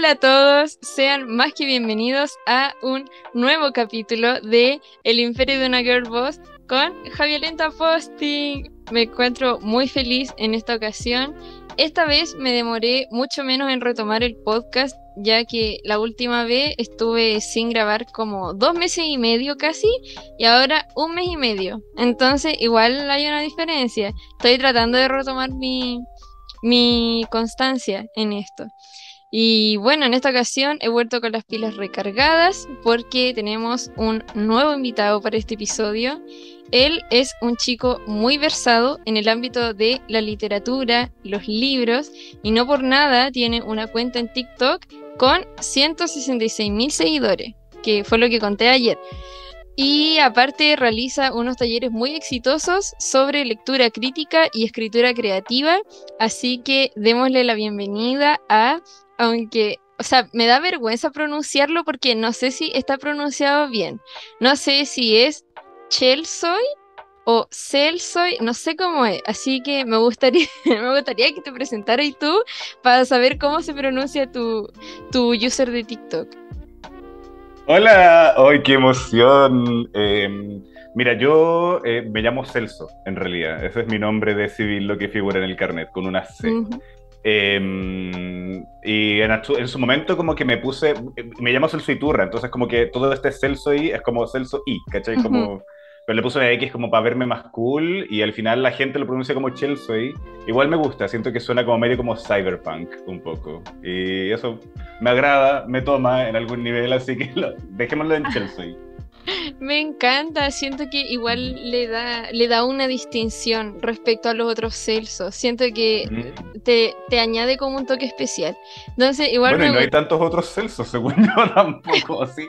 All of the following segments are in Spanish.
Hola a todos, sean más que bienvenidos a un nuevo capítulo de El Imperio de una Girl Boss con Javiolenta Posting. Me encuentro muy feliz en esta ocasión. Esta vez me demoré mucho menos en retomar el podcast, ya que la última vez estuve sin grabar como dos meses y medio casi, y ahora un mes y medio. Entonces, igual hay una diferencia. Estoy tratando de retomar mi, mi constancia en esto. Y bueno, en esta ocasión he vuelto con las pilas recargadas porque tenemos un nuevo invitado para este episodio. Él es un chico muy versado en el ámbito de la literatura, los libros, y no por nada tiene una cuenta en TikTok con 166 mil seguidores, que fue lo que conté ayer. Y aparte realiza unos talleres muy exitosos sobre lectura crítica y escritura creativa. Así que démosle la bienvenida a aunque, o sea, me da vergüenza pronunciarlo porque no sé si está pronunciado bien. No sé si es Chelsoy o Celsoy, no sé cómo es. Así que me gustaría, me gustaría que te presentaras tú para saber cómo se pronuncia tu, tu user de TikTok. Hola, ¡ay, qué emoción! Em, mira, yo eh, me llamo Celso, en realidad. Ese es mi nombre de civil, lo que figura en el carnet, con una C. Em, y en, su momento como que me puse, me llamo Celso Iturra, entonces como que todo este Celso I es como Celso I, ¿cachai? Como, pero le puse una X como para verme más cool y al final la gente lo pronuncia como Celso I. Igual me gusta, siento que suena como medio como cyberpunk un poco. Y eso me agrada, me toma en algún nivel, así que dejémoslo en Celso I. Me encanta, siento que igual le da, le da una distinción respecto a los otros Celsos. Siento que te, te, añade como un toque especial. Entonces, igual bueno, y no hay tantos otros Celsos, según yo tampoco, así.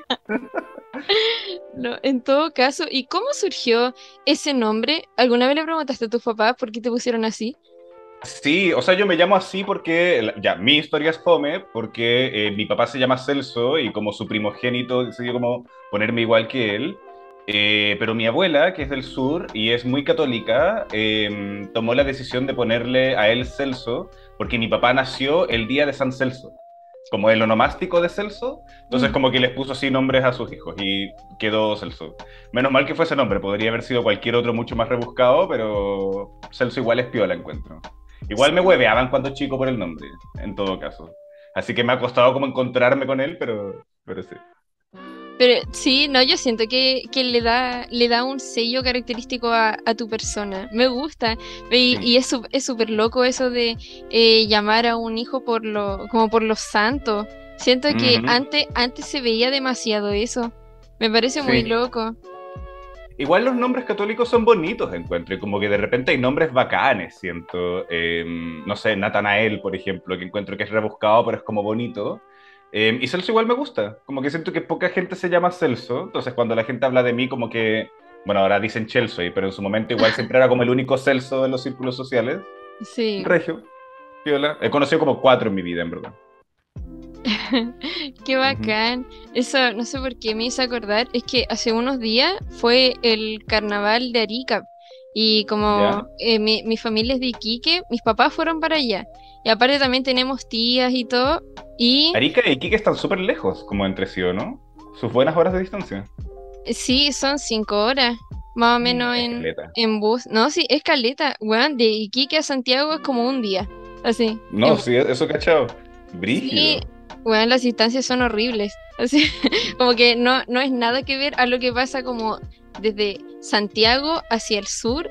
no, en todo caso, ¿y cómo surgió ese nombre? ¿Alguna vez le preguntaste a tus papás por qué te pusieron así? Sí, o sea, yo me llamo así porque, ya, mi historia es fome, porque eh, mi papá se llama Celso y como su primogénito decidió como ponerme igual que él. Eh, pero mi abuela, que es del sur y es muy católica, em, tomó la decisión de ponerle a él Celso, porque mi papá nació el día de San Celso, como el onomástico de Celso, entonces mm. como que les puso así nombres a sus hijos y quedó Celso. Menos mal que fue ese nombre, podría haber sido cualquier otro mucho más rebuscado, pero Celso igual es piola, encuentro. Igual me hueveaban cuando chico por el nombre, en todo caso. Así que me ha costado como encontrarme con él, pero, pero sí. Pero sí, no, yo siento que, que le, da, le da un sello característico a, a tu persona. Me gusta. Y, y es súper loco eso de eh, llamar a un hijo por lo, como por los santos. Siento que antes, antes se veía demasiado eso. Me parece muy loco. Igual los nombres católicos son bonitos, encuentro, y como que de repente hay nombres bacanes, siento. Em, no sé, Natanael, por ejemplo, que encuentro que es rebuscado, pero es como bonito. Em, y Celso igual me gusta, como que siento que poca gente se llama Celso, entonces cuando la gente habla de mí como que, bueno, ahora dicen Chelsea, pero en su momento igual siempre era como el único Celso en los círculos sociales. Sí. Regio, Viola. He conocido como cuatro en mi vida, en verdad. Qué bacán. Eso no sé por qué me hizo acordar. Es que hace unos días fue el carnaval de Arica. Y como eh, mi, familia es de Iquique, mis papás fueron para allá. Y aparte también tenemos tías y todo. Y... Arica y Iquique están súper lejos, como entre sí, ¿o no? Sus buenas horas de distancia. Sí, son cinco horas. Más o mm, menos en, en, bus. No, sí, es caleta. Bueno, de Iquique a Santiago es como un día. Así. No, sí, eso cachado. Brígido. Bueno, las distancias son horribles. Así, como que no, no es nada que ver a lo que pasa como desde Santiago hacia el sur.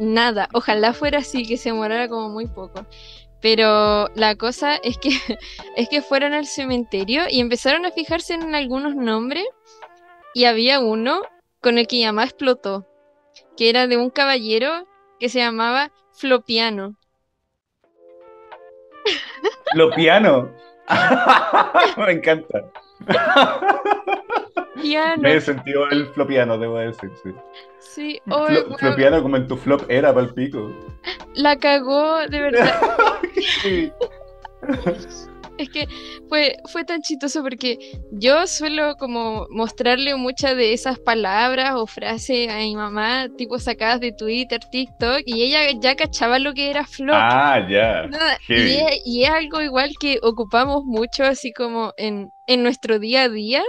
Nada. Ojalá fuera así, que se demorara como muy poco. Pero la cosa es que, es que fueron al cementerio y empezaron a fijarse en algunos nombres. Y había uno con el que llamaba explotó. Que era de un caballero que se llamaba Flopiano. Flopiano. Me encanta. Me he sentido el flopiano, debo decir, sí. Sí, Flopiano como en tu flop era para el pico. La cagó, de verdad. Es que fue, fue tan chistoso porque yo suelo como mostrarle muchas de esas palabras o frases a mi mamá, tipo sacadas de Twitter, TikTok, y ella ya cachaba lo que era flop. Ah, ya. y, es, algo igual que ocupamos mucho así como en, en nuestro día a día.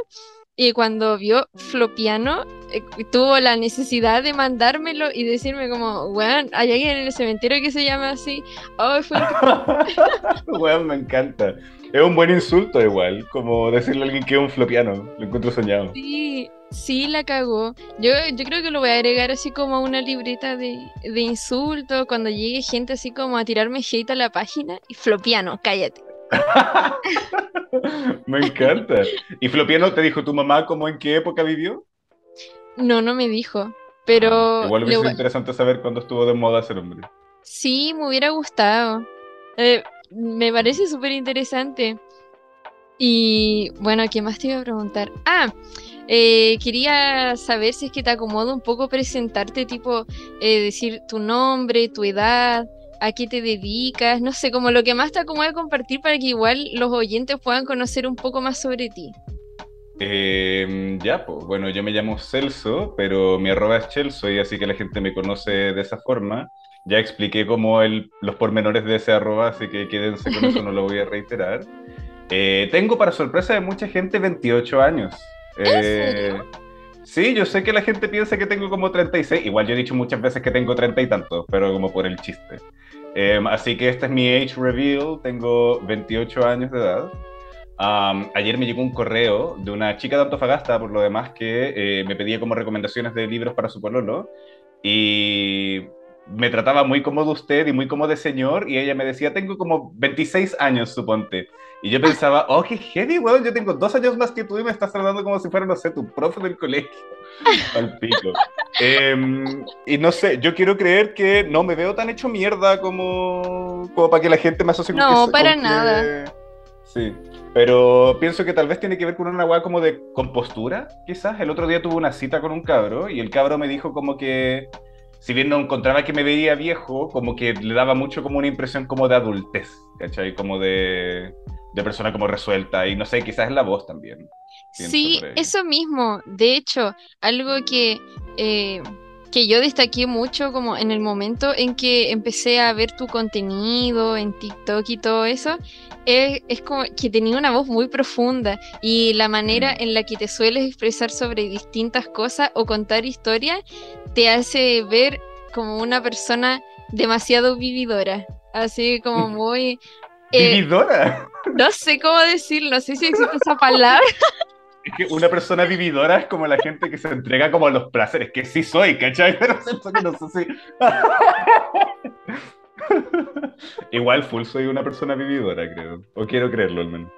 Y cuando vio Flopiano, eh, tuvo la necesidad de mandármelo y decirme como, weón, hay alguien en el cementerio que se llama así. Oh, fue... weón, me encanta. Es un buen insulto igual, como decirle a alguien que es un flopiano. Lo encuentro soñado. Sí, sí, la cagó. Yo, yo creo que lo voy a agregar así como a una libreta de, de insultos cuando llegue gente así como a tirarme hate a la página. Y flopiano, cállate. Me encanta. ¿Y Flopiano te dijo tu mamá cómo en qué época vivió? No, no me dijo. Pero. Ah, igual hubiese sido interesante saber cuándo estuvo de moda ser hombre. Sí, me hubiera gustado. Eh, me parece súper interesante. Y bueno, ¿qué más te iba a preguntar? Ah, eh, quería saber si es que te acomoda un poco presentarte, tipo, eh, decir tu nombre, tu edad, a qué te dedicas, no sé, como lo que más te acomoda compartir para que igual los oyentes puedan conocer un poco más sobre ti. Em, ya, pues bueno, yo me llamo Celso, pero mi arroba es Chelso y así que la gente me conoce de esa forma. Ya expliqué como el, los pormenores de ese arroba, así que quédense con eso, no lo voy a reiterar. Eh, tengo para sorpresa de mucha gente 28 años. Eh, sí, yo sé que la gente piensa que tengo como 36, igual yo he dicho muchas veces que tengo 30 y tantos, pero como por el chiste. Em, así que este es mi age reveal, tengo 28 años de edad. ayer me llegó un correo de una chica de Antofagasta, por lo demás, que eh, me pedía como recomendaciones de libros para su pololo. Y me trataba muy como de usted y muy como de señor. Y ella me decía, tengo como 26 años, suponte. Y yo pensaba, oh, qué heavy, weón, yo tengo dos años más que tú y me estás tratando como si fuera, no sé, tu profe del colegio. Al pico. Em, y no sé, yo quiero creer que no me veo tan hecho mierda como, como para que la gente me asocie con No, para nada. Sí, pero pienso que tal vez tiene que ver con una weá como de compostura, quizás. El otro día tuve una cita con un cabro y el cabro me dijo como que, si bien no encontraba que me veía viejo, como que le daba mucho como una impresión como de adultez, ¿cachai? Como de, de persona como resuelta y no sé, quizás es la voz también. Sí, eso mismo. De hecho, algo que, eh, que yo destaqué mucho como en el momento en que empecé a ver tu contenido en TikTok y todo eso, es, es como que tenía una voz muy profunda y la manera mm. en la que te sueles expresar sobre distintas cosas o contar historias te hace ver como una persona demasiado vividora. Así como muy... Eh, ¿Vividora? No sé cómo decirlo, no sé si existe esa palabra. Es que una persona vividora es como la gente que se entrega como a los placeres, que sí soy, ¿cachai? Pero siento que no sé si... Igual full soy una persona vividora, creo. O quiero creerlo al menos.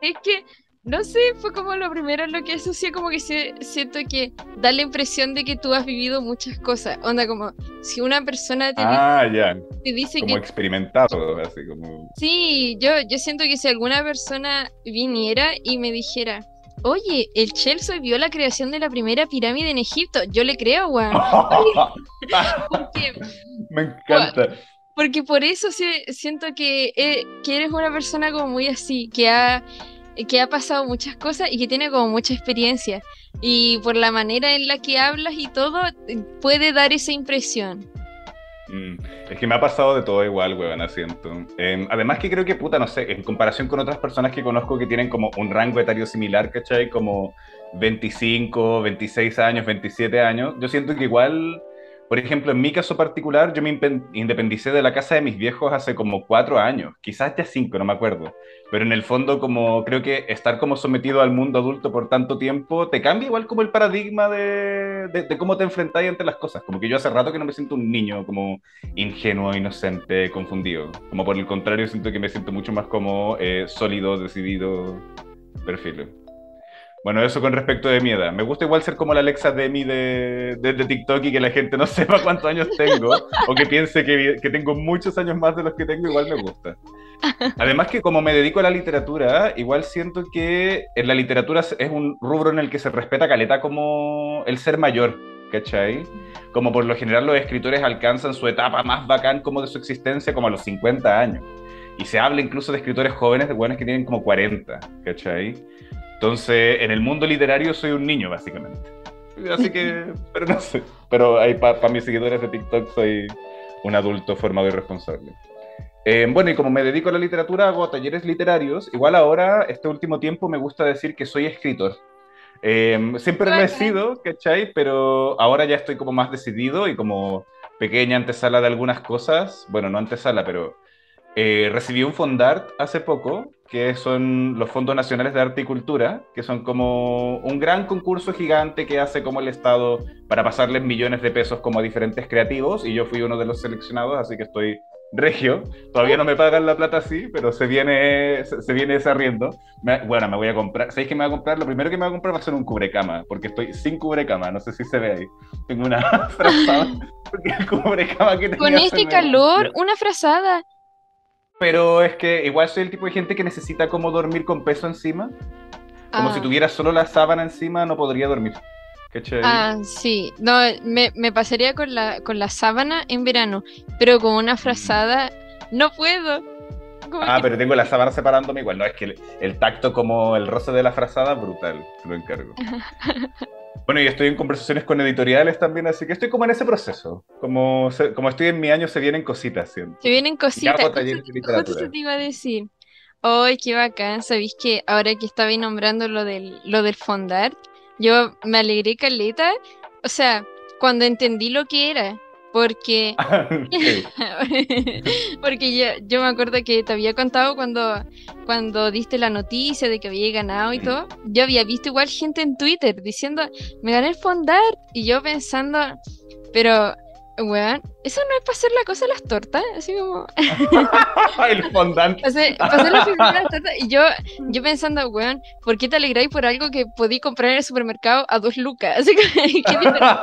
Es que no sé, fue como lo primero en lo que asocié, como que siento que da la impresión de que tú has vivido muchas cosas. Onda, como si una persona te, ah, dice, ya. te dice como experimentado, así como. Sí, yo, yo siento que si alguna persona viniera y me dijera, oye, el Chelsea vio la creación de la primera pirámide en Egipto, yo le creo, weón. me encanta. Porque por eso siento que, eh, que eres una persona como muy así, que ha que ha pasado muchas cosas y que tiene como mucha experiencia. Y por la manera en la que hablas y todo, puede dar esa impresión. Mm, es que me ha pasado de todo igual, weón, asiento. Em, además que creo que, puta, no sé, en comparación con otras personas que conozco que tienen como un rango etario similar, ¿cachai? Como 25, 26 años, 27 años, yo siento que igual por ejemplo, en mi caso particular, yo me independicé de la casa de mis viejos hace como cuatro años, quizás ya cinco, no me acuerdo. Pero en el fondo, como creo que estar como sometido al mundo adulto por tanto tiempo, te cambia igual como el paradigma de, de, cómo te enfrentáis ante las cosas. Como que yo hace rato que no me siento un niño como ingenuo, inocente, confundido. Como por el contrario, siento que me siento mucho más como eh, sólido, decidido, perfil. Bueno, eso con respecto de mi edad. Me gusta igual ser como la Alexa Demi de, de, de TikTok y que la gente no sepa cuántos años tengo o que piense que, que, tengo muchos años más de los que tengo, igual me gusta. Además que como me dedico a la literatura, igual siento que en la literatura es un rubro en el que se respeta caleta como el ser mayor, ¿cachai? Como por lo general los escritores alcanzan su etapa más bacán como de su existencia como a los 50 años. y se habla incluso de escritores jóvenes, de buenos que tienen como 40, ¿cachai? Entonces, en el mundo literario soy un niño, básicamente. Así que, pero no sé. Pero para mis seguidores de TikTok soy un adulto formado y responsable. Eh, bueno, y como me dedico a la literatura, hago talleres literarios. Igual ahora, este último tiempo, me gusta decir que soy escritor. Eh, siempre lo he sido, ¿cachai? Pero ahora ya estoy como más decidido y como pequeña antesala de algunas cosas. Bueno, no antesala, pero eh, recibí un Fondart hace poco, que son los Fondos Nacionales de Arte y Cultura, que son como un gran concurso gigante que hace como el Estado para pasarles millones de pesos como a diferentes creativos, y yo fui uno de los seleccionados, así que estoy regio. Todavía no me pagan la plata así, pero se viene, se, viene desarriendo. bueno, me voy a comprar. ¿Sabéis qué me voy a comprar? Lo primero que me voy a comprar va a ser un cubrecama, porque estoy sin cubrecama. No sé si se ve ahí. Tengo una frazada. Porque el cubrecama que Con este calor, una frazada. Pero es que igual soy el tipo de gente que necesita como dormir con peso encima. Como si ah. tuviera solo la sábana encima, no podría dormir. Ah, sí. No, me, me, pasaría con la, con la sábana en verano, pero con una frazada no puedo. ah, pero tengo la sábana separándome igual. No, es que el, tacto como el roce de la frazada, brutal. Lo encargo. Bueno, y estoy en conversaciones con editoriales también, así que estoy como en ese proceso. Como, como estoy en mi año, se vienen cositas. Se vienen cositas. Justo, te iba a decir. ¡Ay, qué bacán! ¿Sabéis que ahora que estaba nombrando lo del, lo del Fondart, yo me alegré caleta? O sea, cuando entendí lo que era, porque, porque yo, yo, me acuerdo que te había contado cuando, cuando diste la noticia de que había ganado y todo. Yo había visto igual gente en Twitter diciendo, me gané el fondar. Y yo pensando, pero Weón, eso no es para hacer la cosa de las tortas, así como. el fondant. para hacer la figura de las tortas. Y yo, yo pensando, weón, ¿por qué te alegráis por algo que podí comprar en el supermercado a dos lucas? Así que, ¿qué diferencia?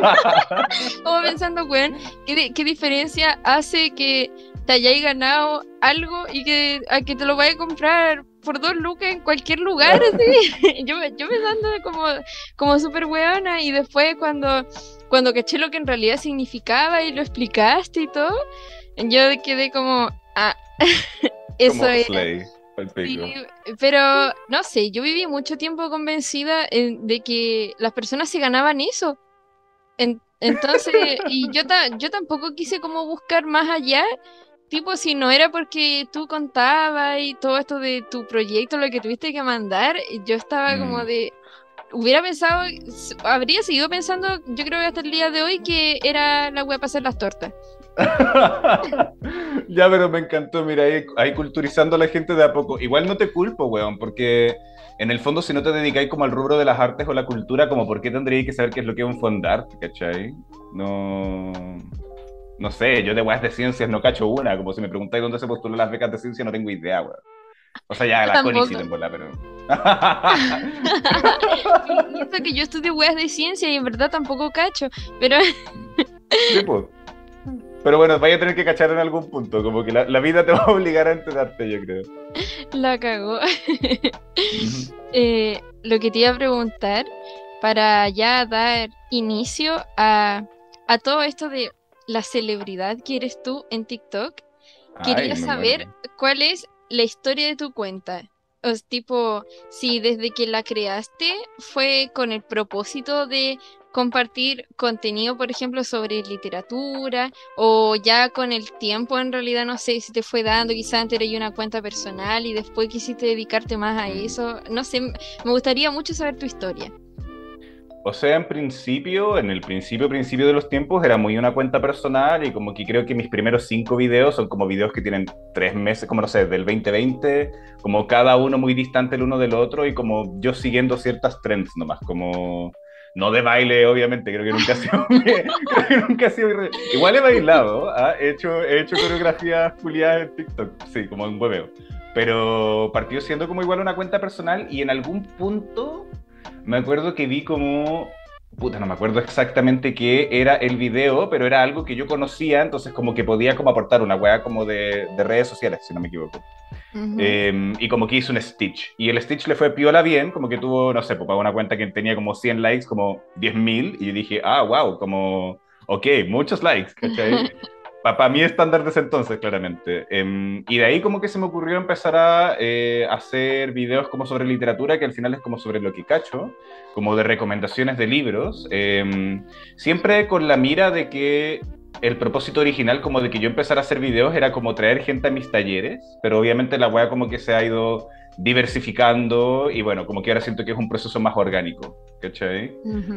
como pensando, weón, ¿qué, ¿qué, diferencia hace que te hayáis ganado algo y que, a que te lo vaya a comprar por dos lucas en cualquier lugar? Así? yo, yo pensando como, como súper weona y después cuando cuando caché lo que en realidad significaba y lo explicaste y todo, yo quedé como, ah, eso es. pero no sé, yo viví mucho tiempo convencida de que las personas se ganaban eso. entonces, y yo, yo tampoco quise como buscar más allá, tipo, si no era porque tú contabas y todo esto de tu proyecto, lo que tuviste que mandar, yo estaba como mm. de, hubiera pensado, habría seguido pensando, yo creo que hasta el día de hoy, que era la web para hacer las tortas. ya, pero me encantó, mira, ahí, culturizando a la gente de a poco. Igual no te culpo, weón, porque en el fondo si no te dedicáis como al rubro de las artes o la cultura, como por qué tendríais que saber qué es lo que es un fondart, ¿cachai? No... No sé, yo de weas de ciencias no cacho una, como si me preguntáis dónde se postulan las becas de ciencia, no tengo idea, weón. O sea, ya la Connie sí bola, pero. Que yo estudio weas de ciencia y en verdad tampoco cacho, pero. sí, pues. Pero bueno, vaya a tener que cachar en algún punto, como que la, la vida te va a obligar a enterarte, yo creo. La cagó. eh, lo que te iba a preguntar, para ya dar inicio a, a todo esto de la celebridad que eres tú en TikTok, quería saber cuál es la historia de tu cuenta. O tipo, si desde que la creaste fue con el propósito de compartir contenido, por ejemplo, sobre literatura, o ya con el tiempo en realidad no sé si te fue dando, quizás antes era una cuenta personal y después quisiste dedicarte más a eso. No sé, me gustaría mucho saber tu historia. O sea, en principio, en el principio, principio de los tiempos, era muy una cuenta personal y como que creo que mis primeros cinco videos son como videos que tienen tres meses, como no sé, del 2020, como cada uno muy distante el uno del otro y como yo siguiendo ciertas trends nomás, como no de baile, obviamente, creo que nunca ha sido, creo que nunca ha sido igual he bailado, ¿ah? he hecho, he hecho coreografías juliadas en TikTok, sí, como un hueveo, pero partió siendo como igual una cuenta personal y en algún punto me acuerdo que vi como, puta, no me acuerdo exactamente qué era el video, pero era algo que yo conocía, entonces como que podía como aportar una weá como de, de redes sociales, si no me equivoco. Em, y como que hizo un Stitch. Y el Stitch le fue piola bien, como que tuvo, no sé, pues, pagó una cuenta que tenía como 100 likes, como 10.000, y yo dije, ah, wow, como, ok, muchos likes, ¿cachai? Para mí estándar desde entonces, claramente. Em, y de ahí como que se me ocurrió empezar a eh, hacer videos como sobre literatura, que al final es como sobre lo que cacho, como de recomendaciones de libros, em, siempre con la mira de que el propósito original como de que yo empezara a hacer videos era como traer gente a mis talleres, pero obviamente la wea como que se ha ido diversificando y bueno, como que ahora siento que es un proceso más orgánico, ¿cachai?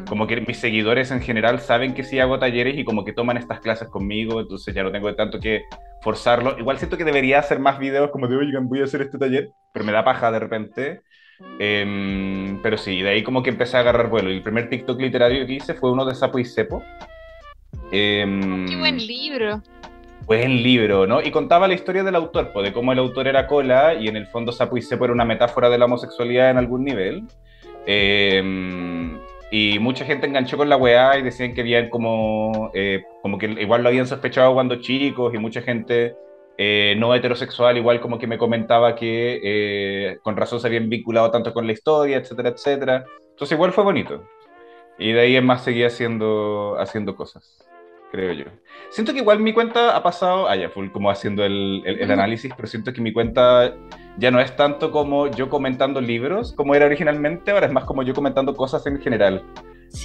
Como que mis seguidores en general saben que sí hago talleres y como que toman estas clases conmigo, entonces ya no tengo tanto que forzarlo. Igual siento que debería hacer más videos como de, oigan, voy a hacer este taller, pero me da paja de repente. Em, pero sí, de ahí como que empecé a agarrar vuelo. Y el primer TikTok literario que hice fue uno de Sapo y Cepo. Em, Qué buen libro. Buen libro, ¿no? Y contaba la historia del autor, pues, de cómo el autor era cola y en el fondo Cepo era una metáfora de la homosexualidad en algún nivel. Em, y mucha gente enganchó con la weá y decían que habían como, eh, como que igual lo habían sospechado cuando chicos y mucha gente eh, no heterosexual igual como que me comentaba que eh, con razón se habían vinculado tanto con la historia, etcétera, etcétera. Entonces igual fue bonito. Y de ahí en más seguía haciendo, haciendo cosas creo yo. Siento que igual mi cuenta ha pasado, ah, ya, full como haciendo el, el, análisis, pero siento que mi cuenta ya no es tanto como yo comentando libros como era originalmente, ahora es más como yo comentando cosas en general.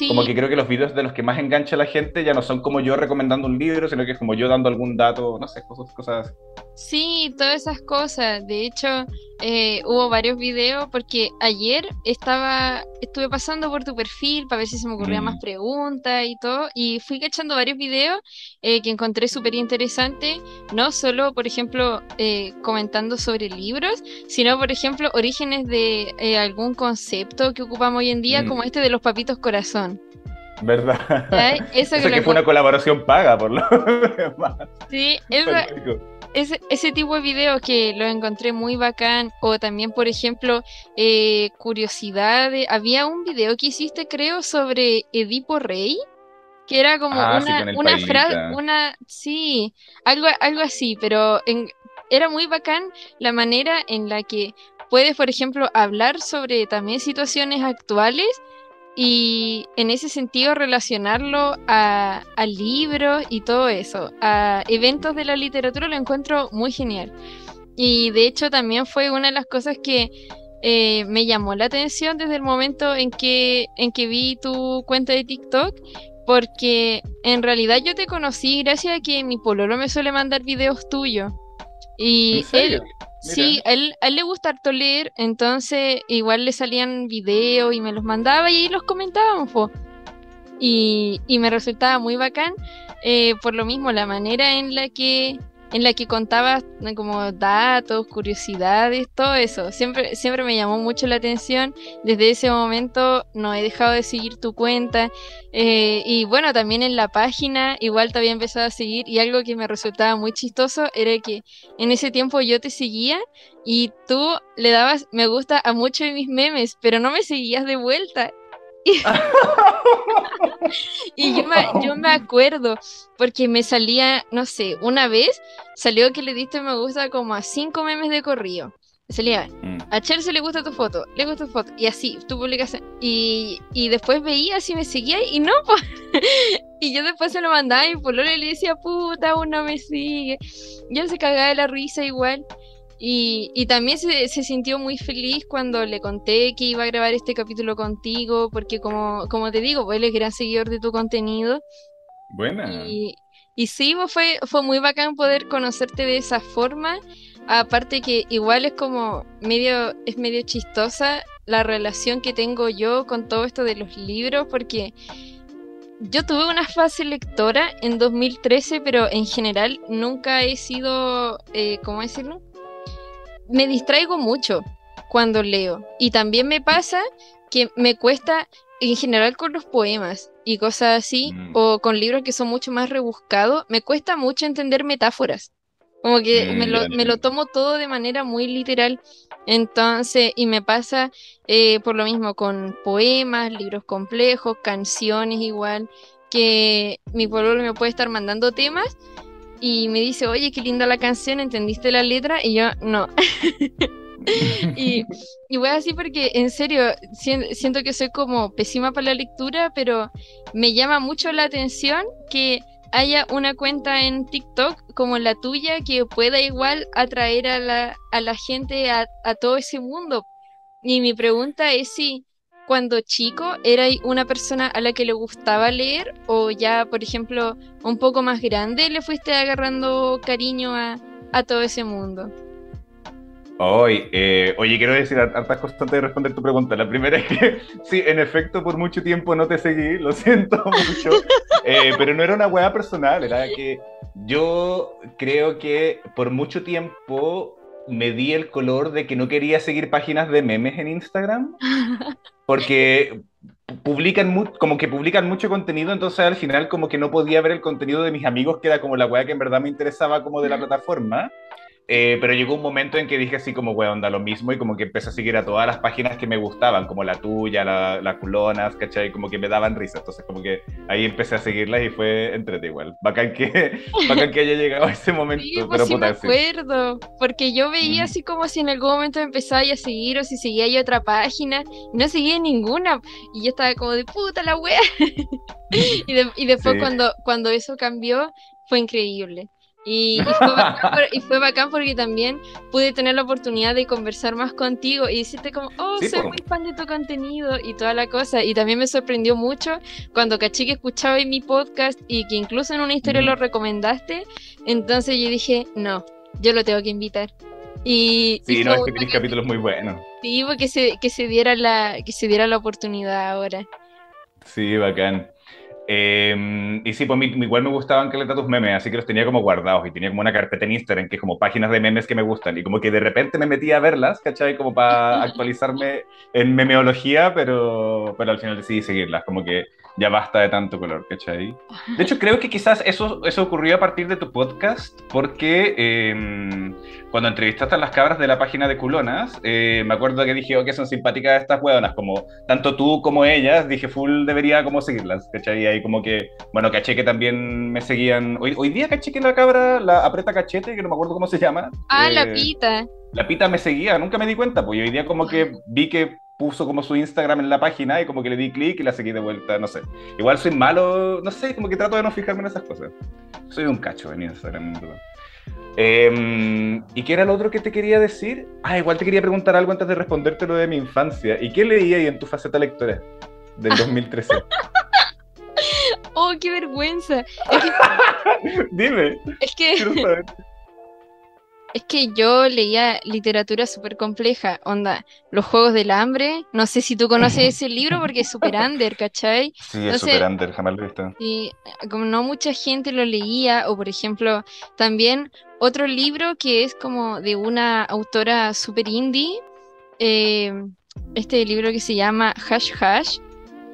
Como que creo que los videos de los que más engancha a la gente ya no son como yo recomendando un libro, sino que es como yo dando algún dato, no sé, cosas, cosas. Sí, todas esas cosas. De hecho, eh, hubo varios videos porque ayer estaba, estuve pasando por tu perfil para ver si se me ocurrían más mm. preguntas y todo, y fui cachando varios videos eh, que encontré súper interesantes, no solo, por ejemplo, eh, comentando sobre libros, sino, por ejemplo, orígenes de algún concepto que ocupamos hoy en día, mm. como este de los papitos corazón. ¿Verdad? Eso, que, fue una colaboración paga, por lo demás. Sí, eso, ese, ese tipo de videos que lo encontré muy bacán, o también, por ejemplo, eh, curiosidades. Había un video que hiciste, creo, sobre Edipo Rey, que era como ah, una, frase, una, sí, algo, algo así, pero era muy bacán la manera en la que puedes, por ejemplo, hablar sobre también situaciones actuales y en ese sentido relacionarlo a, libros y todo eso, a eventos de la literatura lo encuentro muy genial. Y de hecho también fue una de las cosas que eh, me llamó la atención desde el momento en que, en que vi tu cuenta de TikTok, porque en realidad yo te conocí gracias a que mi pololo me suele mandar videos tuyos. Y él, Sí, a él, le gusta harto leer, entonces igual le salían videos y me los mandaba y ahí los comentábamos. Y, y, me resultaba muy bacán, eh, por lo mismo, la manera en la que en la que contabas como datos, curiosidades, todo eso. Siempre, siempre me llamó mucho la atención. Desde ese momento no he dejado de seguir tu cuenta. Eh, y bueno, también en la página igual te había empezado a seguir y algo que me resultaba muy chistoso era que en ese tiempo yo te seguía y tú le dabas me gusta a muchos de mis memes, pero no me seguías de vuelta. y yo me, yo me, acuerdo, porque me salía, no sé, una vez salió que le diste me gusta como a cinco memes de corrido. Salía, mm. a Chelsea le gusta tu foto, le gusta tu foto, y así, tú publicas. Y, y después veía si me seguía y no, y yo después se lo mandaba y por lo le decía, puta, uno me sigue. Y él se cagaba de la risa igual. Y, también se, sintió muy feliz cuando le conté que iba a grabar este capítulo contigo, porque como, como te digo, pues él es gran seguidor de tu contenido. Buena. Y, y sí, pues fue, fue muy bacán poder conocerte de esa forma. Aparte que igual es como medio, es medio chistosa la relación que tengo yo con todo esto de los libros, porque yo tuve una fase lectora en 2013, pero en general nunca he sido, eh, ¿cómo decirlo? Me distraigo mucho cuando leo. Y también me pasa que me cuesta en general con los poemas y cosas así, mm. o con libros que son mucho más rebuscados, me cuesta mucho entender metáforas. Como que mm, me, lo, tomo todo de manera muy literal. Entonces, y me pasa eh, por lo mismo con poemas, libros complejos, canciones igual, que mi pueblo me puede estar mandando temas y me dice, oye, qué linda la canción, ¿entendiste la letra? Y yo, no. y, y voy así porque, en serio, siento que soy como pésima para la lectura, pero me llama mucho la atención que haya una cuenta en TikTok como la tuya que pueda igual atraer a la, a la gente a, a todo ese mundo. Y mi pregunta es si cuando chico era una persona a la que le gustaba leer o ya, por ejemplo, un poco más grande le fuiste agarrando cariño a, a todo ese mundo. Hoy, eh, oye, quiero decir hartas cosas antes de responder tu pregunta. La primera es que, sí, en efecto, por mucho tiempo no te seguí, lo siento mucho, eh, pero no era una hueá personal, era que yo creo que por mucho tiempo me di el color de que no quería seguir páginas de memes en Instagram, porque publican como que publican mucho contenido, entonces al final como que no podía ver el contenido de mis amigos, que era como la weá que en verdad me interesaba como de la plataforma. Eh, pero llegó un momento en que dije así como, weón, da lo mismo y como que empecé a seguir a todas las páginas que me gustaban, como la tuya, la, la culonas, ¿cachai? Como que me daban risa. Entonces como que ahí empecé a seguirlas y fue entrete igual. Bacán que, bacán que haya llegado a ese momento. Sí, pues sí me acuerdo, porque yo veía así como si en algún momento empezaba a seguir o si seguía yo otra página y no seguía ninguna. Y yo estaba como de puta la wea. y, y, después cuando, cuando eso cambió fue increíble. Y, fue bacán, porque también pude tener la oportunidad de conversar más contigo y decirte como, oh, soy muy fan de tu contenido y toda la cosa. Y también me sorprendió mucho cuando caché que escuchaba en mi podcast y que incluso en una historia lo recomendaste. Entonces yo dije, no, yo lo tengo que invitar. Y, sí, no, es que tienes capítulos muy buenos. Sí, porque se, que se diera la, que se diera la oportunidad ahora. Sí, bacán. Em, y sí, pues igual me gustaban que le tus memes, así que los tenía como guardados y tenía como una carpeta en Instagram que es como páginas de memes que me gustan y como que de repente me metía a verlas, ¿cachai? Como para actualizarme en memeología, pero, pero al final decidí seguirlas, como que ya basta de tanto color, ¿cachai? De hecho, creo que quizás eso, eso ocurrió a partir de tu podcast, porque eh, cuando entrevistaste a las cabras de la página de Culonas, eh, me acuerdo que dije, oh, que son simpáticas estas hueonas, como tanto tú como ellas, dije, full debería como seguirlas, ¿cachai? Y ahí como que, bueno, caché que también me seguían, hoy, hoy día caché que la cabra, la aprieta cachete, que no me acuerdo cómo se llama. Ah, la eh, pita. La pita me seguía, nunca me di cuenta, pues hoy día como que vi que puso como su Instagram en la página y como que le di clic y la seguí de vuelta, no sé. Igual soy malo, no sé, como que trato de no fijarme en esas cosas. Soy un cacho en Instagram, eh, ¿Y qué era lo otro que te quería decir? Ah, igual te quería preguntar algo antes de responderte lo de mi infancia. ¿Y qué leía ahí en tu faceta lectora del 2013? oh, qué vergüenza. Dime. Es que... Es que yo leía literatura súper compleja, onda, Los Juegos del Hambre, no sé si tú conoces ese libro porque es súper under, ¿cachai? Sí, es súper under, jamás lo he visto. Y como no mucha gente lo leía, o por ejemplo, también otro libro que es como de una autora súper indie, eh, este libro que se llama Hash Hash,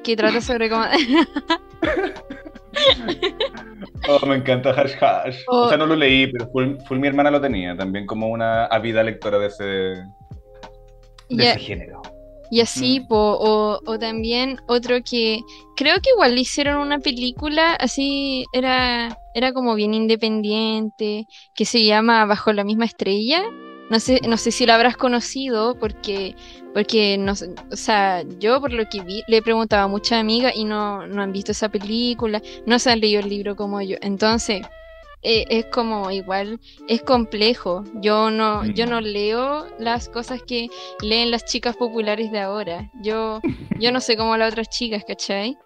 que trata sobre cómo... Oh, me encanta Hash Hash. O sea, no lo leí, pero full, mi hermana lo tenía también como una ávida lectora de ese, de ese género. Y así, mm. o, o, también otro que creo que igual le hicieron una película, así era, era como bien independiente, que se llama Bajo la misma estrella. No sé, no sé si lo habrás conocido porque, porque no, o sea, yo por lo que vi le preguntaba a muchas amigas y no, no han visto esa película, no se han leído el libro como yo. Entonces, eh, es como igual, es complejo. Yo no, yo no leo las cosas que leen las chicas populares de ahora. Yo, yo no sé cómo las otras chicas, ¿cachai?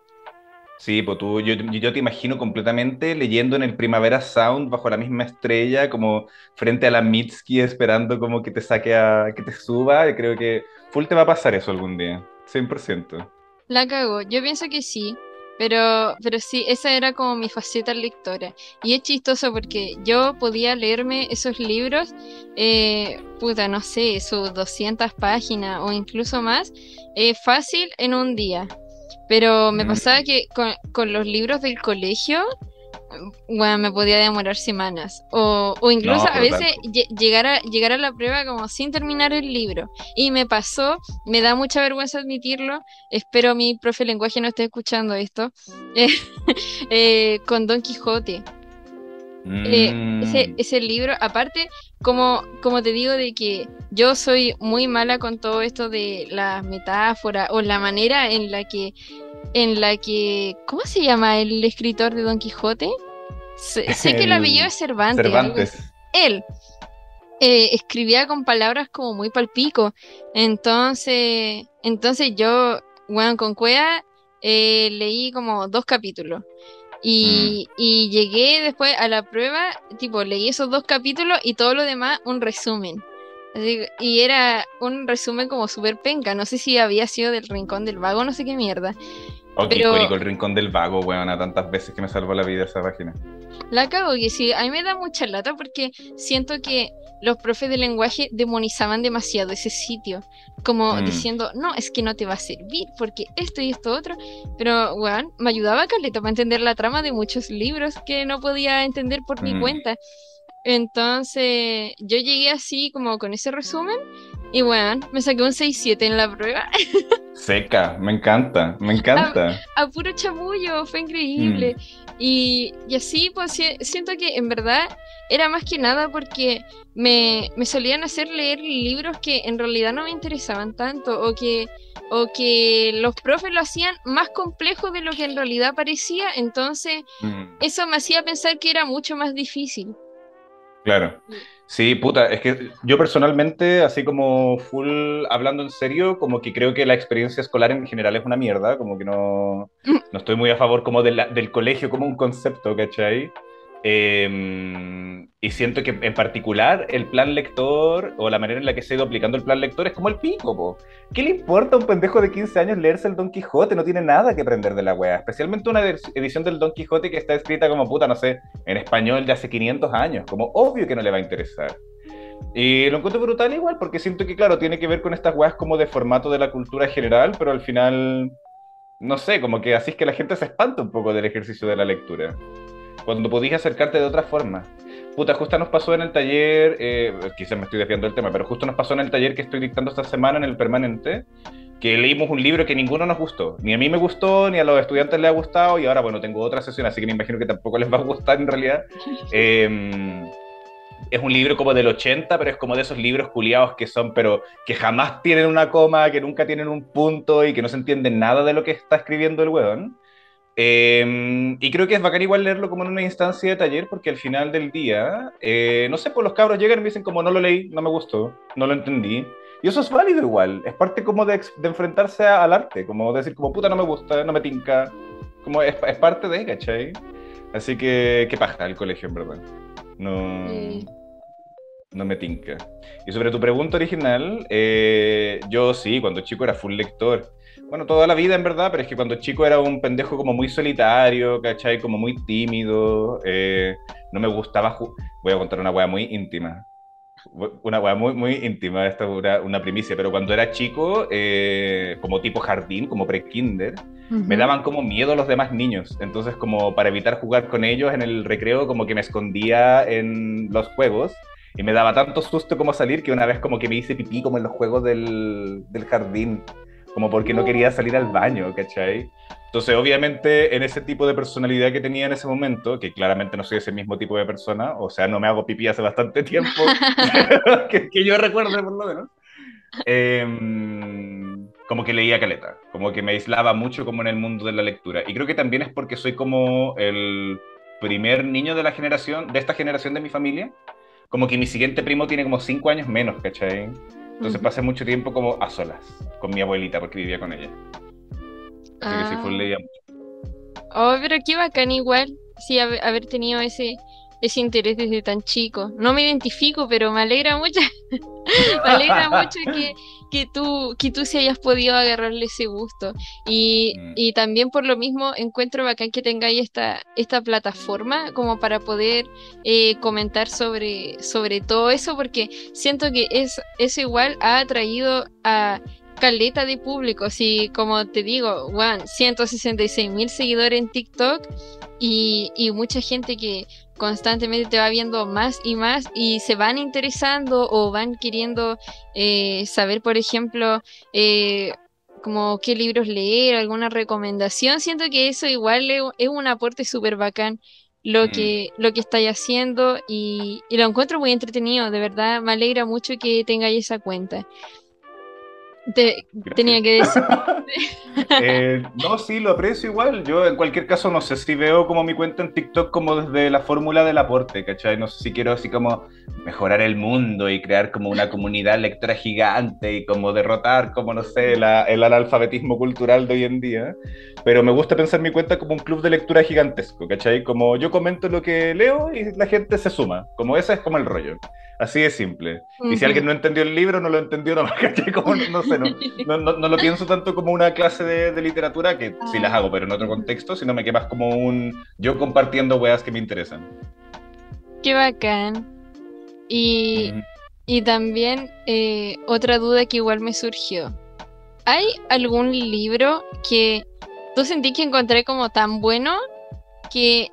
Sí, pues tú, yo, yo, te imagino completamente leyendo en el Primavera Sound bajo la misma estrella, como frente a la Mitski esperando como que te saque a, que te suba. Y creo que full te va a pasar eso algún día, 100%. La cago, yo pienso que sí, pero, pero sí, esa era como mi faceta lectora. Y es chistoso porque yo podía leerme esos libros, eh, puta, no sé, sus 200 páginas o incluso más, eh, fácil en un día. Pero me pasaba que con, los libros del colegio, bueno, me podía demorar semanas. O, incluso a veces llegar a, llegar a la prueba como sin terminar el libro. Y me pasó, me da mucha vergüenza admitirlo, espero mi profe de lenguaje no esté escuchando esto, eh, con Don Quijote. Eh, ese, mm. ese, libro, aparte, como, como te digo, de que yo soy muy mala con todo esto de las metáforas o la manera en la que, en la que, ¿cómo se llama el escritor de Don Quijote? sé, que el apellido es Cervantes. Él eh, escribía con palabras como muy palpico. Entonces, entonces yo, bueno, con Cuea eh, leí como dos capítulos. Y, mm. y, llegué después a la prueba, tipo, leí esos dos capítulos y todo lo demás un resumen. y era un resumen como súper penca. No sé si había sido del Rincón del Vago, no sé qué mierda. Ok, pero... el Rincón del Vago, weón, a tantas veces que me salvó la vida esa página. La cago que sí, a mí me da mucha lata porque siento que los profes de lenguaje demonizaban demasiado ese sitio, como mm. diciendo, no, es que no te va a servir porque esto y esto otro, pero, weón, me ayudaba Caleta para entender la trama de muchos libros que no podía entender por mi mm. cuenta. Entonces, yo llegué así como con ese resumen y bueno, me saqué un 6-7 en la prueba. Seca, me encanta, me encanta. A, puro chamullo, fue increíble. Mm. Y, y, así, pues siento que en verdad era más que nada porque me, me, solían hacer leer libros que en realidad no me interesaban tanto o que, o que los profes lo hacían más complejo de lo que en realidad parecía. Entonces, mm. eso me hacía pensar que era mucho más difícil. Claro. Sí, puta, es que yo personalmente, así como full hablando en serio, como que creo que la experiencia escolar en general es una mierda, como que no, no estoy muy a favor como del colegio como un concepto, ¿cachai? Em, y siento que en particular el plan lector o la manera en la que se ha ido aplicando el plan lector es como el pico, po. ¿Qué le importa a un pendejo de 15 años leerse el Don Quijote? No tiene nada que aprender de la wea. Especialmente una edición del Don Quijote que está escrita como puta, no sé, en español de hace 500 años. Como obvio que no le va a interesar. Y lo encuentro brutal igual, porque siento que, claro, tiene que ver con estas weas como de formato de la cultura general, pero al final, no sé, como que así es que la gente se espanta un poco del ejercicio de la lectura cuando podías acercarte de otra forma. Puta, justo nos pasó en el taller, eh, quizás me estoy desviando del tema, pero justo nos pasó en el taller que estoy dictando esta semana en el permanente, que leímos un libro que ninguno nos gustó. Ni a mí me gustó, ni a los estudiantes les ha gustado, y ahora, bueno, tengo otra sesión, así que me imagino que tampoco les va a gustar en realidad. Em, es un libro como del 80, pero es como de esos libros culiados que son, pero que jamás tienen una coma, que nunca tienen un punto y que no se entiende nada de lo que está escribiendo el weón. Em, y creo que es bacán igual leerlo como en una instancia de taller, porque al final del día, eh, no sé, pues los cabros llegan y me dicen como no lo leí, no me gustó, no lo entendí. Y eso es válido igual, es parte como de, de enfrentarse al arte, como decir como puta no me gusta, no me tinca, como es, es parte de, ¿cachai? Así que, qué paja el colegio, en verdad. No, no me tinca. Y sobre tu pregunta original, eh, yo sí, cuando chico era full lector. Bueno, toda la vida en verdad, pero es que cuando chico era un pendejo como muy solitario, ¿cachai? Como muy tímido. Eh, no me gustaba. Voy a contar una weá muy íntima. Una weá muy, muy íntima, esta es una, primicia, pero cuando era chico, eh, como tipo jardín, como pre-kinder, me daban como miedo los demás niños. Entonces, como para evitar jugar con ellos en el recreo, como que me escondía en los juegos y me daba tanto susto como salir que una vez como que me hice pipí como en los juegos del, del jardín como porque no quería salir al baño, ¿cachai? Entonces, obviamente, en ese tipo de personalidad que tenía en ese momento, que claramente no soy ese mismo tipo de persona, o sea, no me hago pipí hace bastante tiempo, que, yo recuerde por lo menos, em, como que leía caleta, como que me aislaba mucho como en el mundo de la lectura. Y creo que también es porque soy como el primer niño de la generación, de esta generación de mi familia, como que mi siguiente primo tiene como cinco años menos, ¿cachai? Entonces pasé mucho tiempo como a solas con mi abuelita porque vivía con ella. Así que sí, fue leía mucho. Oh, pero qué bacán igual, sí, haber tenido ese, ese interés desde tan chico. No me identifico, pero me alegra mucho, me alegra mucho que, que, tú, que tú sí hayas podido agarrarle ese gusto. Y, mm. y también por lo mismo encuentro bacán que tengáis esta, esta plataforma como para poder eh, comentar sobre, sobre todo eso, porque siento que es, eso igual ha atraído a caleta de público. Si, como te digo, Juan, 166 mil seguidores en TikTok y, y mucha gente que constantemente te va viendo más y más y se van interesando o van queriendo eh, saber, por ejemplo, eh, como qué libros leer, alguna recomendación. Siento que eso igual es un aporte súper bacán lo que, lo que estáis haciendo y, lo encuentro muy entretenido, de verdad me alegra mucho que tengáis esa cuenta. Te, tenía que decir. eh, no, sí, lo aprecio igual. Yo en cualquier caso no sé si veo como mi cuenta en TikTok como desde la fórmula del aporte, ¿cachai? No sé si quiero así como mejorar el mundo y crear como una comunidad lectora gigante y como derrotar, como no sé, la, el analfabetismo cultural de hoy en día. Pero me gusta pensar mi cuenta como un club de lectura gigantesco, ¿cachai? Como yo comento lo que leo y la gente se suma. Como ese es como el rollo. Así de simple. Y si alguien no entendió el libro, no lo entendió nomás, Como, no, sé, no, no, no, lo pienso tanto como una clase de, de literatura, que sí las hago, pero en otro contexto, sino me quedas como un yo compartiendo weas que me interesan. Qué bacán. Y, y también eh, otra duda que igual me surgió. ¿Hay algún libro que tú sentí que encontré como tan bueno que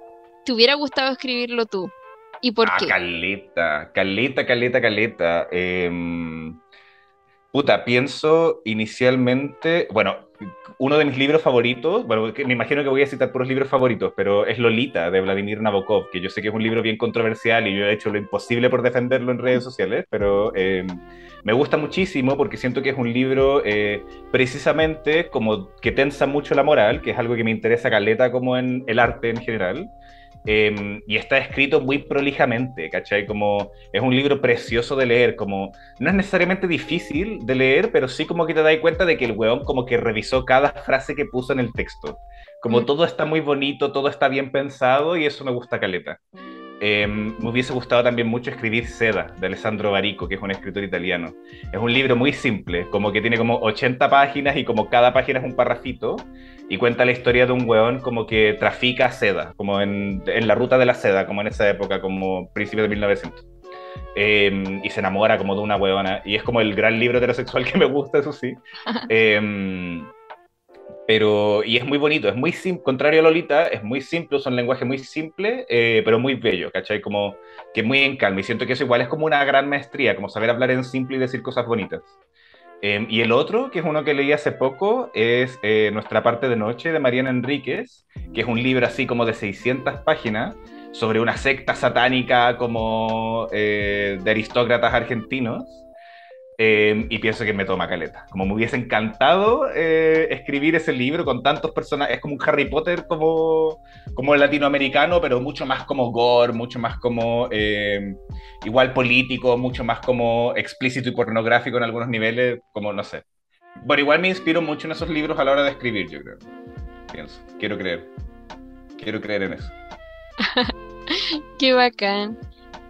te hubiera gustado escribirlo tú? ¿Y por ah, qué? Caleta, caleta, caleta, caleta. Em, puta, pienso inicialmente, bueno, uno de mis libros favoritos, bueno, me imagino que voy a citar puros libros favoritos, pero es Lolita de Vladimir Nabokov, que yo sé que es un libro bien controversial y yo he hecho lo imposible por defenderlo en redes sociales, pero em, me gusta muchísimo porque siento que es un libro eh, precisamente como que tensa mucho la moral, que es algo que me interesa caleta como en el arte en general. Em, y está escrito muy prolijamente, ¿cachai? Como es un libro precioso de leer, como no es necesariamente difícil de leer, pero sí como que te das cuenta de que el weón como que revisó cada frase que puso en el texto. Como mm. todo está muy bonito, todo está bien pensado y eso me gusta caleta. Em, me hubiese gustado también mucho escribir Seda, de Alessandro Barico, que es un escritor italiano. Es un libro muy simple, como que tiene como 80 páginas y como cada página es un parrafito, y cuenta la historia de un weón como que trafica seda, como en, en la ruta de la seda, como en esa época, como principios de 1900. Em, y se enamora como de una weona, y es como el gran libro heterosexual que me gusta, eso sí. Eh, pero, y es muy bonito, es muy simple, contrario a Lolita, es muy simple, es un lenguaje muy simple, eh, pero muy bello, ¿cachai? Como que muy en calma, y siento que eso igual es como una gran maestría, como saber hablar en simple y decir cosas bonitas. Em, y el otro, que es uno que leí hace poco, es eh, Nuestra parte de noche de Mariana Enríquez, que es un libro así como de 600 páginas sobre una secta satánica como eh, de aristócratas argentinos. Em, y pienso que me toma caleta. Como me hubiese encantado eh, escribir ese libro con tantos personajes, es como un Harry Potter como, como latinoamericano, pero mucho más como gore, mucho más como em, igual político, mucho más como explícito y pornográfico en algunos niveles, como no sé. Bueno, igual me inspiro mucho en esos libros a la hora de escribir, yo creo. Pienso, quiero creer. Quiero creer en eso. Qué bacán.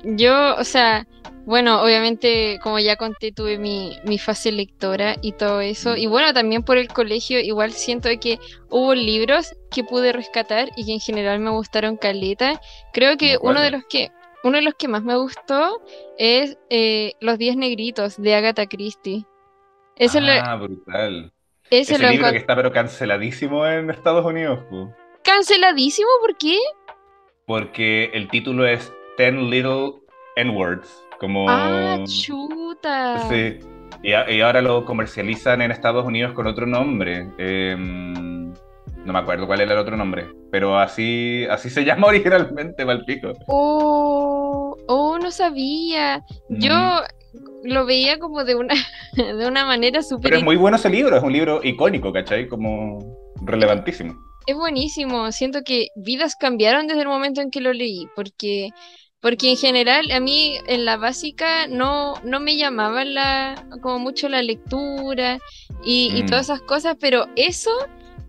Yo, o sea, bueno, obviamente, como ya conté, tuve mi, fase lectora y todo eso. Y bueno, también por el colegio, igual siento que hubo libros que pude rescatar y que en general me gustaron caleta. Creo que uno de los que uno de los que más me gustó es eh, Los Diez Negritos de Agatha Christie. ah, brutal. Ese, libro que está pero canceladísimo en Estados Unidos. ¿Canceladísimo? ¿Por qué? Porque el título es Ten Little N-Words. Como... Ah, chuta. Sí. Y, ahora lo comercializan en Estados Unidos con otro nombre. Em, no me acuerdo cuál era el otro nombre, pero así, así se llama originalmente Valpico. Oh, oh, no sabía. Yo lo veía como de una, de una manera súper... Pero es muy bueno ese libro, es un libro icónico, ¿cachai? Como relevantísimo. Es buenísimo, siento que vidas cambiaron desde el momento en que lo leí, porque porque en general a mí en la básica no, no me llamaba la, como mucho la lectura y, todas mm. esas cosas, pero eso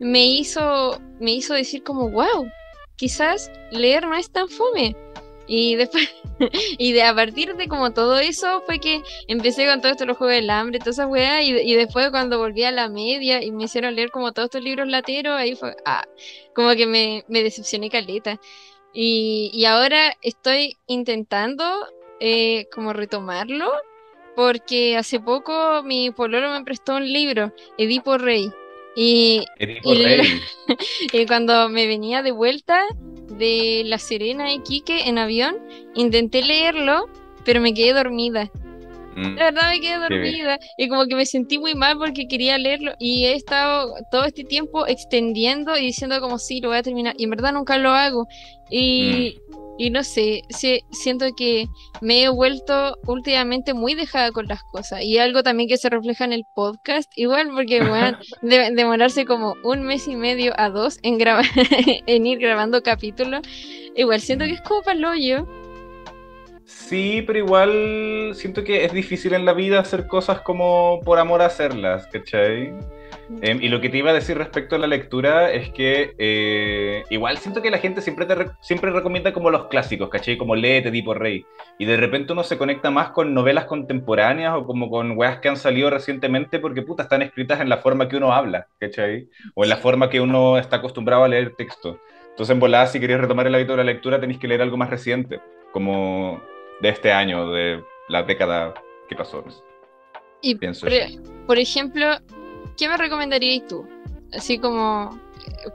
me hizo, me hizo decir como, wow, quizás leer no es tan fome. Y después, y de a partir de como todo eso fue que empecé con todo esto, los juegos del hambre, todas esas weas, y, y, después cuando volví a la media y me hicieron leer como todos estos libros lateros, ahí fue, ah, como que me, me decepcioné caleta. Y, ahora estoy intentando eh, como retomarlo porque hace poco mi pololo me prestó un libro, Edipo Rey. Y, y, cuando me venía de vuelta de La Serena a Iquique en avión, intenté leerlo, pero me quedé dormida. Mm. La verdad me quedé dormida y como que me sentí muy mal porque quería leerlo y he estado todo este tiempo extendiendo y diciendo como sí, lo voy a terminar y en verdad nunca lo hago. Y, mm. y no sé, siento que me he vuelto últimamente muy dejada con las cosas y algo también que se refleja en el podcast, igual porque bueno, de, demorarse como un mes y medio a dos en, en ir grabando capítulos, igual siento que es como para el hoyo. Sí, pero igual siento que es difícil en la vida hacer cosas como por amor a hacerlas, ¿cachai? Em, y lo que te iba a decir respecto a la lectura es que eh, igual siento que la gente siempre te siempre recomienda como los clásicos, ¿cachai? Como léete tipo rey. Y de repente uno se conecta más con novelas contemporáneas o como con weas que han salido recientemente porque puta están escritas en la forma que uno habla, ¿cachai? O en la forma que uno está acostumbrado a leer texto. Entonces en volada si queréis retomar el hábito de la lectura tenéis que leer algo más reciente, como de este año, de la década que pasó. Y Pienso por, ejemplo, ¿qué me recomendarías tú? Así como,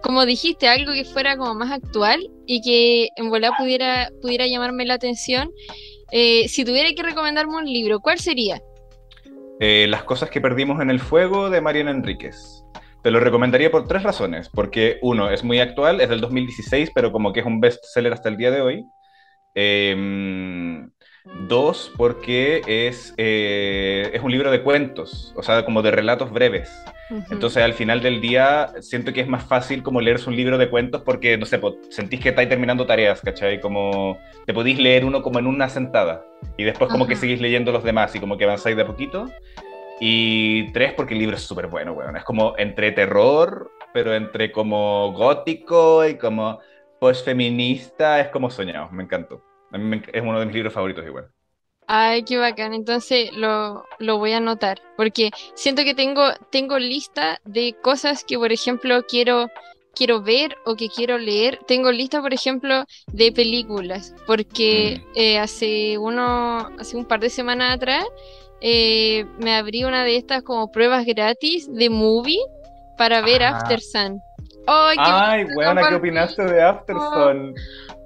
como dijiste, algo que fuera como más actual y que en volar pudiera, pudiera llamarme la atención. Eh, si tuviera que recomendarme un libro, ¿cuál sería? Eh, Las cosas que perdimos en el fuego de Mariana Enríquez. Te lo recomendaría por tres razones. Porque uno, es muy actual, es del 2016, pero como que es un bestseller hasta el día de hoy. Eh, Dos, porque es, eh, es un libro de cuentos, o sea, como de relatos breves. Entonces, al final del día, siento que es más fácil como leerse un libro de cuentos porque, no sé, sentís que estáis terminando tareas, ¿cachai? Como te podéis leer uno como en una sentada y después como que seguís leyendo los demás y como que avanzáis de a poquito. Y tres, porque el libro es súper bueno, weón. Es como entre terror, pero entre como gótico y como post-feminista, es como soñado, me encantó es uno de mis libros favoritos igual. Ay, qué bacán. Entonces lo, voy a anotar. Porque siento que tengo, tengo lista de cosas que, por ejemplo, quiero, quiero ver o que quiero leer. Tengo lista, por ejemplo, de películas. Porque mm. eh, hace uno, hace un par de semanas atrás, eh, me abrí una de estas como pruebas gratis de movie para ver After Sun. Ay, buena, ¿qué opinaste de After Sun?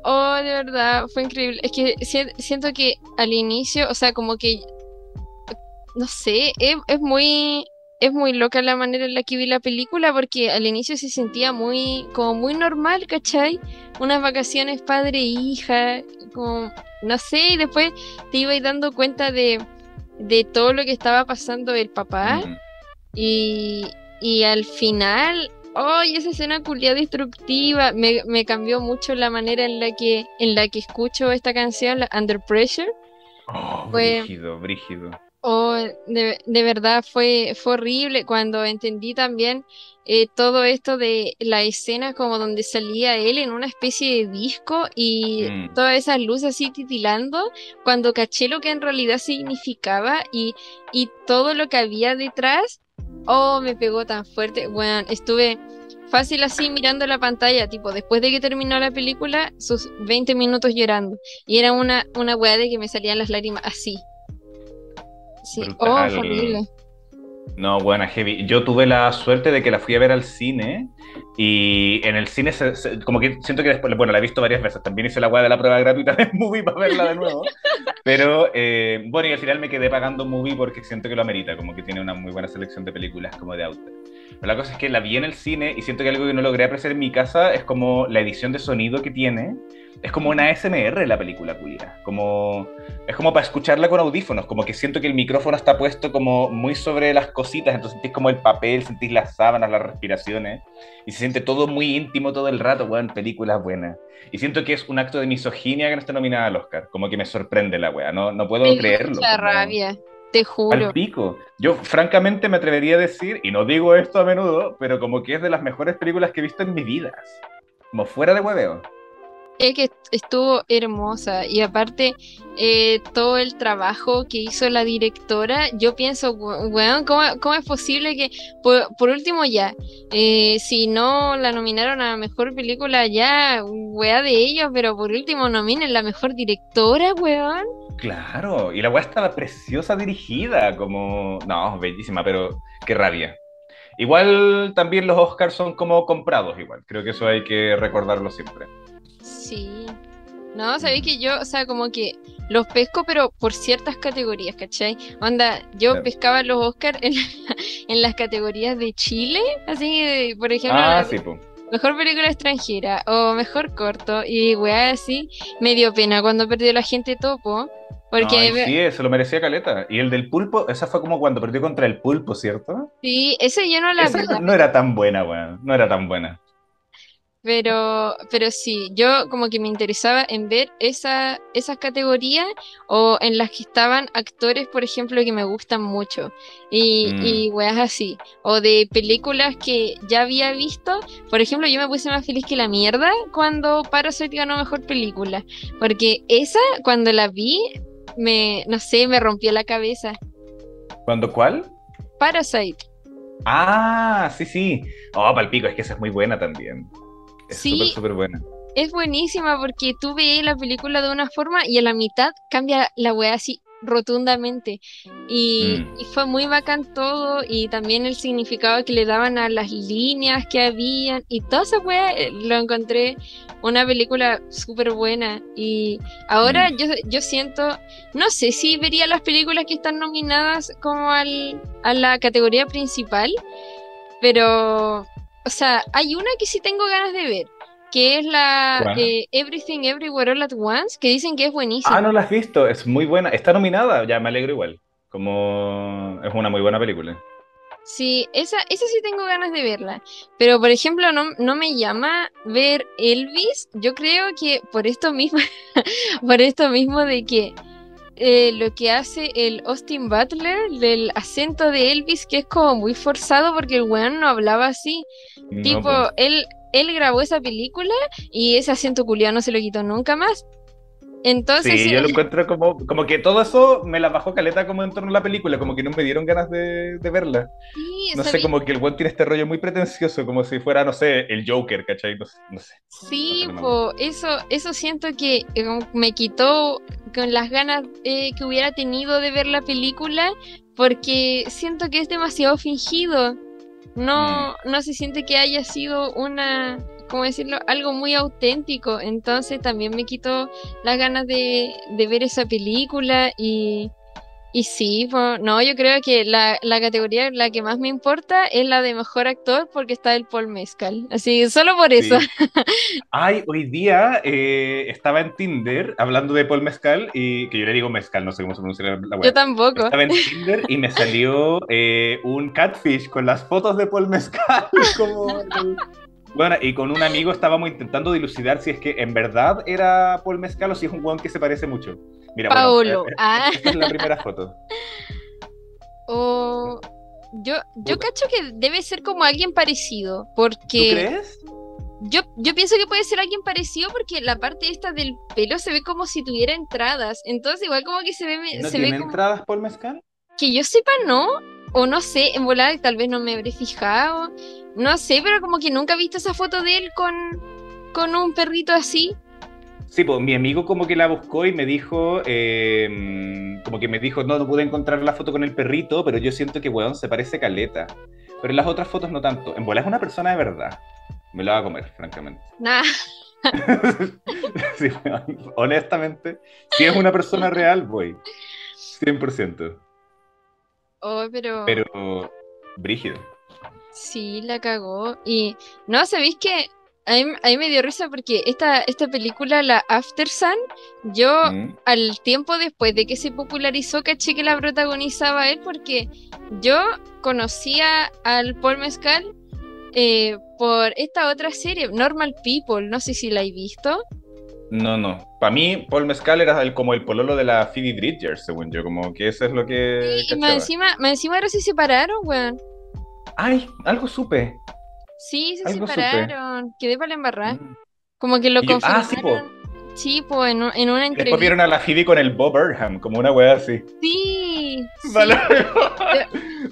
Oh, de verdad, fue increíble. Es que siento que al inicio, o sea, como que, no sé, es, muy, es muy loca la manera en la que vi la película porque al inicio se sentía muy, como muy normal, ¿cachai? Unas vacaciones padre e hija, como, no sé, y después te ibas dando cuenta de, de todo lo que estaba pasando el papá. Y, y al final ¡Ay, esa escena culia destructiva! Me, me, cambió mucho la manera en la que, en la que escucho esta canción, Under Pressure. Oh, brígido, brígido. Oh, de, de, verdad fue, fue horrible cuando entendí también eh, todo esto de la escena como donde salía él en una especie de disco y mm. todas esas luces así titilando, cuando caché lo que en realidad significaba y, y todo lo que había detrás, Oh, me pegó tan fuerte. Bueno, estuve fácil así mirando la pantalla, tipo, después de que terminó la película, sus 20 minutos llorando. Y era una, una weá de que me salían las lágrimas así. Sí, oh, horrible. No, buena, heavy. Yo tuve la suerte de que la fui a ver al cine y en el cine como que siento que después, bueno, la he visto varias veces. También hice la weá de la prueba gratuita de Movie para verla de nuevo. Pero eh, bueno, y al final me quedé pagando Movie porque siento que lo amerita, como que tiene una muy buena selección de películas como de autor. Pero la cosa es que la vi en el cine y siento que algo que no logré apreciar en mi casa es como la edición de sonido que tiene es como una SMR la película, culia. Como, es como para escucharla con audífonos, como que siento que el micrófono está puesto como muy sobre las cositas, entonces sentís como el papel, sentís las sábanas, las respiraciones, y se siente todo muy íntimo todo el rato, weón, películas buenas. Y siento que es un acto de misoginia que no está nominada al Oscar, como que me sorprende la wea, no, no puedo creerlo. Mucha rabia. Te juro. Al pico. Yo, francamente, me atrevería a decir, y no digo esto a menudo, pero como que es de las mejores películas que he visto en mi vida. Como fuera de hueveo es que estuvo hermosa y aparte eh, todo el trabajo que hizo la directora, yo pienso, bueno, ¿cómo, es posible que, por, último ya, eh, si no la nominaron a Mejor Película ya, weá de ellos, pero por último nominen la Mejor Directora, weón? Claro, y la weá estaba preciosa dirigida, como, no, bellísima, pero qué rabia. Igual también los Oscars son como comprados, igual, creo que eso hay que recordarlo siempre. Sí. No, sabéis que yo, o sea, como que los pesco, pero por ciertas categorías, ¿cachai? Onda, yo Claro. pescaba los Oscars en, en las categorías de Chile, así, de, por ejemplo, Ah, la- sí, po. mejor película extranjera o mejor corto, y weá, así, me dio pena cuando perdió la gente topo, porque Ay, me- sí, se lo merecía Caleta. Y el del pulpo, esa fue como cuando perdió contra el pulpo, ¿cierto? sí, ese yo no la Esa vi. no, no era tan buena, weón. No era tan buena. Pero, pero sí, yo como que me interesaba en ver esa, esas categorías o en las que estaban actores, por ejemplo, que me gustan mucho. Y, Mm. y weas así. O de películas que ya había visto. Por ejemplo, yo me puse más feliz que la mierda cuando Parasite ganó mejor película. Porque esa, cuando la vi, me, no sé, me rompió la cabeza. ¿Cuándo cuál? Parasite. Ah, sí, sí. Oh, palpico, es que esa es muy buena también. Es Sí. súper, súper buena. Es buenísima porque tú ves la película de una forma y a la mitad cambia la weá así rotundamente. Y, Mm. y fue muy bacán todo y también el significado que le daban a las líneas que habían y toda esa weá eh, lo encontré una película súper buena. Y ahora Mm. yo, yo siento, no sé si vería las películas que están nominadas como al, a la categoría principal, pero, o sea, hay una que sí tengo ganas de ver, que es la eh, Everything Everywhere All at Once, que dicen que es buenísima. Ah, no la has visto, es muy buena. Está nominada, ya me alegro igual. Como es una muy buena película. Sí, esa, esa sí tengo ganas de verla. Pero, por ejemplo, no, no me llama ver Elvis. Yo creo que por esto mismo, por esto mismo de que eh, lo que hace el Austin Butler del acento de Elvis, que es como muy forzado porque el weón no hablaba así. No, tipo, po. él, él grabó esa película y ese acento culiao no se lo quitó nunca más. Entonces, Sí, yo lo encuentro como, como que todo eso me la bajó caleta como en torno a la película, como que no me dieron ganas de, de verla. sí, No sé, como que el weón tiene este rollo muy pretencioso, como si fuera, no sé, el Joker, ¿cachai? No sé. No sé. Sí, No sé, po, eso, eso siento que eh, me quitó con las ganas eh, que hubiera tenido de ver la película, porque siento que es demasiado fingido. No, Mm. no se siente que haya sido una, ¿cómo decirlo? Algo muy auténtico. Entonces también me quitó las ganas de, de ver esa película y, y sí, no, yo creo que la, la categoría la que más me importa es la de mejor actor porque está el Paul Mescal. Así, solo por eso. Sí. Ay, hoy día eh, estaba en Tinder hablando de Paul Mezcal y que yo le digo Mezcal, no sé cómo se pronuncia la, la Yo tampoco. Estaba en Tinder y me salió eh, un catfish con las fotos de Paul Mezcal. Como Bueno, y con un amigo estábamos intentando dilucidar si es que en verdad era Paul Mezcal o si es un weón que se parece mucho. Mira, bueno, Paolo. eh, eh, Ah, esta es la primera foto. o yo, yo Puta. cacho que debe ser como alguien parecido, ¿Tú porque crees? yo, yo pienso que puede ser alguien parecido porque la parte esta del pelo se ve como si tuviera entradas, entonces igual como que se ve, ¿No se ve tiene como entradas Paul Mezcal? que yo sepa no, o no sé, en volada tal vez no me habré fijado, no sé, pero como que nunca he visto esa foto de él con, con un perrito así. Sí, pues mi amigo como que la buscó y me dijo, eh, como que me dijo, no, no pude encontrar la foto con el perrito, pero yo siento que, weón, se parece caleta. Pero en las otras fotos no tanto. En bola es una persona de verdad. Me lo va a comer, francamente. Nah, Sí, weón, honestamente, si es una persona real, voy. 100%. oh, pero... Pero, brígido. Sí, la cagó. Y no, ¿sabéis que a mí, a mí me dio risa porque esta, esta película, la After Sun, yo Mm. al tiempo después de que se popularizó, caché que la protagonizaba él porque yo conocía al Paul Mescal eh, por esta otra serie, Normal People, no sé si la he visto. No, no. Para mí, Paul Mezcal era el- como el pololo de la Phoebe Bridgers, según yo. Como que eso es lo que. Y más cachaba. encima, más encima ahora se separaron, weón. Ay, algo supe. Sí, se Algo supe. separaron. Quedé para la embarrada. Mm. Como que lo yo- ah, confirmaron. sí, po. Sí, pues en, un- en una Después entrevista. vieron a la Phoebe con el Bob Burnham, como una wea así. Sí, sí. Vale.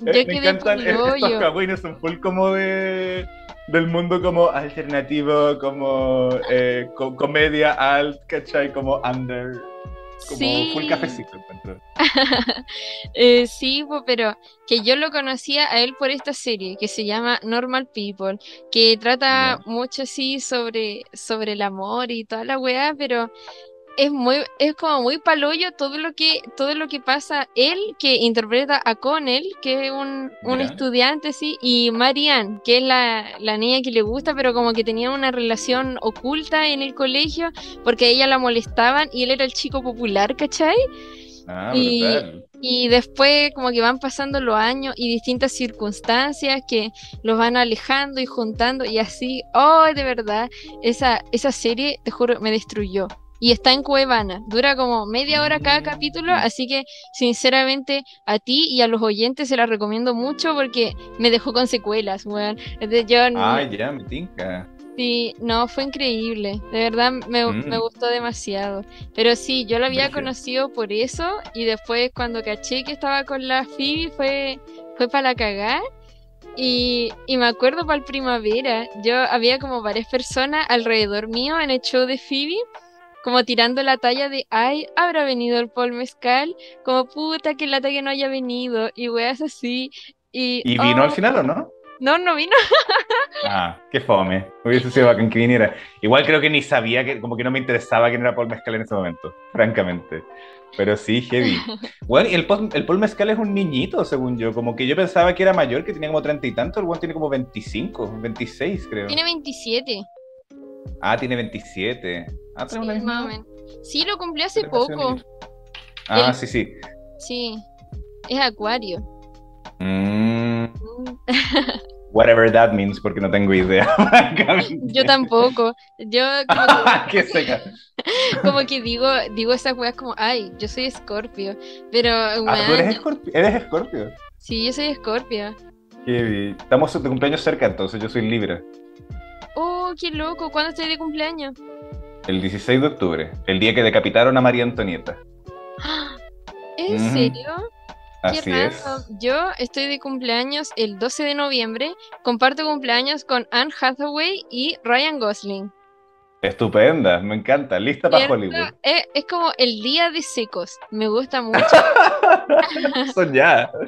yo Me encantan estos cagüines, son full como de del mundo como alternativo, como eh, co- comedia alt, ¿cachai? Como under, como Sí. full cafecito. encuentro. Eh, sí, pero que yo lo conocía a él por esta serie que se llama Normal People, que trata mucho así sobre, sobre el amor y toda la weá, pero es muy, es como muy paloyo todo lo que, todo lo que pasa él, que interpreta a Connell, que es un, un estudiante, sí, y Marianne, que es la, la niña que le gusta, pero como que tenía una relación oculta en el colegio, porque a ella la molestaban y él era el chico popular, ¿cachai? Ah, Y-. Y después como que van pasando los años y distintas circunstancias que los van alejando y juntando y así, oh, de verdad, esa, esa serie, te juro, me destruyó. Y está en Cuevana, dura como media hora cada capítulo, Mm. así que sinceramente a ti y a los oyentes se la recomiendo mucho porque me dejó con secuelas, weón. Yo Ah, ya, me tinca. Sí, no, fue increíble. De verdad me, me Mm. gustó demasiado. Pero sí, yo lo había conocido por eso y después cuando caché que estaba con la Phoebe fue, fue para la cagá. Y, y me acuerdo para el primavera, yo había como varias personas alrededor mío en el show de Phoebe, como tirando la talla de, ay, habrá venido el Paul Mezcal, como puta que lata que no haya venido, y weas así. Y, ¿Y vino oh, al final o no? No, no vino. Ah, qué fome. Hubiese sido bacán que viniera. Igual creo que ni sabía que, como que no me interesaba quién era Paul Mezcal en ese momento, francamente. Pero sí, heavy. Bueno, y el Paul, el Paul Mezcal es un niñito, según yo. Como que yo pensaba que era mayor, que tenía como treinta y tanto. El buen tiene como 25, 26, creo. Tiene 27. Ah, tiene 27. Ah, Sí, misma lo cumplí hace poco. Ah, El- sí, sí. Sí. Es acuario. Mm, whatever that means, porque no tengo idea. Yo tampoco. Yo como que, como que digo, digo esas weas como, ay, yo soy escorpio. Pero, Ah, tú eres escorpio. Eres escorpio. sí, yo soy escorpio. Estamos de cumpleaños cerca, entonces yo soy Libra. Oh, qué loco. ¿Cuándo estoy de cumpleaños? El 16 de octubre, el día que decapitaron a María Antonieta. ¿En serio? Qué Así es. Yo estoy de cumpleaños el 12 de noviembre. Comparto cumpleaños con Anne Hathaway y Ryan Gosling. Estupenda, me encanta. Lista para. Hollywood. Es, es como el día de secos. Me gusta mucho. Son ya.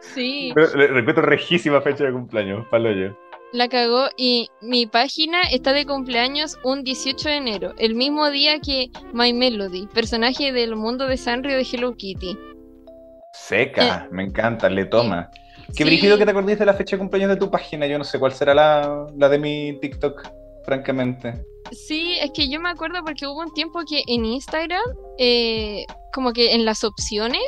Sí. Repito, rejísima fecha de cumpleaños, palo yo. La cagó y mi página está de cumpleaños un 18 de enero, el mismo día que My Melody, personaje del mundo de Sanrio de Hello Kitty. Seca, me encanta, le toma. Qué Sí. brígido que te acordís de la fecha de cumpleaños de tu página. Yo no sé cuál será la, la de mi TikTok, francamente. Sí, es que yo me acuerdo porque hubo un tiempo que en Instagram, eh, como que en las opciones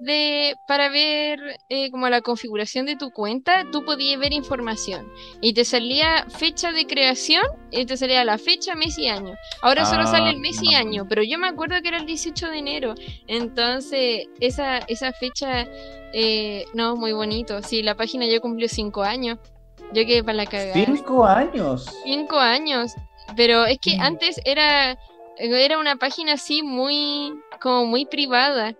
de para ver eh, como la configuración de tu cuenta, tú podías ver información y te salía fecha de creación y te salía la fecha, mes y año. Ahora solo sale el mes y Ah. año, pero yo me acuerdo que era el 18 de enero. Entonces, esa, esa fecha, eh, no, muy bonito. Sí, la página ya cumplió cinco años. Yo quedé para la cagada. Cinco años. Cinco años. Pero es que Mm. antes era, era una página así muy, como muy privada.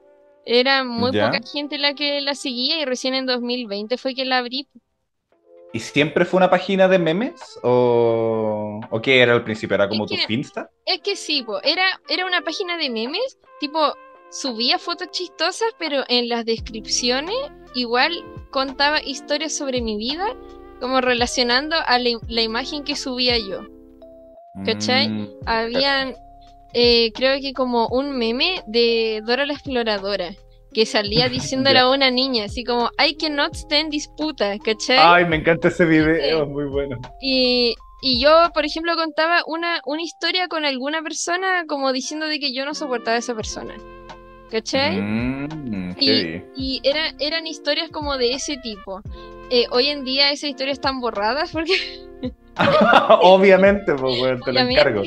Era muy Ya. poca gente la que la seguía y recién en 2020 fue que la abrí. ¿Y siempre fue una página de memes? ¿O, o qué era al principio? ¿Era como Es tu que- Finsta? Es que sí, po, era, era una página de memes, tipo, subía fotos chistosas, pero en las descripciones igual contaba historias sobre mi vida, como relacionando a la, la imagen que subía yo. ¿Cachai? Mm, Habían, eh, creo que como un meme de Dora la Exploradora, que salía diciéndole Ya. a una niña, así como, I cannot stand disputa, ¿cachai? Ay, me encanta ese video, muy bueno. Y, y yo, por ejemplo, contaba una, una historia con alguna persona como diciendo de que yo no soportaba a esa persona. ¿Cachai? Mm, Y- heavy. Y era, eran historias como de ese tipo. Eh, hoy en día esas historias están borradas porque Obviamente, pues, weón, te lo encargo.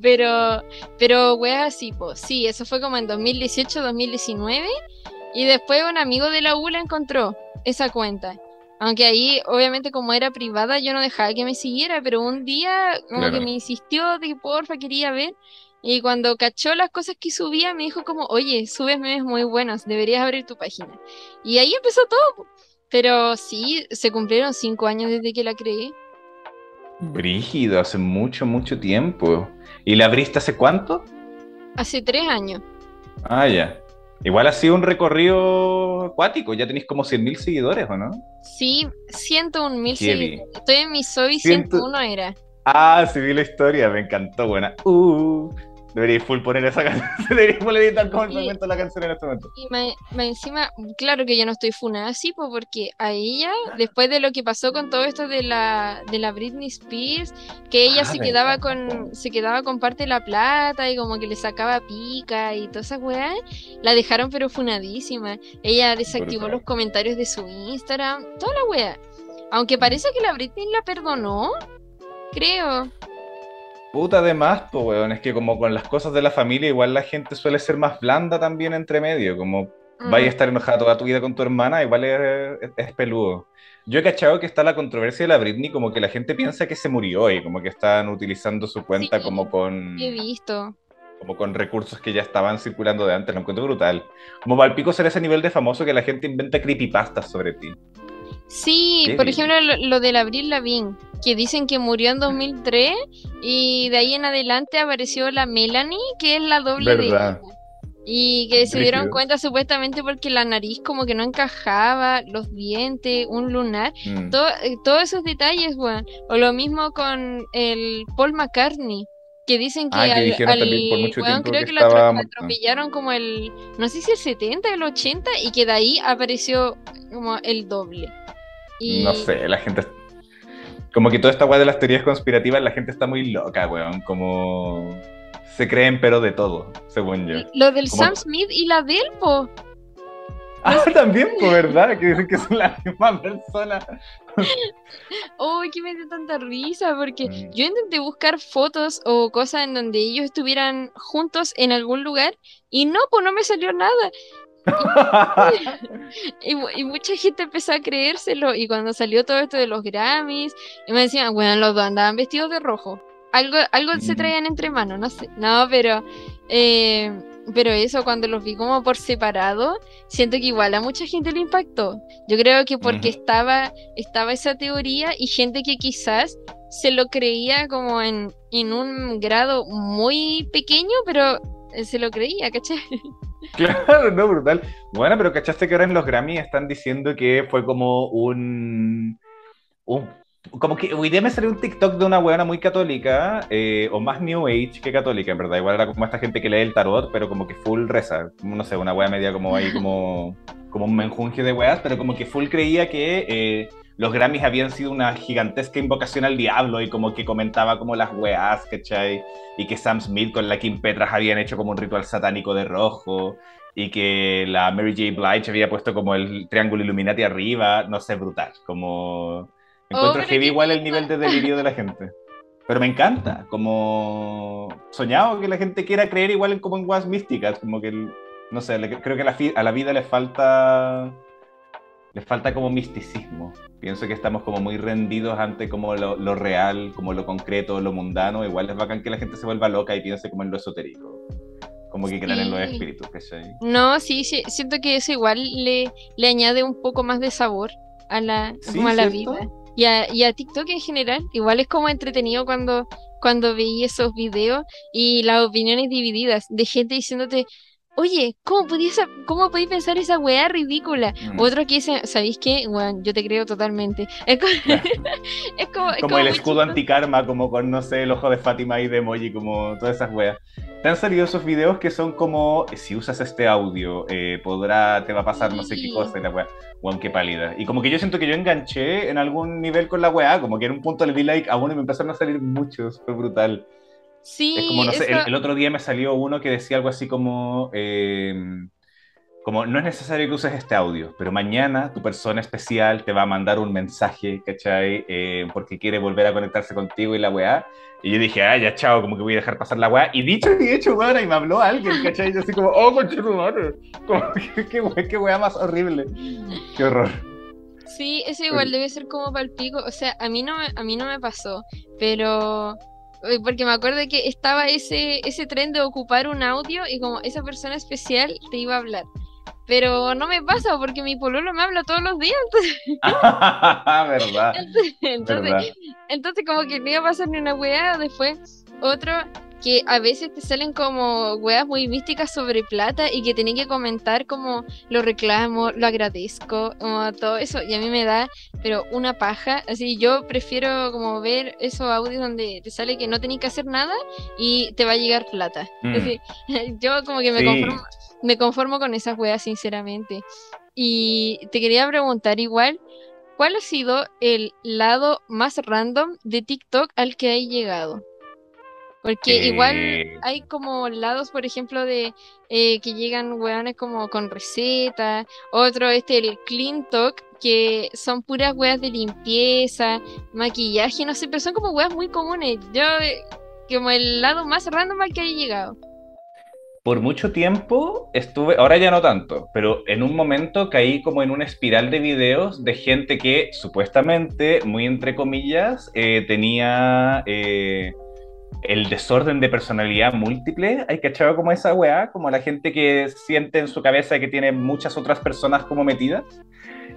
Pero, pero weas así, pues sí, eso fue como en 2018-2019. Y después un amigo de la U la encontró, esa cuenta. Aunque ahí, obviamente, como era privada, yo no dejaba que me siguiera, pero un día como Claro. que me insistió de que porfa quería ver. Y cuando cachó las cosas que subía, me dijo como, oye, subes memes muy buenos, deberías abrir tu página. Y ahí empezó todo. Pero sí, se cumplieron cinco años desde que la creé. Brígido, hace mucho, mucho tiempo. ¿Y la abriste hace cuánto? Hace tres años. Ah, ya. Igual ha sido un recorrido acuático, ya tenéis como 100.000 seguidores, ¿o no? Sí, 101 mil Heavy. seguidores. Estoy en mi Soy Ciento- 101 era. Ah, sí vi la historia, me encantó, buena. Uh, Debería full poner esa canción. Debería full editar como el momento la canción en este momento. Y me, encima, claro que yo no estoy funada así, pues porque a ella, después de lo que pasó con todo esto de la, de la Britney Spears, que ella ah, se quedaba con se quedaba con parte de la plata y como que le sacaba pica y todas esas weas, la dejaron pero funadísima. Ella desactivó los comentarios de su Instagram, toda la wea. Aunque parece que la Britney la perdonó, creo. Puta de más, pues, weón. Es que como con las cosas de la familia, igual la gente suele ser más blanda también entre medio. Como vaya a mm. estar enojada toda tu vida con tu hermana, igual es, peludo. Yo he cachado que está la controversia de la Britney, como que la gente piensa que se murió y como que están utilizando su cuenta como con. He visto. Como con recursos que ya estaban circulando de antes. Lo encuentro brutal. Como va pico ser ese nivel de famoso que la gente inventa creepypastas sobre ti. Sí, por ejemplo, lo, de Abril Lavigne, que dicen que murió en 2003 y de ahí en adelante apareció la Melanie, que es la doble de ella. Y que se dieron cuenta supuestamente porque la nariz como que no encajaba, los dientes, un lunar, mm. eh, todos esos detalles, bueno. O lo mismo con el Paul McCartney, que dicen que, ah, al, creo que, lo atropellaron como el, no sé si el 70, el 80, y que de ahí apareció como el doble. No sé, la gente. Como que toda esta weá de las teorías conspirativas, la gente está muy loca, weón. Como. Se creen, pero de todo, según yo. Lo del Sam Smith y la del, po. Ah, también, po, ¿verdad? Que dicen que son la misma persona. Uy, que me dio tanta risa, porque mm. yo intenté buscar fotos o cosas en donde ellos estuvieran juntos en algún lugar y no, pues no me salió nada. y, mucha gente empezó a creérselo. Y cuando salió todo esto de los Grammys, y me decían, bueno, los dos andaban vestidos de rojo. Algo, algo se traían entre manos, no sé. No, pero. Eh, pero eso, cuando los vi como por separado, siento que igual a mucha gente le impactó. Yo creo que porque estaba, estaba esa teoría y gente que quizás se lo creía como en, en un grado muy pequeño, pero se lo creía, ¿cachai? Claro, no, brutal. Bueno, pero ¿cachaste que ahora en los Grammy están diciendo que fue como un. como que hoy día me salió un TikTok de una weona muy católica, eh, o más New Age que católica, en verdad. Igual era como esta gente que lee el tarot, pero como que full reza. no sé, una wea media como ahí, como, como un menjunje de weas, pero como que full creía que. Eh, los Grammys habían sido una gigantesca invocación al diablo y como que comentaba como las weas, ¿cachai? Y que Sam Smith con la Kim Petras habían hecho como un ritual satánico de rojo y que la Mary J. Blige había puesto como el triángulo Illuminati arriba, no sé, brutal, como... Encuentro que vi igual el nivel de delirio de la gente. Pero me encanta, como soñado que la gente quiera creer igual en como en weas místicas, como que, no sé, creo que a la vida le falta les falta como misticismo. Pienso que estamos como muy rendidos ante como lo, real, como lo concreto, lo mundano. Igual es bacán que la gente se vuelva loca y piense como en lo esotérico. Como que crean en los espíritus, No, sí, sí, siento que eso igual le, le añade un poco más de sabor a la, a la vida. Y a, y a TikTok en general, igual es como entretenido cuando, cuando veí esos videos y las opiniones divididas de gente diciéndote, Oye, ¿cómo podías, cómo podías pensar esa weá ridícula? Mm. Otro que dice, ¿sabéis qué? Bueno, yo te creo totalmente. Es como, como, el escudo antikarma, como con, no sé, el ojo de Fátima y de emoji, como todas esas weas. Te han salido esos videos que son como, si usas este audio, eh, podrá, te va a pasar no sé qué cosa, y la wea, weón, qué pálida. Y como que yo siento que yo enganché en algún nivel con la weá, como que en un punto le di like a uno y me empezaron a salir muchos, fue brutal. Sí, es como, no sé, el, otro día me salió uno que decía algo así como, em, como, no es necesario que uses este audio, pero mañana tu persona especial te va a mandar un mensaje, ¿cachai? Eh, porque quiere volver a conectarse contigo y la weá. Y yo dije, ah, ya chao, como que voy a dejar pasar la weá. Y dicho y hecho, weá, y me habló alguien, ¿cachai? Y yo así como, oh, madre como, qué, qué, qué weá más horrible. Qué horror. Sí, eso igual debe ser como palpico. O sea, a mí no a mí no me pasó, pero eh, porque me acuerdo que estaba ese, ese tren de ocupar un audio y como esa persona especial te iba a hablar. Pero no me pasa porque mi pololo me habla todos los días. ¿Verdad? Entonces, entonces, como que no iba a pasar ni una weá. Después, otro que a veces te salen como weas muy místicas sobre plata y que tenés que comentar como lo reclamo, lo agradezco, como todo eso, y a mí me da, pero una paja, así yo prefiero como ver esos audios donde te sale que no tenés que hacer nada y te va a llegar plata. Mm. Así, yo como que me, Sí. conformo, me conformo con esas weas, sinceramente. Y te quería preguntar igual, ¿cuál ha sido el lado más random de TikTok al que hay llegado? Porque igual hay como lados, por ejemplo, de eh, que llegan weones como con recetas, otro este el clean talk, que son puras weas de limpieza, maquillaje, no sé, pero son como weas muy comunes. Yo, eh, como el lado más random al que hay llegado. Por mucho tiempo estuve, ahora ya no tanto, pero en un momento caí como en una espiral de videos de gente que supuestamente, muy entre comillas, eh, tenía eh, el desorden de personalidad múltiple. ¿Hay cachado como esa weá? Como la gente que siente en su cabeza que tiene muchas otras personas como metidas.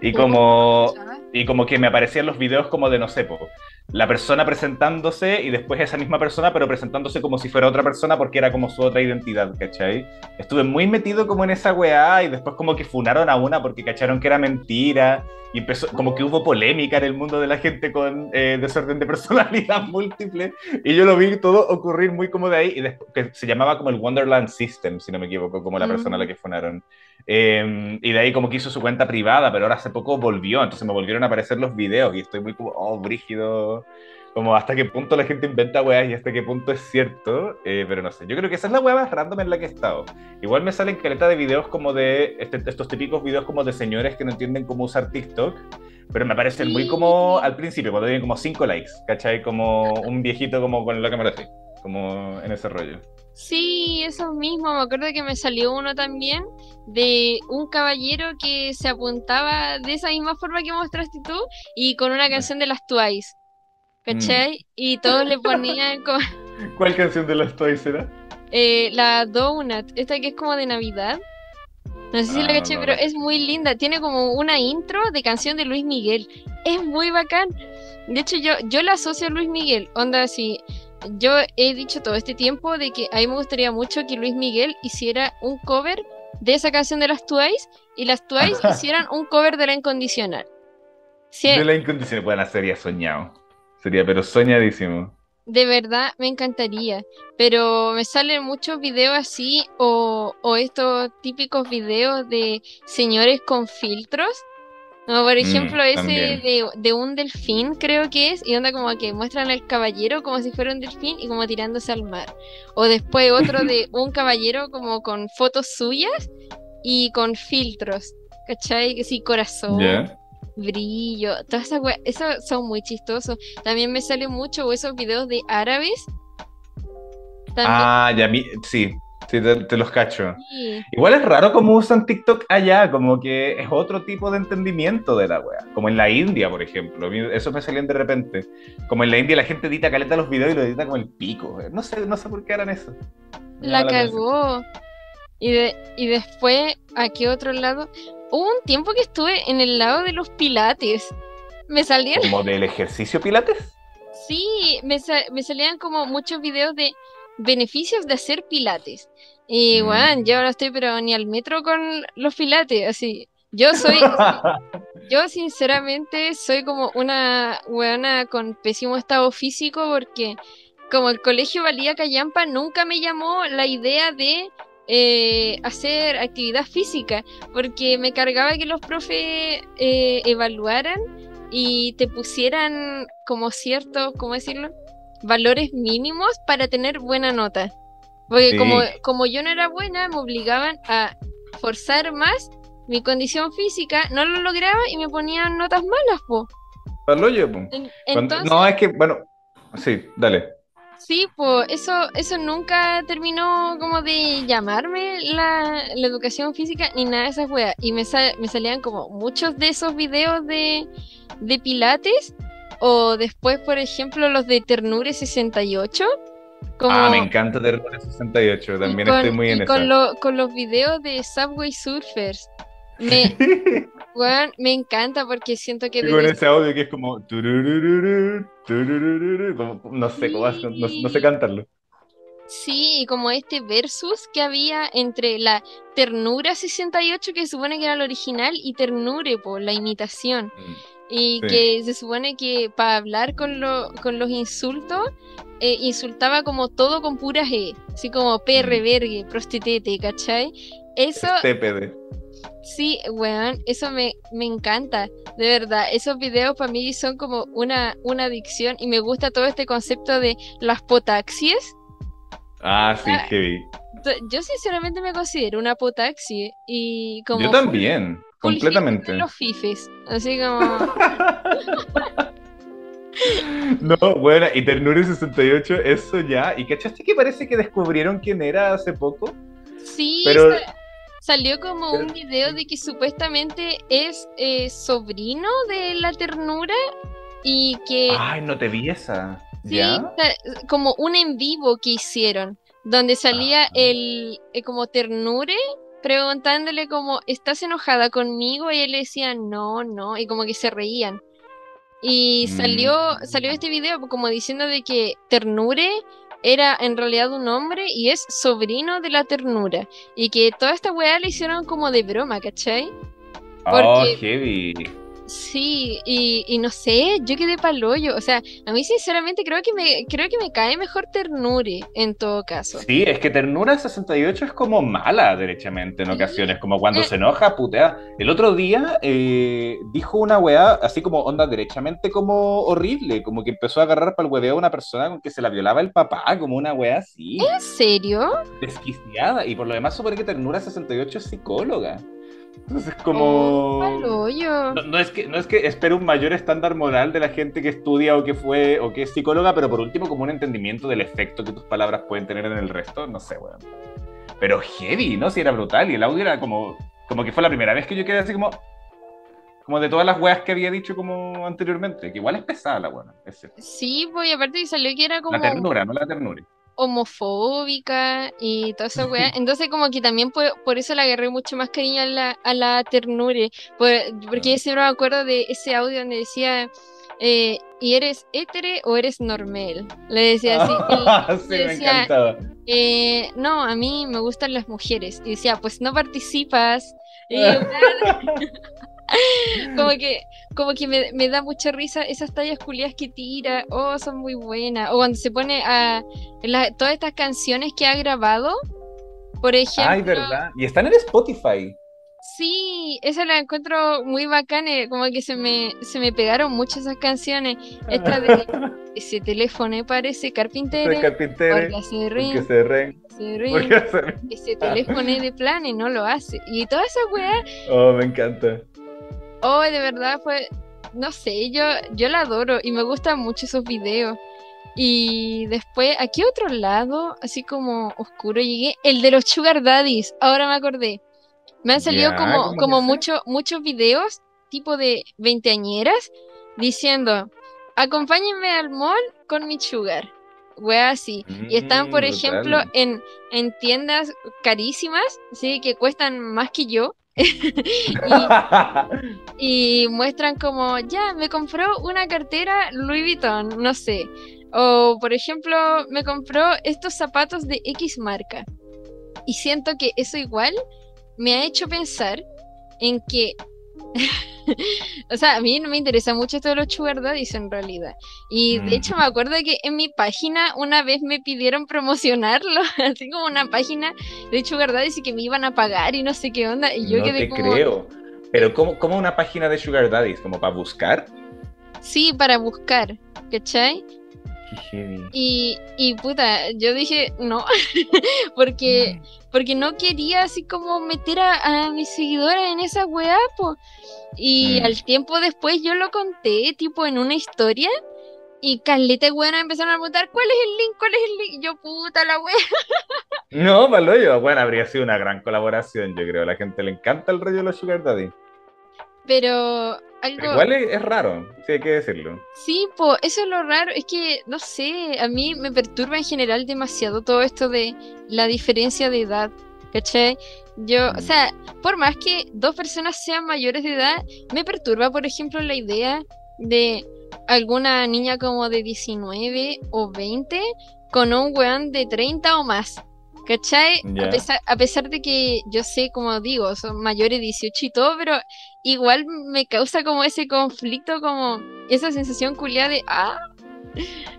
Y como, y como que me aparecían los videos como de, no sé, po, la persona presentándose y después esa misma persona, pero presentándose como si fuera otra persona porque era como su otra identidad, ¿cachai? Estuve muy metido como en esa weá y después como que funaron a una porque cacharon que era mentira y empezó, como que hubo polémica en el mundo de la gente con eh, desorden de personalidad múltiple y yo lo vi todo ocurrir muy como de ahí y después, que se llamaba como el Wonderland System, si no me equivoco, como la persona a la que funaron. Eh, y de ahí como que hizo su cuenta privada, pero ahora hace poco volvió, entonces me volvieron a aparecer los videos y estoy muy como, oh, brígido, como hasta qué punto la gente inventa weas y hasta qué punto es cierto, eh, pero no sé, yo creo que esa es la wea más random en la que he estado. Igual me salen caleta de videos como de, este- estos típicos videos como de señores que no entienden cómo usar TikTok, pero me parecen muy como al principio, cuando tienen como 5 likes, ¿cachai? Como un viejito como con la cámara así, como en ese rollo. Sí, eso mismo. Me acuerdo que me salió uno también de un caballero que se apuntaba de esa misma forma que mostraste tú y con una canción de las Twice. ¿Cachai? Y todos le ponían como, ¿Cuál canción de los Toys era? eh, la Donut, esta que es como de Navidad. No sé si la Ah, caché, no, pero es muy linda. Tiene como una intro de canción de Luis Miguel. Es muy bacán. De hecho, yo, yo la asocio a Luis Miguel. Onda, así. Yo he dicho todo este tiempo de que a mí me gustaría mucho que Luis Miguel hiciera un cover de esa canción de las Twice y las Twice hicieran un cover de la incondicional. Sí, De la incondicional hacer, sería soñado. Sería, pero soñadísimo. De verdad me encantaría, pero me salen muchos videos así o, o estos típicos videos de señores con filtros. Como por ejemplo ese de, de un delfín creo que es, y onda como que muestran al caballero como si fuera un delfín y como tirándose al mar. O después otro de un caballero como con fotos suyas y con filtros, ¿cachai? Sí, corazón brillo, todas esas weas, esos son muy chistosos. También me salen mucho esos videos de árabes. También, Ah, ya, mi- sí, sí, te, te los cacho. sí. Igual es raro cómo usan TikTok allá, como que es otro tipo de entendimiento de la wea. Como en la India, por ejemplo. Eso me salían de repente. Como en la India la gente edita caleta los videos y lo edita como el pico. No sé, no sé por qué harán eso. Me La cagó. Y, de, y después, ¿a qué otro lado? Hubo un tiempo que estuve en el lado de los pilates. Me salían, ¿Como del ejercicio pilates? sí, me, sa- me salían como muchos videos de beneficios de hacer pilates. Y Mm. bueno, yo no estoy pero ni al metro con los pilates, así. Yo soy, Yo sinceramente soy como una weona con pésimo estado físico porque como el colegio valía callampa, nunca me llamó la idea de eh, hacer actividad física porque me cargaba que los profes eh, evaluaran y te pusieran como ciertos, ¿cómo decirlo? Valores mínimos para tener buena nota. Porque Sí. como, como yo no era buena, me obligaban a forzar más mi condición física, no lo lograba y me ponían notas malas, po. Hoyo, po. En- Entonces, No, es que, bueno, sí, dale. sí, pues eso, eso nunca terminó como de llamarme la, la educación física ni nada de esas weas. Y me, sa- me salían como muchos de esos videos de, de pilates. O después, por ejemplo, los de Ternure 68. Como, Ah, me encanta Terror 68, y también con- estoy muy en y esa. con, lo- con los videos de Subway Surfers. Me, me encanta porque siento que Y con desde ese audio que es como. no sé cómo no, no sé cantarlo. Sí, y como este versus que había entre la Ternura 68, que supone que era el original, y Ternure, por la imitación. Mm, Y Sí. que se supone que para hablar con, lo- con los insultos, eh, insultaba como todo con puras E, así como perre, Mm. vergue, prostitete, ¿cachai? Eso, TPD. sí, weón, eso me, me encanta, de verdad. Esos videos para mí son como una, una adicción y me gusta todo este concepto de las potaxies. Ah, sí, Ah, Yo sinceramente me considero una potaxi y como Yo también, completamente. los fifes, así como... No, bueno, y Ternura 68, eso ya. ¿Y cachaste que parece que descubrieron quién era hace poco? Sí, Pero- sa- salió como pero- un video de que supuestamente es eh, sobrino de la ternura y que Ay, no te vi esa. sí, como un en vivo que hicieron, donde salía Ajá. el eh, como ternure preguntándole como, ¿estás enojada conmigo? Y él le decía, no, no, y como que se reían. Y salió, Mm. salió este video como diciendo de que Ternure era en realidad un hombre y es sobrino de la ternura. Y que toda esta weá le hicieron como de broma, ¿cachai? Oh, porque- heavy. Sí, y, y no sé, yo quedé pa'l-hoyo. O sea, a mí sinceramente creo que me, creo que me cae mejor Ternure en todo caso. Sí, es que Ternura 68 es como mala, derechamente, en ocasiones. Como cuando Eh. se enoja, putea. El otro día eh, dijo una weá así como onda derechamente como horrible. Como que empezó a agarrar para el hueveo a una persona con que se la violaba el papá, como una weá así. ¿En serio? Desquiciada. Y por lo demás, supone que Ternura 68 es psicóloga. Entonces, Oh, como. pa'l-hoyo. No, no es que, no es que espere un mayor estándar moral de la gente que estudia o que fue o que es psicóloga, pero por último como un entendimiento del efecto que tus palabras pueden tener en el resto, no sé, weón. Pero heavy, ¿no? Si era brutal y el audio era como, como que fue la primera vez que yo quedé así como, como de todas las weas que había dicho como anteriormente, que igual es pesada la cierto. Sí, pues y aparte salió que era como La ternura, no la ternura. Homofóbica y toda esa weá. Entonces como que también por, por eso le agarré mucho más cariño a la, a la ternure. Por- porque yo siempre me acuerdo de ese audio donde decía, eh, ¿y eres hétere o eres normel? Le decía así. y sí, le me decía, encantaba. eh, no, a mí me gustan las mujeres. Y decía, pues no participas. Y como que, como que me, me da mucha risa esas tallas culiadas que tira. Oh, son muy buenas. O cuando se pone a la- todas estas canciones que ha grabado. Por ejemplo, Ay, verdad. Y están en Spotify. sí, esa la encuentro muy bacana. Como que se me, se me pegaron mucho esas canciones. Esta de ese teléfono parece De carpintero. carpintero. Porque se Porque ríe, se ren. se ríe. Porque se Ese teléfono de plan y no lo hace. Y toda esa weá, Oh, me encanta. Oh, de verdad fue, no sé, yo, yo la adoro y me gustan mucho esos videos. Y después, ¿a qué otro lado, así como oscuro, llegué? El de los Sugar Daddies, ahora me acordé. Me han salido como, ¿cómo como mucho- muchos videos, tipo de veinteañeras, diciendo, acompáñenme al mall con mi sugar. Wea así. Y están, por Mm, ejemplo, en, en tiendas carísimas, ¿sí? que cuestan más que yo. y, muestran como, ya, me compró una cartera Louis Vuitton, no sé. O, por ejemplo, me compró estos zapatos de X marca. Y siento que eso igual me ha hecho pensar en que... o sea, a mí no me interesa mucho esto de los sugar daddies en realidad. Y de Mm. hecho me acuerdo que en mi página una vez me pidieron promocionarlo, así como una página de sugar daddies y que me iban a pagar y no sé qué onda. Y yo no quedé te como, creo. Pero ¿cómo, cómo una página de Sugar Daddies? ¿Como para buscar? sí, para buscar, ¿cachai? Qué heavy. Y, y puta, yo dije no, porque, porque no quería así como meter a, a mis seguidores en esa weá, po. Y Mm. al tiempo después yo lo conté, tipo en una historia, y caleta buena empezaron a preguntar, ¿cuál es el link? ¿Cuál es el link? Y yo, puta la weá. No, Paloyo. Bueno, habría sido una gran colaboración, yo creo. A la gente le encanta el rollo de los Sugar Daddy. Pero algo... Igual es, es raro, sí hay que decirlo. Sí, po, eso es lo raro, es que, no sé, a mí me perturba en general demasiado todo esto de la diferencia de edad, ¿cachai? Yo, o sea, por más que dos personas sean mayores de edad, me perturba, por ejemplo, la idea de alguna niña como de 19 o 20 con un weón de 30 o más. ¿Cachai? A, pesar, a pesar de que yo sé, como digo, son mayores de 18 y todo, pero igual me causa como ese conflicto, como esa sensación culiada de, ah,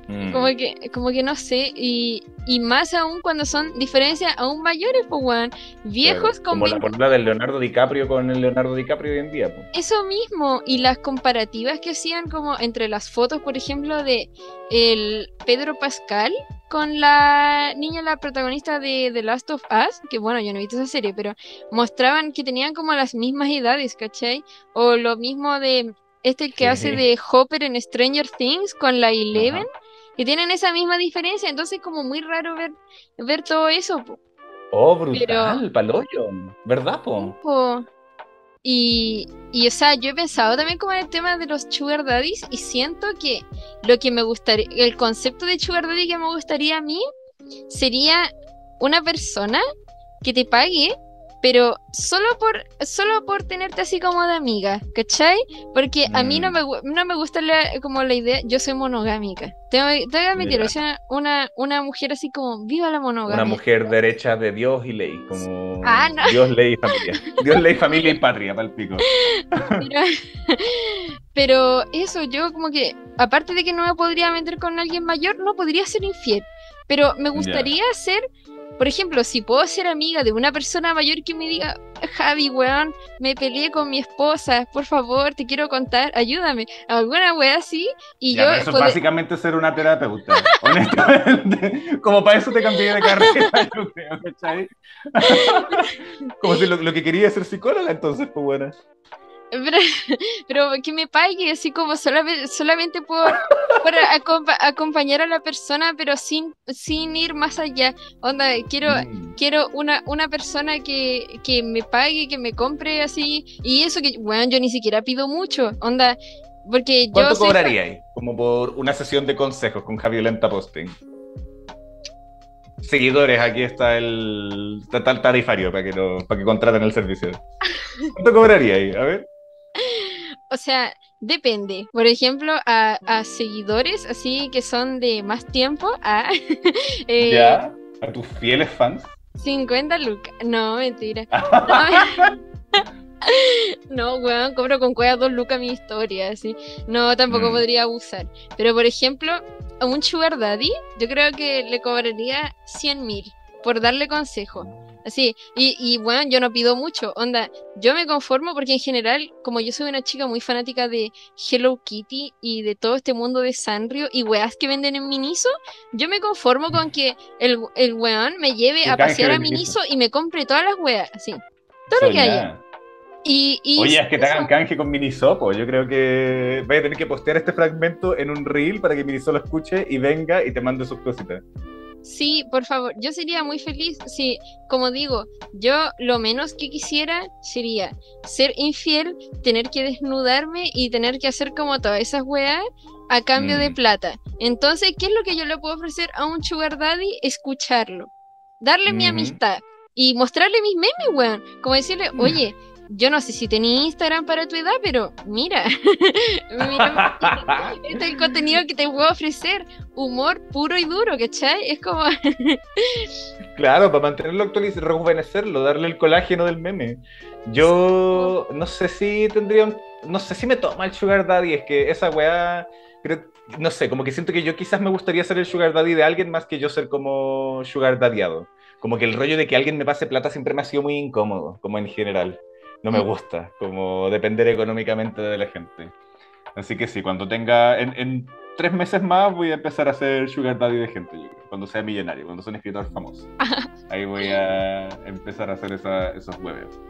Mm. como que, como que no sé, y, y más aún cuando son diferencias aún mayores, pues weón, viejos Claro, con Como la 20 portada del Leonardo DiCaprio con el Leonardo DiCaprio hoy en día. po. Eso mismo, y las comparativas que hacían como entre las fotos, por ejemplo, de el Pedro Pascal con la niña, la protagonista de The Last of Us, que bueno, yo no he visto esa serie, pero mostraban que tenían como las mismas edades, ¿cachai? O lo mismo de este que hace de Hopper en Stranger Things con la Eleven, Ajá. que tienen esa misma diferencia, entonces como muy raro ver, ver todo eso. po. Oh, brutal, palollo. ¿Verdad, po? Po. Y, y, o sea, yo he pensado también como en el tema de los sugar daddies y siento que lo que me gustaría, el concepto de sugar daddy que me gustaría a mí sería una persona que te pague, pero solo por, solo por tenerte así como de amiga, ¿cachai? Porque a mí no Mm. me, no me gusta la- como la idea, yo soy monogámica. Tengo, tengo que admitirlo, soy una, una, mujer así como, viva la monogamia. Una mujer derecha de Dios y ley, como Ah, no. Dios, ley y familia. Dios, ley, familia y patria, palpico. Pero, pero eso, yo como que, aparte de que no me podría meter con alguien mayor, no podría ser infiel. Pero me gustaría ser, por ejemplo, si puedo ser amiga de una persona mayor que me diga, Javi, weón, me peleé con mi esposa, por favor, te quiero contar, ayúdame. Alguna wea así, y Ya, yo pero eso es poder- básicamente ser una terapeuta, honestamente. Como para eso te cambié de carrera, yo creo, ¿cachai? Como si lo, lo que quería es ser psicóloga, entonces, pues bueno. Pero, pero que me pague, así como solamente, solamente por, por acompa- acompañar a la persona, pero sin, sin ir más allá. Onda, quiero, Mm. quiero una, una persona que, que me pague, que me compre así. Y eso que, bueno, yo ni siquiera pido mucho. Onda, porque yo ¿Cuánto soy- cobraríais? Como por una sesión de consejos con Javi Lenta Posting. Seguidores, aquí está el, el tarifario para que, lo, para que contraten el servicio. ¿Cuánto cobraríais? A ver. O sea, depende. Por ejemplo, a, a seguidores así que son de más tiempo, a eh, ¿Ya? ¿A tus fieles fans? 50 lucas. No, mentira. No, No, weón, cobro con cueva dos lucas mi historia, así. No, tampoco Mm. podría abusar. Pero, por ejemplo, a un sugar daddy, yo creo que le cobraría 100 mil por darle consejo. Así, y, y bueno, yo no pido mucho, onda, yo me conformo porque en general, como yo soy una chica muy fanática de Hello Kitty y de todo este mundo de Sanrio y weas que venden en Miniso, yo me conformo con que el, el weón me lleve a pasear a Miniso. Miniso y me compre todas las weas, así. Todo lo que haya. Soñá. Y, y Oye, es que te hagan canje con Minisopo. Yo creo que voy a tener que postear este fragmento en un reel para que Miniso lo escuche y venga y te mande sus cositas. Sí, por favor, yo sería muy feliz si, como digo, yo lo menos que quisiera sería ser infiel, tener que desnudarme y tener que hacer como todas esas weas a cambio de Mm. plata. Entonces, ¿qué es lo que yo le puedo ofrecer a un sugar daddy? Escucharlo, darle mi amistad y mostrarle mis memes, weón. Como decirle, Mm. oye, yo no sé si tenía Instagram para tu edad, pero mira, mira, este es el contenido que te puedo ofrecer. Humor puro y duro, ¿cachai? Es como... Claro, para mantenerlo actualizado, rejuvenecerlo, darle el colágeno del meme. Yo no sé si tendría No sé si me toma el Sugar Daddy, es que esa weá. no sé, como que siento que yo quizás me gustaría ser el Sugar Daddy de alguien más que yo ser como Sugar Daddyado. Como que el rollo de que alguien me pase plata siempre me ha sido muy incómodo, como en general. No me gusta, como depender económicamente de la gente. Así que sí, cuando tenga. En, en tres meses más voy a empezar a ser Sugar Daddy de gente, yo creo, cuando sea millonario, cuando sea un escritor famoso. Ahí voy a empezar a hacer esa- esos huevos.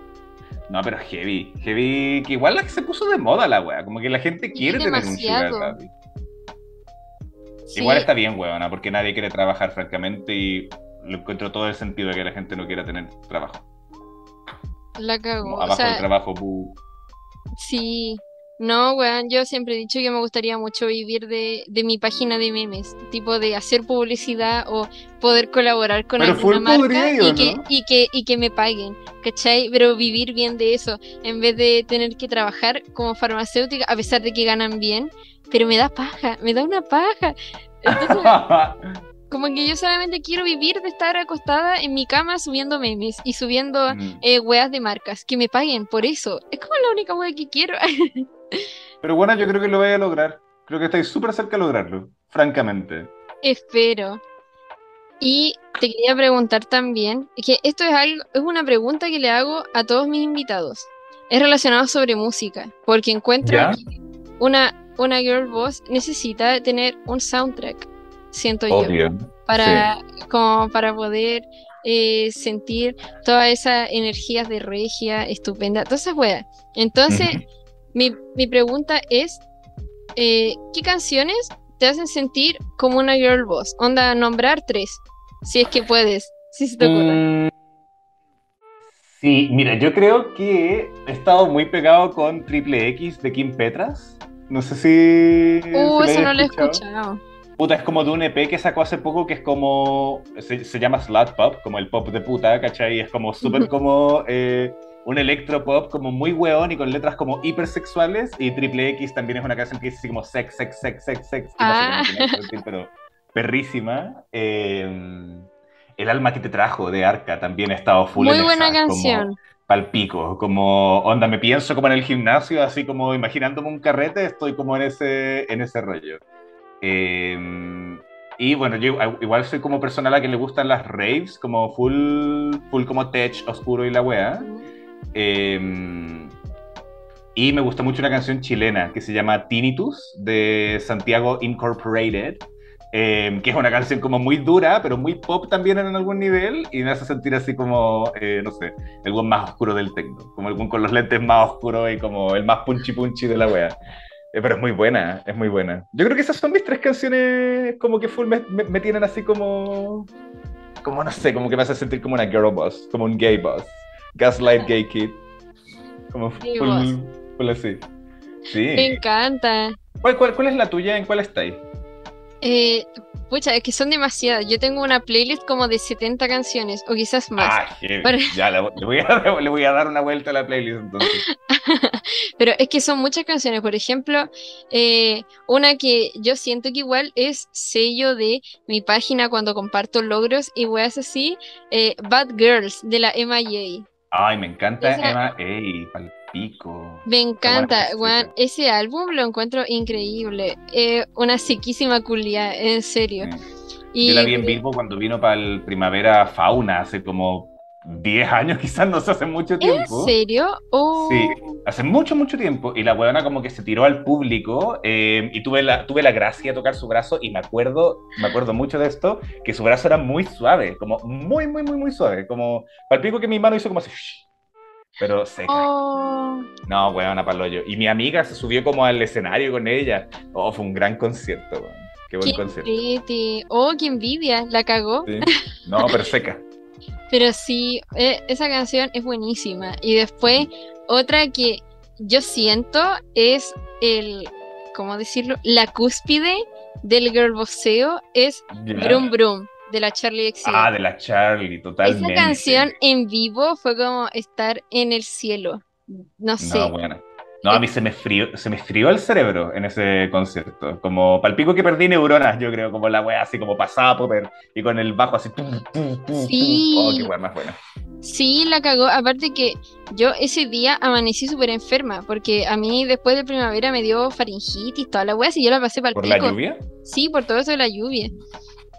No, pero heavy. Heavy, que igual la que se puso de moda la wea. Como que la gente quiere tener un sugar daddy. Sí, Igual está bien, weona, porque nadie quiere trabajar, francamente, y lo encuentro todo el sentido de que la gente no quiera tener trabajo. La cago. O abajo del sea, trabajo, bu. sí. No, weón, yo siempre he dicho que me gustaría mucho vivir de, de mi página de memes, tipo de hacer publicidad o poder colaborar con Pero alguna marca podría, y, ¿o que, no? y, que, y que me paguen, ¿cachai? Pero vivir bien de eso, en vez de tener que trabajar como farmacéutica, a pesar de que ganan bien, pero me da paja, me da una paja. Entonces, como que yo solamente quiero vivir de estar acostada en mi cama subiendo memes y subiendo Mm. eh, weas de marcas, que me paguen por eso. Es como la única wea que quiero. Pero bueno, yo creo que lo voy a lograr. Creo que estáis súper cerca de lograrlo, francamente. Espero. Y te quería preguntar también, que esto es algo, es una pregunta que le hago a todos mis invitados. Es relacionado sobre música, porque encuentro ¿Ya? que una, una girl boss necesita tener un soundtrack, siento yo, Obvio. para, como para poder eh, sentir todas esas energías de regia estupenda, todas esas weas. Entonces, Ujú. mi, mi pregunta es, eh, ¿qué canciones te hacen sentir como una girl boss? Onda, nombrar tres, si es que puedes, si se te ocurre. Mm, Sí, mira, yo creo que he estado muy pegado con Triple X de Kim Petras. No sé si. Uh, eso no lo he escuchado. Puta, es como de un EP que sacó hace poco que es como. Se, se llama Slut Pop, como el pop de puta, ¿cachai? Es como súper como. eh, un electropop como muy weón y con letras como hipersexuales. Y Triple X también es una canción que dice así como sex, sex, sex, sex, sex. Ah. no es sentir, pero perrísima. Eh, el alma que te trajo de Arca también ha estado full Muy en buena como- canción. palpico, como onda, me pienso como en el gimnasio, así como imaginándome un carrete, estoy como en ese, en ese rollo. Eh, y bueno, yo igual soy como persona a la que le gustan las raves, como full, full como tech, oscuro y la wea. Eh, y me gusta mucho una canción chilena que se llama Tinnitus, de Santiago Incorporated, eh, que es una canción como muy dura, pero muy pop también en algún nivel, y me hace sentir así como, eh, no sé, el buen más oscuro del techno, como el buen con los lentes más oscuros y como el más punchy punchy de la wea. Eh, pero es muy buena, es muy buena. Yo creo que esas son mis tres canciones como que full me, me- me tienen así como, como no sé, como que me hace sentir como una girl boss, como un gay boss. Gaslight Gay Kid. Como full, full así. Me Sí. encanta. ¿Cuál, cuál, cuál es la tuya? ¿En cuál estáis? Eh, pucha, es que son demasiadas. Yo tengo una playlist como de 70 canciones, o quizás más. Ah. Pero- Ya, le, le voy a, le voy a dar una vuelta a la playlist entonces. Pero es que son muchas canciones. Por ejemplo, eh, una que yo siento que igual es sello de mi página cuando comparto logros y weas así, eh, Bad Girls de la MIA. Ay, me encanta Esa- Emma. Ey, Me encanta, weón. Ese álbum lo encuentro increíble. Eh, una sequísima culia, en serio. Sí. Y Yo la vi en vivo cuando vino para el Primavera Fauna hace como 10 años, quizás no sé, hace mucho ¿En tiempo. serio? Oh, Sí, hace mucho, mucho tiempo. Y la weona como que se tiró al público eh, y tuve la, tuve la gracia de tocar su brazo y me acuerdo, me acuerdo mucho de esto, que su brazo era muy suave, como muy, muy, muy, muy suave. Como, palpico que mi mano hizo como así, shh, pero seca. oh. No, weona, paloyo. Y mi amiga se subió como al escenario con ella. Oh, fue un gran concierto, weón. Qué buen Qué concierto. pretty. Oh, qué envidia. La cagó. Sí. No, pero seca. Pero sí, eh, esa canción es buenísima. Y después, otra que yo siento es el, ¿cómo decirlo? La cúspide del girl bosseo es. Brum Brum de la Charlie XCX. Ah, de la Charlie, totalmente. Esa canción en vivo fue como estar en el cielo. No sé. No, bueno. No, a mí se me frió, se me frió el cerebro en ese concierto. Como palpico que perdí neuronas, yo creo, como la wea así como pasaba Popper y con el bajo así. pum, pum, pum, pum. Sí. Oh, qué wea más buena. Sí, la cagó. Aparte que yo ese día amanecí súper enferma, porque a mí después de primavera me dio faringitis, toda la wea, y yo la pasé para el ¿Por la lluvia? Sí, por todo eso de la lluvia.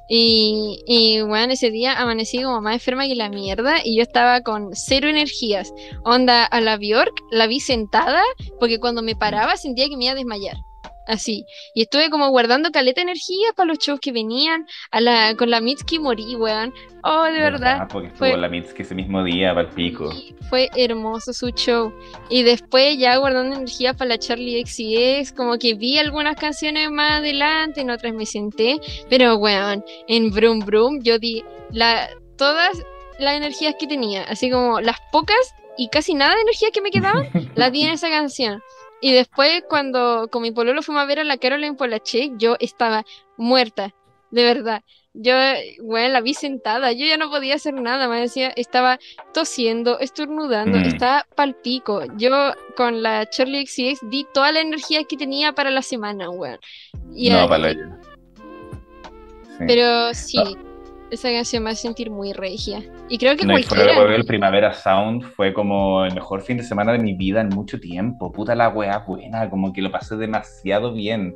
Y, y bueno, ese día amanecí como más enferma que la mierda y yo estaba con cero energías. Onda, a la Bjork la vi sentada porque cuando me paraba sentía que me iba a desmayar. Así. Y estuve como guardando caleta de energía para los shows que venían. A la, con la Mitski morí, weón. Oh, de verdad. Porque estuvo fue- la Mitski ese mismo día, palpico. Y fue hermoso su show. Y después ya guardando energía para la Charlie XCX, como que vi algunas canciones más adelante, en otras me senté, pero weón, en Brum Brum yo di la, todas las energías que tenía, así como las pocas y casi nada de energía que me quedaban, las di en esa canción. Y después cuando con mi pololo fuimos a ver a la Caroline Polachek, yo estaba muerta, de verdad. Yo, bueno, la vi sentada, yo ya no podía hacer nada, me decía, estaba tosiendo, estornudando, Mm. estaba palpico. Yo con la Charlie XCX di toda la energía que tenía para la semana, weón. Y no, ahí- paloyo. Pero sí, esa canción me hace sentir muy regia. Y creo que No, cualquiera. huevo, el Primavera Sound fue como el mejor fin de semana de mi vida en mucho tiempo. Puta la weá buena, como que lo pasé demasiado bien.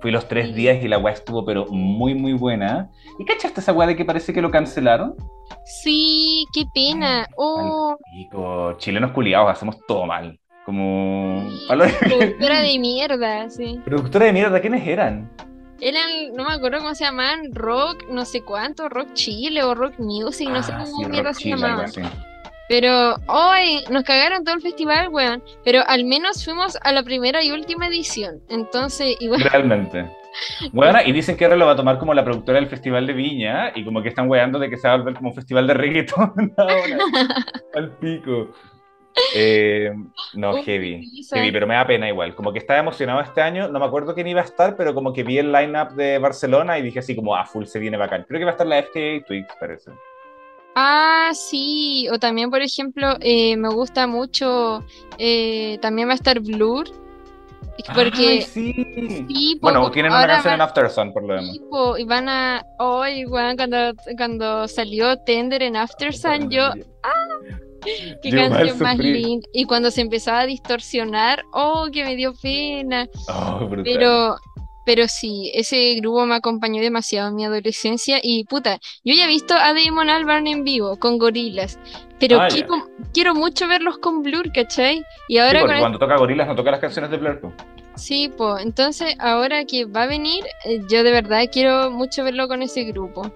Fui los tres días y la weá estuvo pero muy muy buena. ¿Y cachaste esa weá de que parece que lo cancelaron? Sí, qué pena. Oh, Pico, chilenos culiados, hacemos todo mal. Como... sí, productora de mierda, sí. Productora de mierda, ¿quiénes eran? Eran, no me acuerdo cómo se llamaban, Rock, no sé cuánto, Rock Chile o Rock Music, no sé Ah, cómo sí, mierda se llamaban. Pero hoy nos cagaron todo el festival, weón. Pero al menos fuimos a la primera y última edición. Entonces, igual. Realmente. Bueno, y dicen que ahora lo va a tomar como la productora del Festival de Viña y como que están weando de que se va a volver como un festival de reggaetón ahora. Al pico. Eh, no, Uy, heavy. Heavy, pero me da pena igual. Como que estaba emocionado este año. No me acuerdo quién iba a estar, pero como que vi el line-up de Barcelona y dije así como, ah, full se viene bacán. Creo que va a estar la FKA Twix, parece. Ah, sí. O también, por ejemplo, eh, me gusta mucho. eh, también va a estar Blur. Porque. Ay, sí. sí, po, Bueno, tienen una canción van- en After Sun, por lo demás. sí, po, y van a. Hoy, weón, cuando, cuando salió Tender en After Sun, yo. Qué Yo canción más linda. Y cuando se empezaba a distorsionar, oh, que me dio pena. Oh. Pero, pero sí, ese grupo me acompañó demasiado en mi adolescencia. Y puta, yo ya he visto a Damon Albarn en vivo con gorilas. Pero Ah, quiero, quiero mucho verlos con Blur, ¿cachai? Y ahora con cuando toca Gorilas no toca las canciones de Blur. po. Sí, pues, entonces ahora que va a venir, eh, yo de verdad quiero mucho verlo con ese grupo.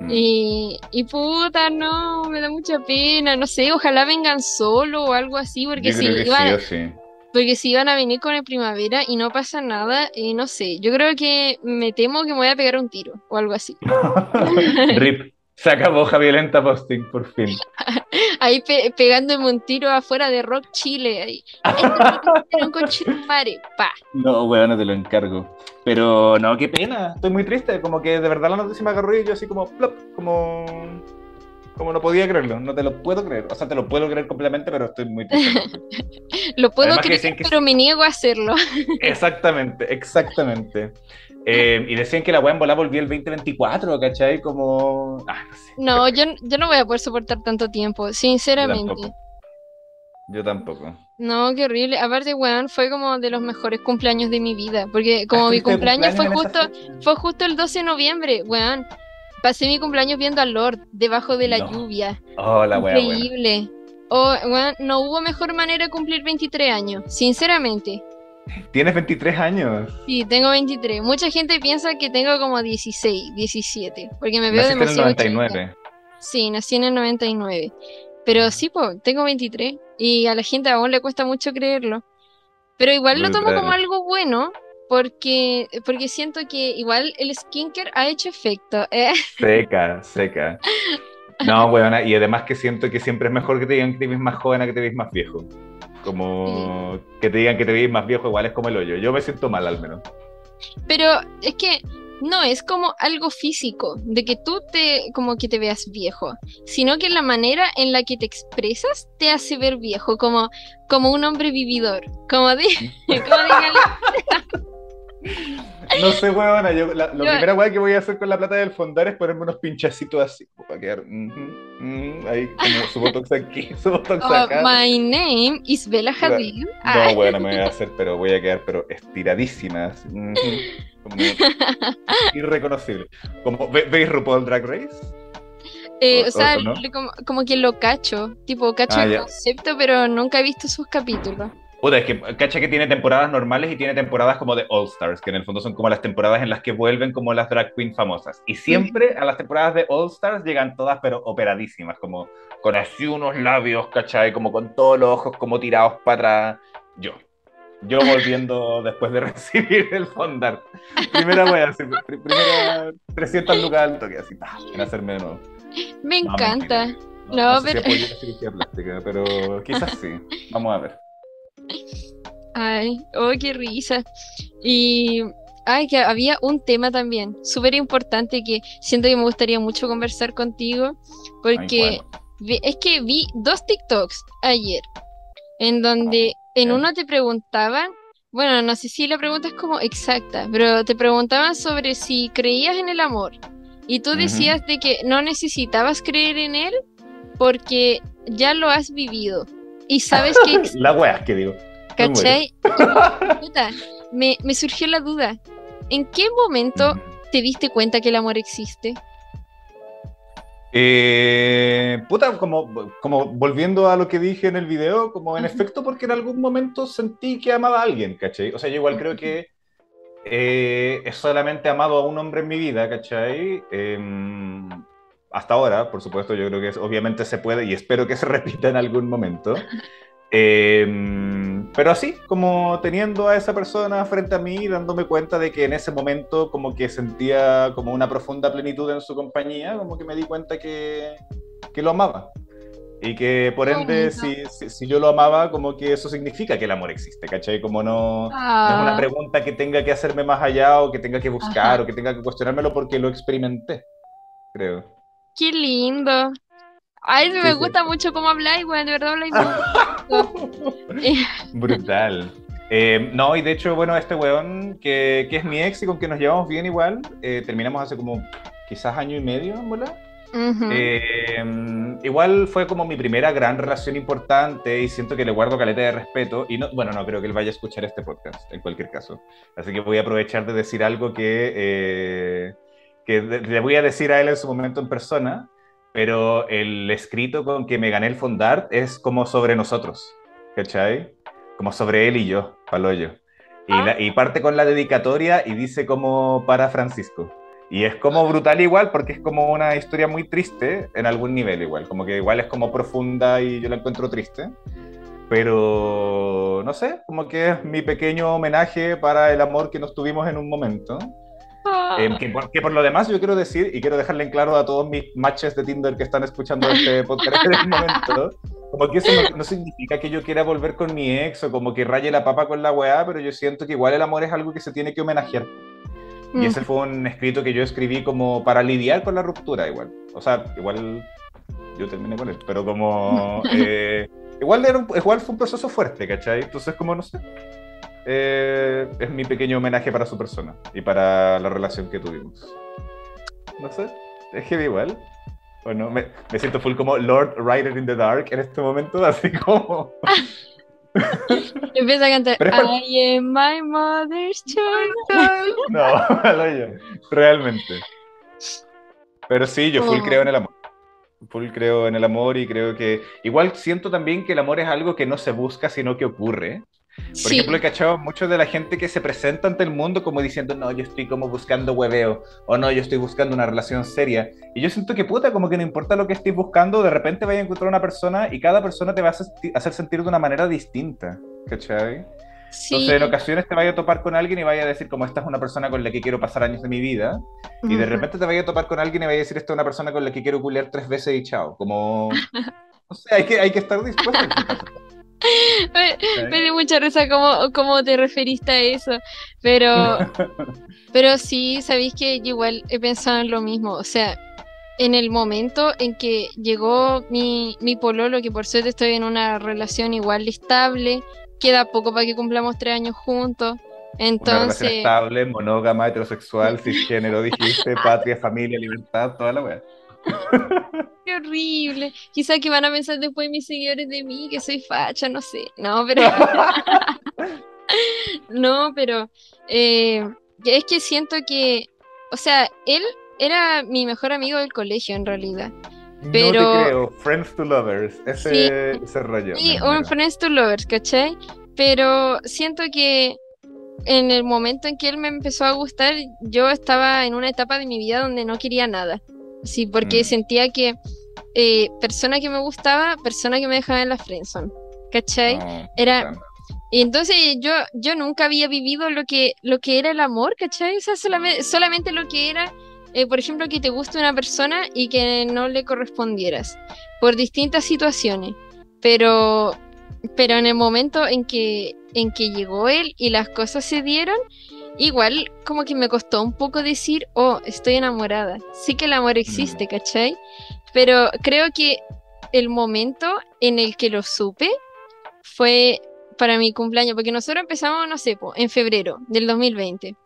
Mm. Y, y puta, no, me da mucha pena, no sé, ojalá vengan solo o algo así, porque si iban, sí o sí. porque si iban a venir con el primavera y no pasa nada, eh, no sé, yo creo que me temo que me voy a pegar un tiro o algo así. Rip. Se acabó Javiolenta Posting, por fin. Ahí pe- pegándome un tiro afuera de Rock Chile, ahí. Esto es lo que hicieron con Chetumare, pa. No, weón, no te lo encargo. Pero no, qué pena. Estoy muy triste. Como que de verdad la noticia me agarró y yo así como, plop, como... Como no podía creerlo. No te lo puedo creer. O sea, te lo puedo creer completamente, pero estoy muy triste. Lo puedo Además creer, que pero me niego a hacerlo. exactamente, exactamente. Eh, y decían que la weá en volá volvía el 2024, ¿cachai? Como... Ah, no sé. No, yo, yo no voy a poder soportar tanto tiempo, Yo sinceramente. tampoco. Yo tampoco. No, qué horrible. Aparte, weón, fue como de los mejores cumpleaños de mi vida. Porque como Ah, mi ¿estuviste de cumpleaños fue justo, fue justo el 12 de noviembre, weón. Pasé mi cumpleaños viendo a Lord debajo de la No. lluvia. Oh, la weá, buena. Increíble. Oh, weón, no hubo mejor manera de cumplir 23 años, sinceramente. Tienes 23 años. Sí, tengo 23. Mucha gente piensa que tengo como 16, 17, porque me veo Naciste en el demasiado chica. 99. Sí, nací en el 99. Pero sí, pues, tengo 23 y a la gente aún le cuesta mucho creerlo. Pero igual lo tomo como algo bueno porque, porque siento que igual el skincare ha hecho efecto. ¿eh? Seca, seca. No, weona, y además que siento que siempre es mejor que te digan que te ves más joven a que te ves más viejo. Como que te digan que te ves más viejo, igual es como el hoyo. Yo me siento mal al menos. Pero es que no es como algo físico, de que tú te como que te veas viejo, sino que la manera en la que te expresas te hace ver viejo, como, como un hombre vividor, como, di, como No sé, weona, yo, la, la Yo- primera weá que voy a hacer con la plata del fondar es ponerme unos pinchacitos así, para quedar ahí como su botox aquí, su botox Oh, acá. my name is Bella Hadid. Ah, No, weona, me voy a hacer, pero voy a quedar pero estiradísima. así, como irreconocible. Como, ¿ve- ¿Veis RuPaul Drag Race? eh, o- o sea, no. como, como que lo cacho, tipo, cacho Ah, el ya. concepto, pero nunca he visto sus capítulos. Puta, es que cacha que tiene temporadas normales y tiene temporadas como de All Stars, que en el fondo son como las temporadas en las que vuelven como las drag queen famosas. Y siempre a las temporadas de All Stars llegan todas pero operadísimas, como con así unos labios, ¿cachai? Como con todos los ojos como tirados para atrás. Yo. Yo volviendo después de recibir el fondar. Primera wea, pr- primera 300 lucas al toque, así, pa, en hacerme de nuevo. Me No, encanta. mentira. No, sé si pero- cirugía plástica, pero quizás sí. Vamos a ver. Ay, oh, qué risa. Y ay, que había un tema también súper importante que siento que me gustaría mucho conversar contigo, porque Ay, es que vi dos TikToks ayer, en donde en ya. uno te preguntaban, bueno, no sé si la pregunta es como exacta, pero te preguntaban sobre si creías en el amor. Y tú decías de que no necesitabas creer en él porque ya lo has vivido. Y sabes que... la wea que digo. ¿Cachai? me, me, surgió la duda. ¿En qué momento te diste cuenta que el amor existe? Eh, puta, como, como volviendo a lo que dije en el video, como en efecto porque en algún momento sentí que amaba a alguien, ¿cachai? O sea, yo igual creo que eh, he solamente amado a un hombre en mi vida, ¿cachai? Em, hasta ahora, por supuesto, yo creo que obviamente se puede y espero que se repita en algún momento. Em, pero así, como teniendo a esa persona frente a mí, dándome cuenta de que en ese momento como que sentía como una profunda plenitud en su compañía, como que me di cuenta que, que lo amaba. Y que por ende, si, si, yo lo amaba, como que eso significa que el amor existe, ¿cachai? Como no, es una ah. pregunta que tenga que hacerme más allá o que tenga que buscar o que tenga que cuestionármelo porque lo experimenté, creo. Qué lindo. Ay, me gusta mucho cómo habláis, weón, de verdad habláis Brutal. Eh, no, y de hecho, bueno, este weón, que, que, es mi ex y con que nos llevamos bien igual, eh, terminamos hace como quizás año y medio, ¿verdad? Eh, igual fue como mi primera gran relación importante y siento que le guardo caleta de respeto y no, bueno, no creo que él vaya a escuchar este podcast en cualquier caso. Así que voy a aprovechar de decir algo que, que le voy a decir a él en su momento en persona, pero el escrito con que me gané el Fondart es como sobre nosotros, ¿cachai? Como sobre él y yo, Paloyo. Y, ah. y parte con la dedicatoria y dice como para Francisco. Y es como brutal igual porque es como una historia muy triste en algún nivel igual, como que igual es como profunda y yo la encuentro triste. Pero no sé, como que es mi pequeño homenaje para el amor que nos tuvimos en un momento. Em, que, por, lo demás yo quiero decir, y quiero dejarle en claro a todos mis matches de Tinder que están escuchando este podcast en este momento, como que eso no, significa que yo quiera volver con mi ex o como que raye la papa con la weá, pero yo siento que igual el amor es algo que se tiene que homenajear. Y ese fue un escrito que yo escribí como para lidiar con la ruptura igual. O sea, igual yo terminé con él, pero como... Eh, igual, era igual fue un proceso fuerte, ¿cachai? Entonces como no sé. Eh, es mi pequeño homenaje para su persona y para la relación que tuvimos. No sé, es que igual. Bueno, me, me, siento full como Lord Rider in the Dark en este momento, así como. Empieza a cantar I am my mother's child. No, realmente. Pero sí, yo full creo en el amor. Full creo en el amor y creo que. Igual siento también que el amor es algo que no se busca, sino que ocurre. Por ejemplo, he cachado mucho de la gente que se presenta ante el mundo como diciendo, no, yo estoy como buscando hueveo, o no, yo estoy buscando una relación seria. Y yo siento que puta, como que no importa lo que estés buscando, de repente vaya a encontrar una persona y cada persona te va a hacer sentir de una manera distinta, ¿cachai? Entonces, en ocasiones te vaya a topar con alguien y vaya a decir, como esta es una persona con la que quiero pasar años de mi vida, y de repente te vaya a topar con alguien y vaya a decir, esta es una persona con la que quiero culiar tres veces y chao. Como, no sé, hay que, hay que estar dispuesto a me, dio mucha risa cómo, cómo, te referiste a eso. Pero, pero sí, sabéis que igual he pensado en lo mismo. O sea, en el momento en que llegó mi, mi pololo, que por suerte estoy en una relación igual estable, queda poco para que cumplamos tres años juntos. Entonces. Una estable, monógama, heterosexual, cisgénero, dijiste, patria, familia, libertad, toda la weá. Qué horrible. Quizá que van a pensar después mis seguidores de mí que soy facha, no sé. No, pero. no, pero. Eh, es que siento que. O sea, él era mi mejor amigo del colegio en realidad. Pero... No te creo, Friends to Lovers, ese, ese rollo. Sí, un Friends to Lovers, ¿cachai? Pero siento que en el momento en que él me empezó a gustar, yo estaba en una etapa de mi vida donde no quería nada. Sí, porque mm. sentía que eh, persona que me gustaba, persona que me dejaba en la friendzone. ¿Cachai? era. Y entonces yo, yo nunca había vivido lo que, lo que era el amor, ¿cachai? O sea, solamente, solamente lo que era, eh, por ejemplo, que te guste una persona y que no le correspondieras por distintas situaciones. Pero, pero en el momento en que, en que llegó él y las cosas se dieron, igual como que me costó un poco decir, oh, estoy enamorada. Sí que el amor existe, mm. ¿cachai? Pero creo que el momento en el que lo supe fue para mi cumpleaños, porque nosotros empezamos, no sé, en febrero del 2020.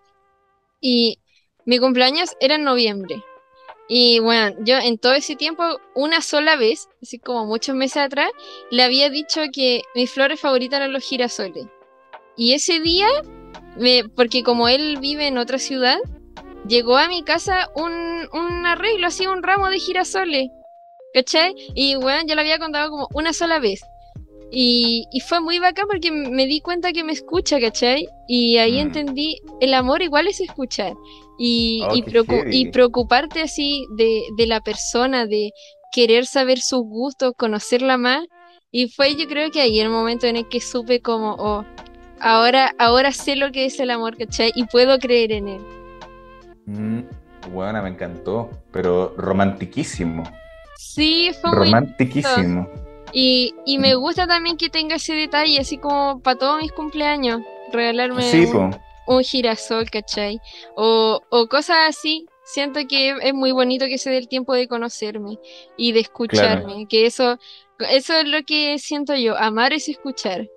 Y mi cumpleaños era en noviembre. Y bueno, yo en todo ese tiempo, una sola vez, así como muchos meses atrás, le había dicho que mis flores favoritas eran los girasoles. Y ese día, me, porque como él vive en otra ciudad, llegó a mi casa un, un arreglo, así un ramo de girasoles. ¿Cachai? Y bueno, yo lo había contado como una sola vez. Y, y, fue muy bacán porque me di cuenta que me escucha, ¿cachai? Y ahí mm. entendí, el amor igual es escuchar. Y, oh, y, y preocuparte así de, de, la persona, de querer saber sus gustos, conocerla más. Y fue yo creo que ahí el momento en el que supe como, oh, ahora, ahora sé lo que es el amor, ¿cachai? Y puedo creer en él. Mm, bueno, me encantó, pero romantiquísimo. Sí, fue romantiquísimo. Y, y me gusta también que tenga ese detalle, así como para todos mis cumpleaños, regalarme un, girasol, ¿cachai? O, o cosas así. Siento que es muy bonito que se dé el tiempo de conocerme y de escucharme, que eso, eso es lo que siento yo, amar es escuchar.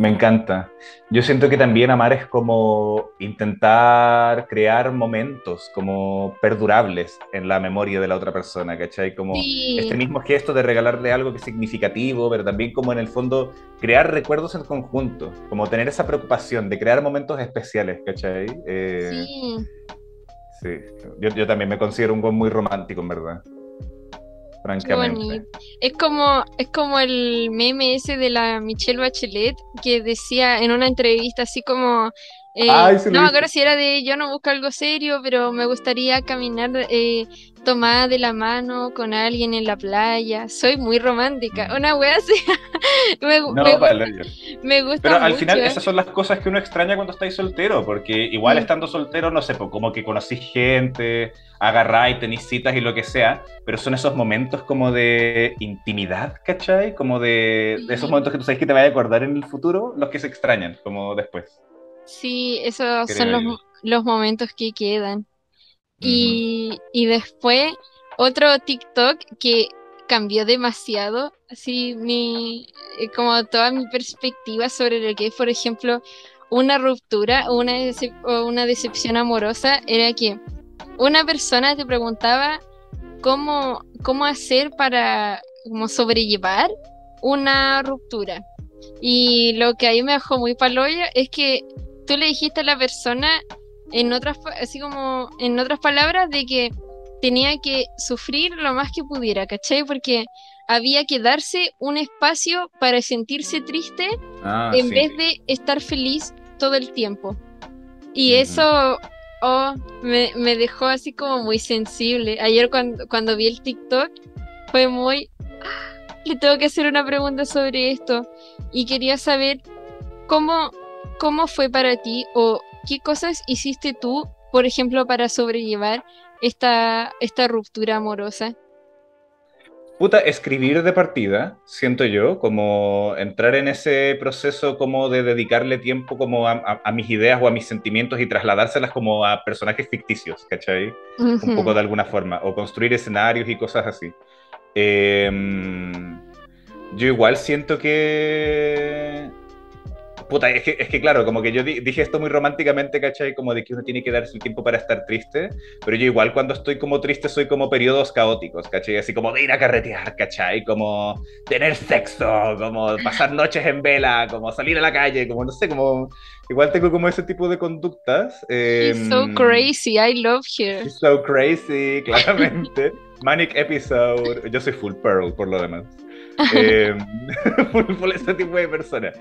Me encanta. Yo siento que también amar es como intentar crear momentos como perdurables en la memoria de la otra persona, ¿cachai? Como este mismo gesto de regalarle algo que es significativo, pero también como en el fondo crear recuerdos en conjunto, como tener esa preocupación de crear momentos especiales, ¿cachai? Eh, sí. Sí, yo, yo también me considero un buen muy romántico, en verdad francamente. Es como, es como el meme ese de la Michelle Bachelet que decía en una entrevista así como eh, no me acuerdo si era de yo no busco algo serio, pero me gustaría caminar eh, tomada de la mano con alguien en la playa. Soy muy romántica. Una wea así. me, me, gusta. Pero al final esas son las cosas que uno extraña cuando estáis soltero, porque igual mm. estando soltero, no sé, como que conocí gente, agarráis, tenéis citas y lo que sea, pero son esos momentos como de intimidad, ¿cachai? Como de, esos momentos que tú sabes que te vayas a acordar en el futuro, los que se extrañan, como después. Sí, esos son los, los, momentos que quedan. Y, y, después, otro TikTok que cambió demasiado, así mi, eh, como toda mi perspectiva sobre lo que es, por ejemplo, una ruptura o una, decepción amorosa, era que una persona te preguntaba cómo, cómo hacer para como sobrellevar una ruptura. Y lo que ahí me dejó muy paloya es que tú le dijiste a la persona en otras así como en otras palabras de que tenía que sufrir lo más que pudiera, ¿cachai? Porque había que darse un espacio para sentirse triste ah, en vez de estar feliz todo el tiempo. Y eso oh, me, me, dejó así como muy sensible. Ayer cuando, cuando vi el TikTok fue muy... Ah, le tengo que hacer una pregunta sobre esto y quería saber cómo ¿cómo fue para ti o qué cosas hiciste tú, por ejemplo, para sobrellevar esta, esta ruptura amorosa? Puta, escribir de partida, siento yo, como entrar en ese proceso como de dedicarle tiempo como a, mis ideas o a mis sentimientos y trasladárselas como a personajes ficticios, ¿cachai? Un poco de alguna forma, o construir escenarios y cosas así. Em, yo igual siento que Puta, es que, es que claro, como que yo dije esto muy románticamente, ¿cachai? Como de que uno tiene que darse el tiempo para estar triste, pero yo igual cuando estoy como triste soy como periodos caóticos, ¿cachai? Así como de ir a carretear, ¿cachai? Como tener sexo, como pasar noches en vela, como salir a la calle, como no sé, como... Igual tengo como ese tipo de conductas. She's so em, crazy, I love her. She's so crazy, claramente. Manic episode. Yo soy full pearl, por lo demás eh, por, ese tipo de personas.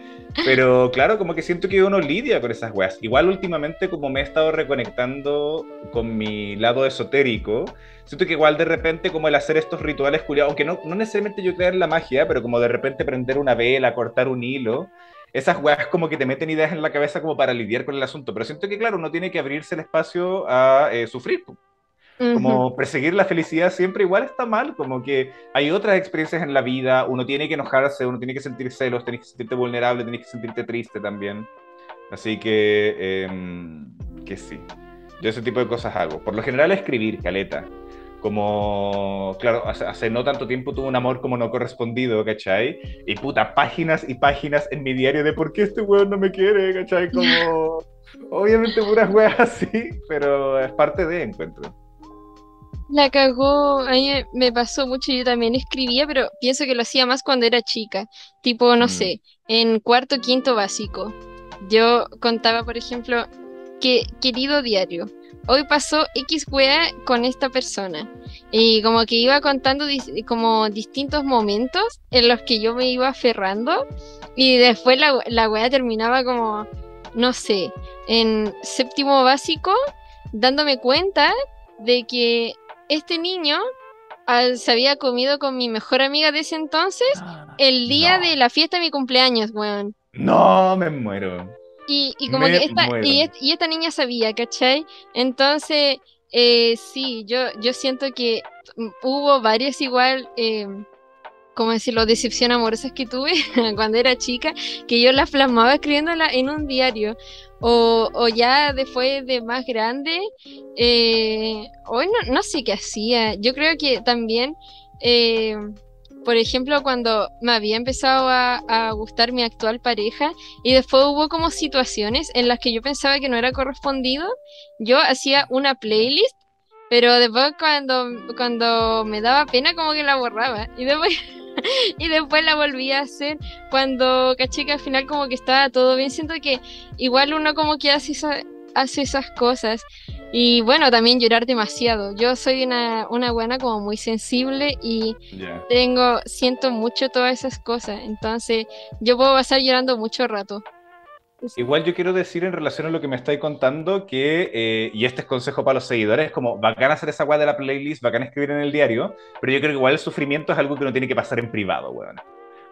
Pero claro, como que siento que uno lidia con esas weas. Igual últimamente como me he estado reconectando con mi lado esotérico, siento que igual de repente como el hacer estos rituales culiados, aunque no, no necesariamente yo creer en la magia, pero como de repente prender una vela, cortar un hilo, esas weas como que te meten ideas en la cabeza como para lidiar con el asunto. Pero siento que claro, uno tiene que abrirse el espacio a eh, sufrir. Como perseguir la felicidad siempre igual está mal, como que hay otras experiencias en la vida, uno tiene que enojarse, uno tiene que sentir celos, tienes que sentirte vulnerable, tienes que sentirte triste también. Así que, em, que sí, yo ese tipo de cosas hago. Por lo general escribir, caleta. Como, claro, hace, no tanto tiempo tuve un amor como no correspondido, ¿cachai? Y puta, páginas y páginas en mi diario de por qué este weón no me quiere, ¿cachai? Como, obviamente puras weas así, pero es parte de encuentro. La cagó, a mí me pasó mucho, yo también escribía, pero pienso que lo hacía más cuando era chica, tipo, no Mm. sé, en cuarto, quinto básico. Yo contaba, por ejemplo, que querido diario, hoy pasó X wea con esta persona. Y como que iba contando dis- como distintos momentos en los que yo me iba aferrando y después la, la wea terminaba como, no sé, en séptimo básico, dándome cuenta de que este niño ah, se había comido con mi mejor amiga de ese entonces el día No. de la fiesta de mi cumpleaños, weón. No, me muero. Y, y como Me que esta, y, est- y esta niña sabía, ¿cachai? Entonces, eh, sí, yo, yo siento que hubo varias igual, eh, como decirlo, decepción amorosas que tuve cuando era chica, que yo las plasmaba escribiéndola en un diario. O, ya después de más grande, eh, hoy no, no sé qué hacía. Yo creo que también, eh, por ejemplo, cuando me había empezado a, a gustar mi actual pareja y después hubo como situaciones en las que yo pensaba que no era correspondido, yo hacía una playlist, pero después cuando, cuando me daba pena como que la borraba y después, y después la volví a hacer cuando caché que al final como que estaba todo bien. Siento que igual uno como que hace, esa- hace esas cosas. Y bueno, también llorar demasiado. Yo soy una, una buena como muy sensible y tengo, siento mucho todas esas cosas. Entonces, yo puedo pasar llorando mucho rato. Igual yo quiero decir en relación a lo que me estáis contando que, eh, y este es consejo para los seguidores, como bacán hacer esa weá de la playlist, bacán escribir en el diario, pero yo creo que igual el sufrimiento es algo que uno tiene que pasar en privado, weón.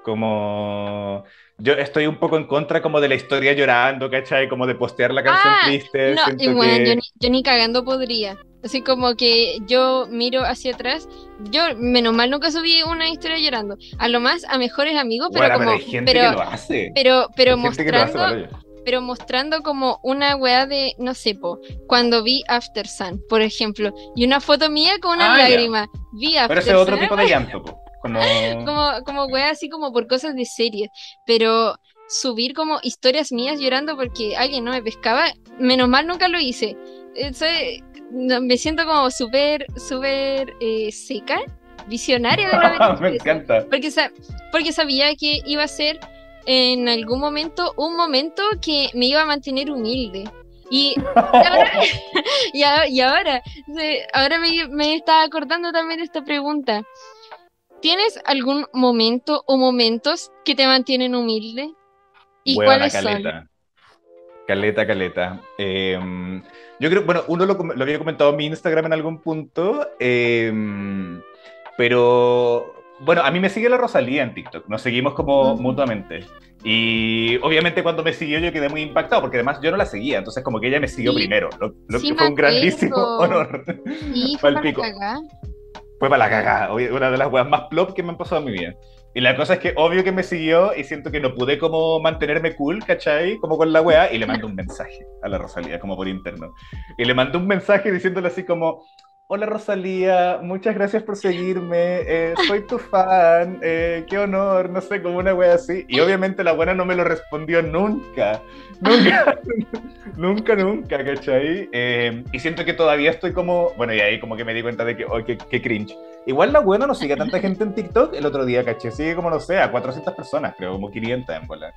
Como yo estoy un poco en contra como de la historia llorando, ¿cachai? Como de postear la canción Ah, triste. No, y bueno, que- yo, ni, yo ni cagando podría. Así como que yo miro hacia atrás. Yo, menos mal, nunca subí una historia llorando. A lo más a mejores amigos, pero Bueno, como. pero hay gente pero, que lo hace. pero, pero Hay gente que lo hace, mostrando. pero mostrando como una weá de, no sé, po, cuando vi After Sun, por ejemplo, y una foto mía con una Ah, ya. lágrima. Vi After Pero ese es otro tipo de llanto, po. Como... como, como weá así como por cosas de series, pero subir como historias mías llorando porque alguien no me pescaba, menos mal nunca lo hice. Eh, soy- no, me siento como súper, súper eh, seca, visionaria de hecho me encanta. Porque, sa- porque sabía que iba a ser en algún momento un momento que me iba a mantener humilde. Y ahora, y a- y ahora, me, me estaba acordando también de esta pregunta. ¿Tienes algún momento o momentos que te mantienen humilde? ¿Y cuáles son? Caleta. Caleta. Eh, yo creo, bueno, uno lo, lo había comentado en mi Instagram en algún punto, eh, pero bueno, a mí me sigue la Rosalía en TikTok, nos seguimos como Ujú. mutuamente. Y obviamente cuando me siguió yo quedé muy impactado, porque además yo no la seguía, entonces como que ella me siguió Sí, primero, lo, lo sí que fue un grandísimo honor. Y fue para Palpico. cagar. Fue para la cagada, una de las weas más plop que me han pasado en mi vida. Y la cosa es que obvio que me siguió y siento que no pude como mantenerme cool, ¿cachai? Como con la wea y le mando un mensaje a la Rosalía, como por interno. Y le mandé un mensaje diciéndole así como, hola Rosalía, muchas gracias por seguirme, eh, soy tu fan, eh, qué honor, no sé, como una wea así. Y obviamente la buena no me lo respondió nunca, nunca, nunca, nunca, ¿cachai? Eh, y siento que todavía estoy como, bueno, y ahí como que me di cuenta de que, oh, qué, cringe. Igual la buena no sigue a tanta gente en TikTok. El otro día, caché, sigue como, no sé, a 400 personas, creo, como 500 en bola.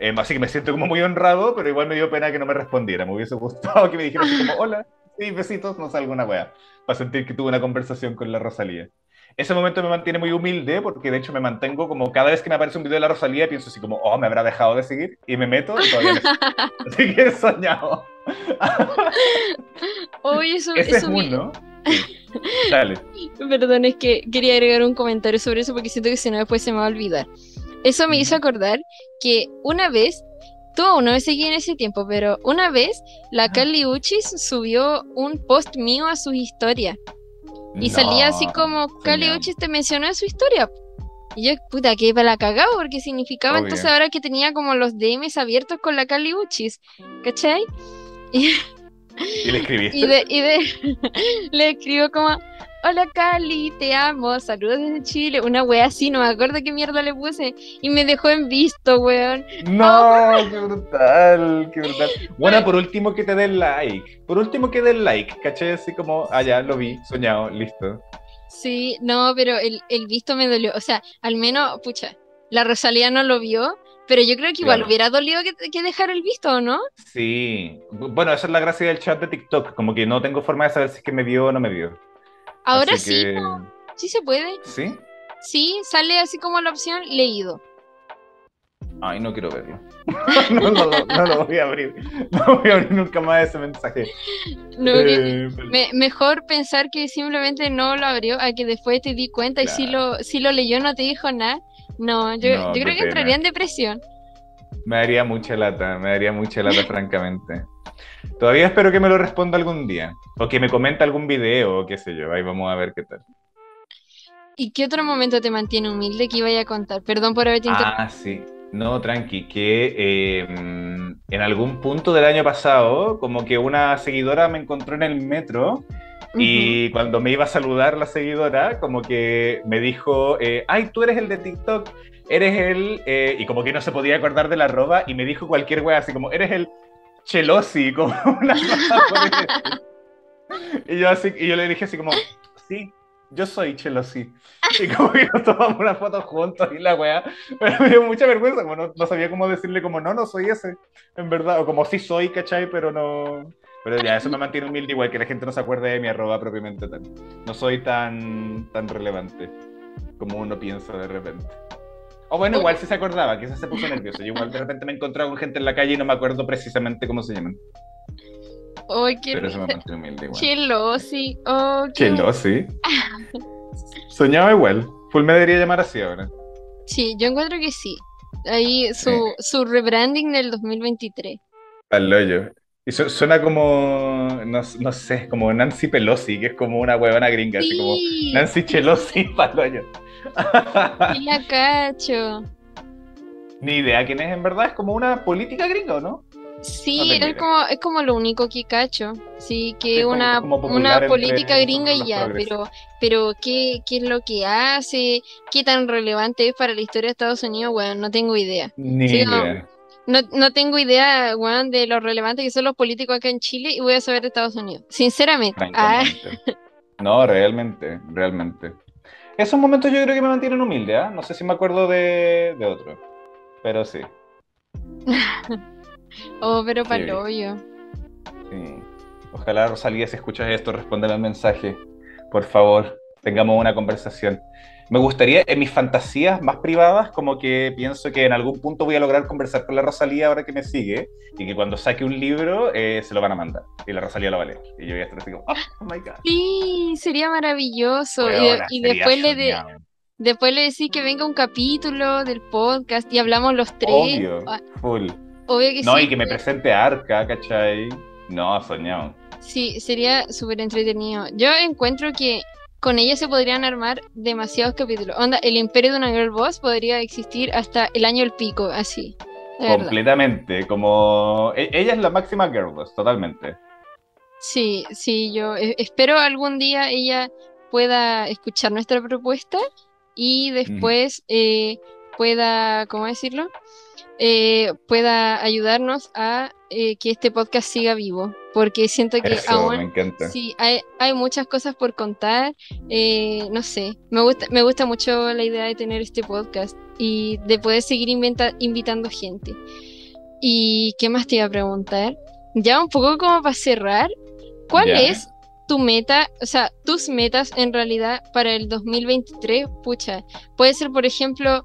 Eh, así que me siento como muy honrado, pero igual me dio pena que no me respondiera. Me hubiese gustado que me dijera así como, hola, sí, besitos, no sé, alguna wea. Para sentir que tuve una conversación con la Rosalía. Ese momento me mantiene muy humilde, porque de hecho me mantengo como cada vez que me aparece un video de la Rosalía, pienso así como, oh, me habrá dejado de seguir, y me meto y todavía me. Así que he soñado. Oye, eso, Ese es eso uno. Sí. Dale. Perdón, es que quería agregar un comentario sobre eso porque siento que si no después se me va a olvidar. Eso me hizo acordar que una vez, tú aún no me seguí en ese tiempo, pero una vez la. Carly Uchis subió un post mío a su historia y salía así como Carly. Uchis te mencionó en su historia. Y yo, puta, que para la cagada porque significaba Obvio. entonces ahora que tenía como los DMs abiertos con la Carly Uchis, ¿cachai? ¿Y le escribiste? Y de, y de le escribo como, hola Cali, te amo, saludos desde Chile, una wea así, no me acuerdo qué mierda le puse, y me dejó en visto, weón. No, qué brutal, qué brutal. Bueno, por último que te den like, por último que den like, caché así como, ah, ya, lo vi, soñado, listo. Sí, no, pero el, el visto me dolió, o sea, al menos, pucha, la Rosalía no lo vio, pero yo creo que igual Claro. hubiera dolido que, que dejar el visto, ¿o no? Sí, bueno, esa es la gracia del chat de TikTok, como que no tengo forma de saber si es que me vio o no me vio. Ahora Así sí, que- sí se puede. ¿Sí? Sí, sale así como la opción leído. Ay, no quiero verlo. no, no, no, no lo voy a abrir. No voy a abrir nunca más ese mensaje. Eh, pero- me- mejor pensar que simplemente no lo abrió a que después te di cuenta y si lo, si lo leyó no te dijo nada. No, yo, yo creo que entraría en depresión. Me daría mucha lata, me daría mucha lata, francamente. Todavía espero que me lo responda algún día. O que me comente algún video, o qué sé yo. Ahí vamos a ver qué tal. ¿Y qué otro momento te mantiene humilde que iba a contar? Perdón por haberte interrumpido. Ah, sí. No, tranqui, que eh, en algún punto del año pasado, como que una seguidora me encontró en el metro y cuando me iba a saludar la seguidora, como que me dijo, eh, ay, tú eres el de TikTok, eres el, eh, y como que no se podía acordar de la arroba y me dijo cualquier wea así como, eres el Chelosi, como una. Y yo así, y yo le dije así como, sí, yo soy Chelosi. Y como que nos tomamos una foto juntos y la wea, pero me dio mucha vergüenza, como no, no sabía cómo decirle como, no, no soy ese, en verdad, o como sí soy, ¿cachai? Pero no... Pero ya, eso me mantiene humilde igual que la gente no se acuerde de mi arroba propiamente tal. No soy tan, tan relevante como uno piensa de repente. O bueno, igual si se acordaba, quizás se puso nervioso. Yo igual de repente me he encontrado con gente en la calle y no me acuerdo precisamente cómo se llaman. Ay, qué Pero eso me mantiene humilde igual. Chelo, sí. Oh, qué Chelo, sí. Soñaba igual. Full me debería llamar así ahora. Sí, yo encuentro que sí. Ahí su, Sí. su rebranding del 2023. Al hoyo. Y su- suena como, no, no sé, como Nancy Pelosi, que es como una huevona gringa, así como Sí, Nancy Chelosi pa'l sí la cacho. Ni idea quién es en verdad, es como una política gringa, ¿o no? Sí, No es como, es como lo único que cacho. Sí, que como- una, como una entre política gringa y ya, pero, pero ¿qué, qué es lo que hace? ¿Qué tan relevante es para la historia de Estados Unidos? Bueno, no tengo idea. Ni Sí, idea. No, no tengo idea, weón, de lo relevante que son los políticos acá en Chile y voy a saber de Estados Unidos. Sinceramente. Ah. No, realmente, realmente. Esos momentos yo creo que me mantienen humilde, ¿ah? No sé si me acuerdo de, de otro, pero sí. oh, pero Sí. pa'l hoyo. sí. Ojalá Rosalía, si escuchas esto, responda al mensaje. Por favor, tengamos una conversación. Me gustaría, en mis fantasías más privadas, como que pienso que en algún punto voy a lograr conversar con la Rosalía ahora que me sigue y que cuando saque un libro eh, se lo van a mandar y la Rosalía lo va a leer. Y yo voy a estar así como, oh, my god. Sí, sería maravilloso. Y, de- y después le de, después le decís que venga un capítulo del podcast y hablamos los tres. Obvio, Ah, full. obvio que No, sí. y que me presente a Arca, ¿cachai? No, soñado. Sí, sería súper entretenido. Yo encuentro que con ella se podrían armar demasiados capítulos. Onda, el imperio de una girl boss podría existir hasta el año el pico, así. Verdad. Completamente, como... e- Ella es la máxima girl boss, totalmente. Sí, sí, yo eh, espero algún día ella pueda escuchar nuestra propuesta y después eh, pueda, ¿cómo decirlo? Eh, pueda ayudarnos a eh, que este podcast siga vivo, porque siento que Eso, aún me encanta. Sí, hay, hay muchas cosas por contar. eh, no sé, me gusta, me gusta mucho la idea de tener este podcast y de poder seguir inventa- invitando gente. ¿Y qué más te iba a preguntar? Ya un poco como para cerrar, ¿cuál es tu meta, o sea, tus metas en realidad para el 2023? Pucha, puede ser, por ejemplo,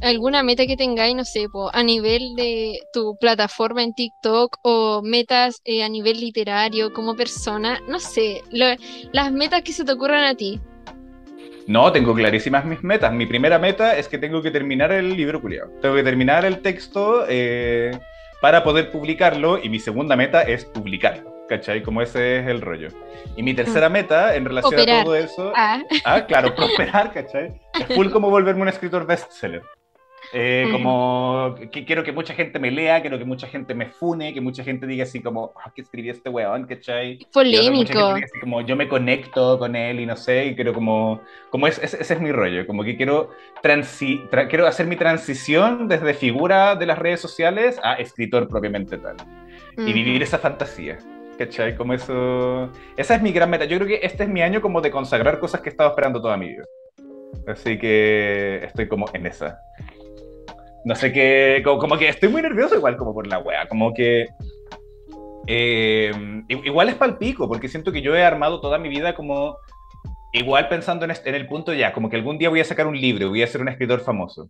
alguna meta que tengáis, no sé, po, a nivel de tu plataforma en TikTok o metas eh, a nivel literario como persona, no sé, lo- las metas que se te ocurran a ti. No, tengo clarísimas mis metas. Mi primera meta es que tengo que terminar el libro culiado. Tengo que terminar el texto eh, para poder publicarlo y mi segunda meta es publicarlo. ¿Cachai? Como ese es el rollo. Y mi tercera meta en relación Operar. a todo eso... Ah, Ah, claro, prosperar, ¿cachai? Es full como volverme un escritor bestseller. Eh, como que quiero que mucha gente me lea, quiero que mucha gente me fune, que mucha gente diga así como, ah, que escribí este weón, ¿cachai? Polémico. como yo me conecto con él y no sé, y quiero como, como es, ese es mi rollo, como que quiero, transi quiero hacer mi transición desde figura de las redes sociales a escritor propiamente tal. Y vivir esa fantasía. ¿Cachai? Como eso. Esa es mi gran meta. Yo creo que este es mi año como de consagrar cosas que he estado esperando toda mi vida. Así que estoy como en esa. No sé qué, como, que estoy muy nervioso igual como por la wea, como que... Eh, igual es palpico, porque siento que yo he armado toda mi vida como... Igual pensando en, en el punto ya, como que algún día voy a sacar un libro, voy a ser un escritor famoso.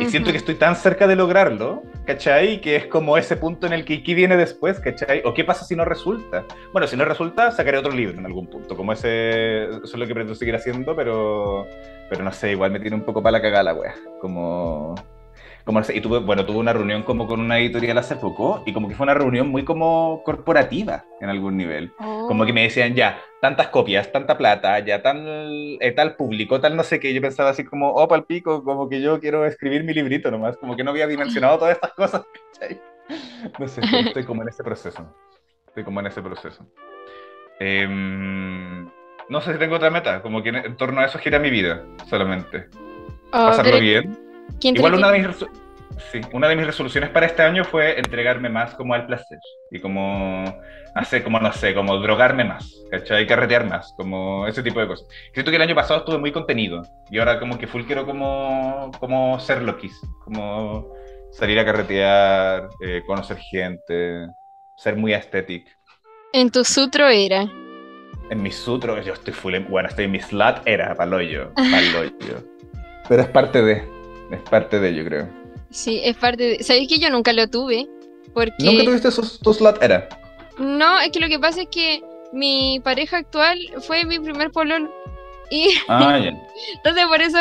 Y siento que estoy tan cerca de lograrlo, ¿cachai? Que es como ese punto en el que ¿qué viene después, ¿cachai? ¿O qué pasa si no resulta? Bueno, si no resulta, sacaré otro libro en algún punto. Como ese, eso es lo que pretendo seguir haciendo, pero, pero no sé, igual me tiene un poco para la cagada la wea. Como como, y tuve, bueno, tuve una reunión como con una editorial hace poco y como que fue una reunión muy como corporativa en algún nivel. Como que me decían, ya, tantas copias, tanta plata, ya tal, eh, tal público, tal no sé qué. Yo pensaba así como, oh, pal pico, como que yo quiero escribir mi librito nomás, como que no había dimensionado todas estas cosas. No sé, estoy como en ese proceso. Estoy como en ese proceso. Em, no sé si tengo otra meta, como que en, torno a eso gira mi vida solamente. Oh, Pasarlo bien Igual una de, mis sí, una de mis resoluciones para este año fue entregarme más como al placer y como hacer, como no sé, como drogarme más, ¿cachai? Carretear más, como ese tipo de cosas. Siento que el año pasado estuve muy contenido y ahora como que full quiero como, como ser loquis, como salir a carretear, eh, conocer gente, ser muy estético. En tu sutro era. En mi sutro, yo estoy full, bueno, estoy en mi slut era, paloyo, paloyo. Pero es parte de... Es parte de ello, creo. Sí, es parte de... ¿Sabéis que yo nunca lo tuve? Porque... ¿Nunca tuviste tu slot era? No, es que lo que pasa es que mi pareja actual fue mi primer pololo. Y ah, ya. entonces por eso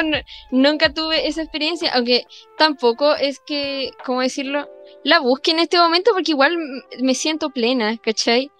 nunca tuve esa experiencia, aunque tampoco es que, ¿cómo decirlo? La busque en este momento porque igual me siento plena, ¿cachai?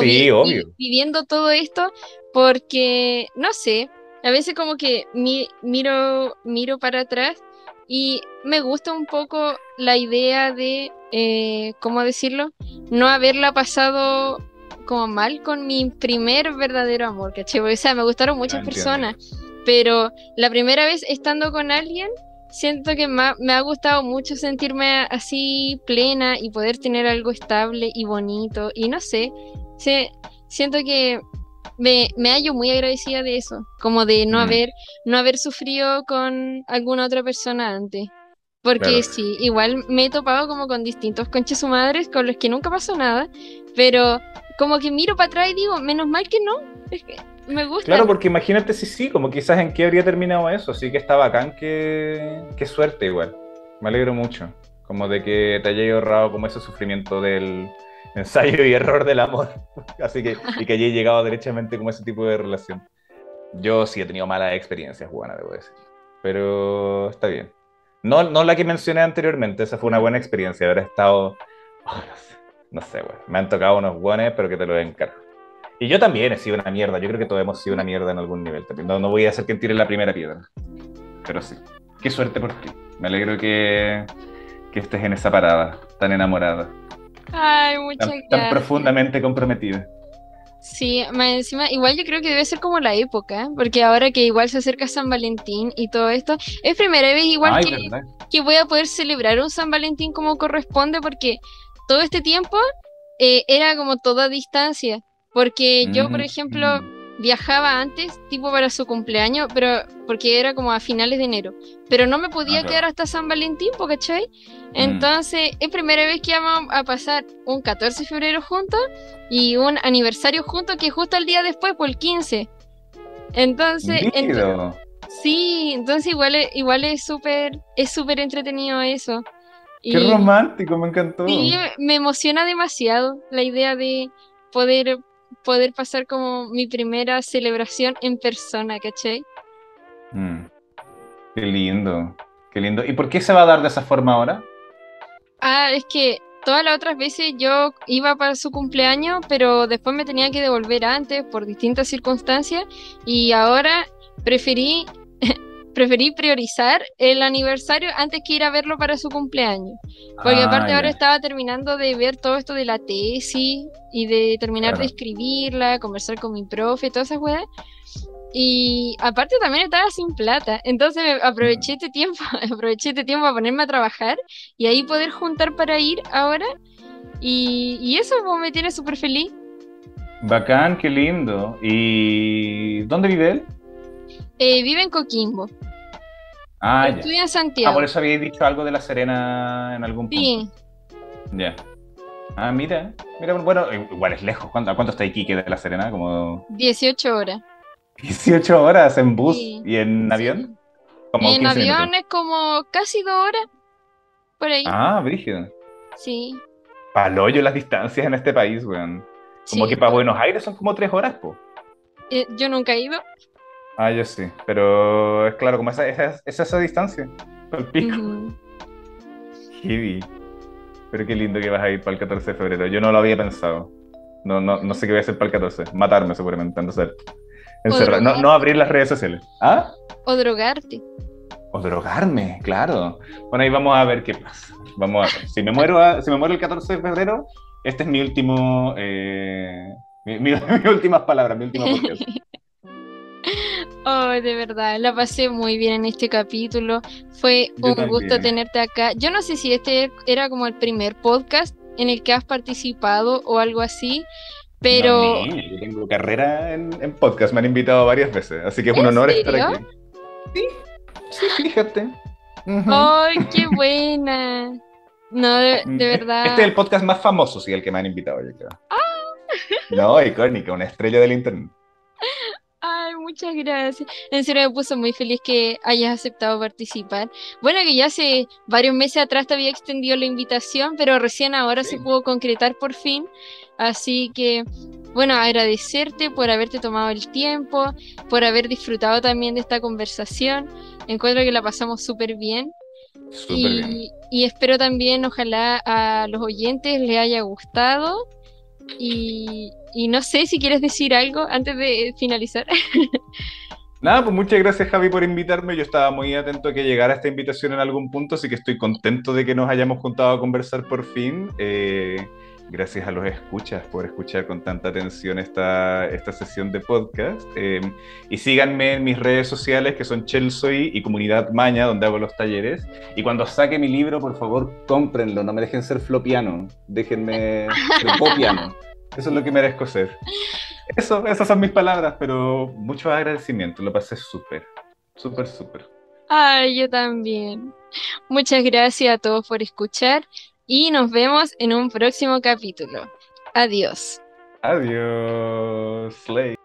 sí, obvio. Viviendo todo esto porque, no sé, a veces como que miro, miro para atrás y me gusta un poco la idea de, eh, ¿cómo decirlo? No haberla pasado como mal con mi primer verdadero amor, ¿cachai? O sea, me gustaron muchas personas, pero la primera vez estando con alguien, siento que me ha, gustado mucho sentirme así plena y poder tener algo estable y bonito. Y no sé, siento que me, me hallo muy agradecida de eso, como de no, mm. haber, no haber sufrido con alguna otra persona antes. Porque sí, igual me he topado como con distintos conches su madres con los que nunca pasó nada, pero como que miro para atrás y digo, menos mal que no, es que me gusta. Claro, porque imagínate si sí, como quizás en qué habría terminado eso, así que está bacán, que, qué suerte igual. Me alegro mucho, como de que te haya ahorrado como ese sufrimiento del, ensayo y error del amor. Así que, y que haya llegado derechamente como ese tipo de relación. Yo sí he tenido malas experiencias, Juana, debo decir. Pero está bien. No, no la que mencioné anteriormente, esa fue una buena experiencia, haber estado. Oh, no sé, no Me han tocado unos buenos, pero que te lo encargo. Y yo también he sido una mierda. Yo creo que todos hemos sido una mierda en algún nivel. No, no voy a hacer que tire la primera piedra. Pero sí. Qué suerte por ti. Me alegro que, que estés en esa parada, tan enamorada. Ay, muchas tan, Tan profundamente comprometida. Sí, más encima, igual yo creo que debe ser como la época, porque ahora que igual se acerca San Valentín y todo esto, es primera vez igual que, que, voy a poder celebrar un San Valentín como corresponde, porque todo este tiempo eh, era como toda distancia, porque yo, por mm, ejemplo, mm viajaba antes, tipo para su cumpleaños, pero porque era como a finales de enero. Pero no me podía quedar hasta San Valentín, ¿cachai? Mm. Entonces, es primera vez que vamos a pasar un 14 de febrero juntos y un aniversario juntos que justo el día después, por el 15. Entonces, sí, entonces igual es, igual es súper es súper entretenido eso. Qué romántico, me encantó. Sí, me emociona demasiado la idea de poder poder pasar como mi primera celebración en persona, ¿cachai? Mm. Qué lindo, qué lindo. ¿Y por qué se va a dar de esa forma ahora? Ah, es que todas las otras veces yo iba para su cumpleaños, pero después me tenía que devolver antes por distintas circunstancias y ahora preferí preferí priorizar el aniversario antes que ir a verlo para su cumpleaños. Porque Ah, aparte ahora estaba terminando de ver todo esto de la tesis y de terminar de escribirla, conversar con mi profe, todas esas weas. Y aparte también estaba sin plata. Entonces aproveché este tiempo, aproveché este tiempo a ponerme a trabajar y ahí poder juntar para ir ahora. Y, y eso pues, me tiene súper feliz. Bacán, qué lindo. ¿Y dónde vive él? Eh, vive en Coquimbo. Ah, ya. Estudia en Ah, Santiago. por eso habéis dicho algo de La Serena en algún punto. Sí, Ya. Ah, mira. Mira, bueno, igual es lejos. ¿Cuánto, ¿A cuánto está Iquique de La Serena? Como 18 horas. 18 horas en bus Sí. y en avión. Como Y en 15 avión minutos. es como casi dos horas. Por ahí. Ah, brígido. Sí. Paloyo las distancias en este país, weón. Como sí. que para Buenos Aires son como tres horas, po. Eh, yo nunca he ido. Ah, yo sí. Pero es claro, como esa, esa, es esa distancia. El pico. Ujú. Heavy. Pero qué lindo que vas a ir para el 14 de febrero. Yo no lo había pensado. No, no, no sé qué voy a hacer para el 14. Matarme seguramente, no sé. Encerrar. No, no abrir las redes sociales. ¿Ah? O drogarte. O drogarme, claro. Bueno, ahí vamos a ver qué pasa. Vamos a ver. Si me muero, a- si me muero el 14 de febrero, este es mi último. eh, mi, mi- mis últimas palabras, mi último podcast. Oh, de verdad, la pasé muy bien en este capítulo. Fue Yo un gusto tenerte acá. Yo no sé si este era como el primer podcast en el que has participado o algo así, pero No, yo tengo carrera en, en podcast, me han invitado varias veces, así que es un ¿En honor estar aquí. Sí, sí, fíjate. ¡ay, qué buena! No, de, de verdad. Este es el podcast más famoso, sí, el que me han invitado, yo creo. No, icónica, una estrella del internet. Ay, muchas gracias. En serio me puso muy feliz que hayas aceptado participar. Bueno, que ya hace varios meses atrás te había extendido la invitación, pero recién ahora Sí. se pudo concretar por fin. Así que, bueno, agradecerte por haberte tomado el tiempo, por haber disfrutado también de esta conversación. Encuentro que la pasamos súper bien. Súper bien. Y, y espero también, ojalá a los oyentes les haya gustado. Y, y no sé si quieres decir algo antes de finalizar. Nada, pues muchas gracias Javi por invitarme. Yo estaba muy atento a que llegara esta invitación en algún punto, así que estoy contento de que nos hayamos juntado a conversar por fin. Eh, gracias a los escuchas por escuchar con tanta atención esta, esta sesión de podcast. Eh, y síganme en mis redes sociales que son Chelsoy y Comunidad Maña, donde hago los talleres. Y cuando saque mi libro, por favor, cómprenlo. No me dejen ser flopiano. Déjenme ser popiano. Eso es lo que merezco ser. Eso, esas son mis palabras, pero mucho agradecimiento, lo pasé súper, súper, súper. Ay, yo también. Muchas gracias a todos por escuchar y nos vemos en un próximo capítulo. Adiós. Adiós, Slay.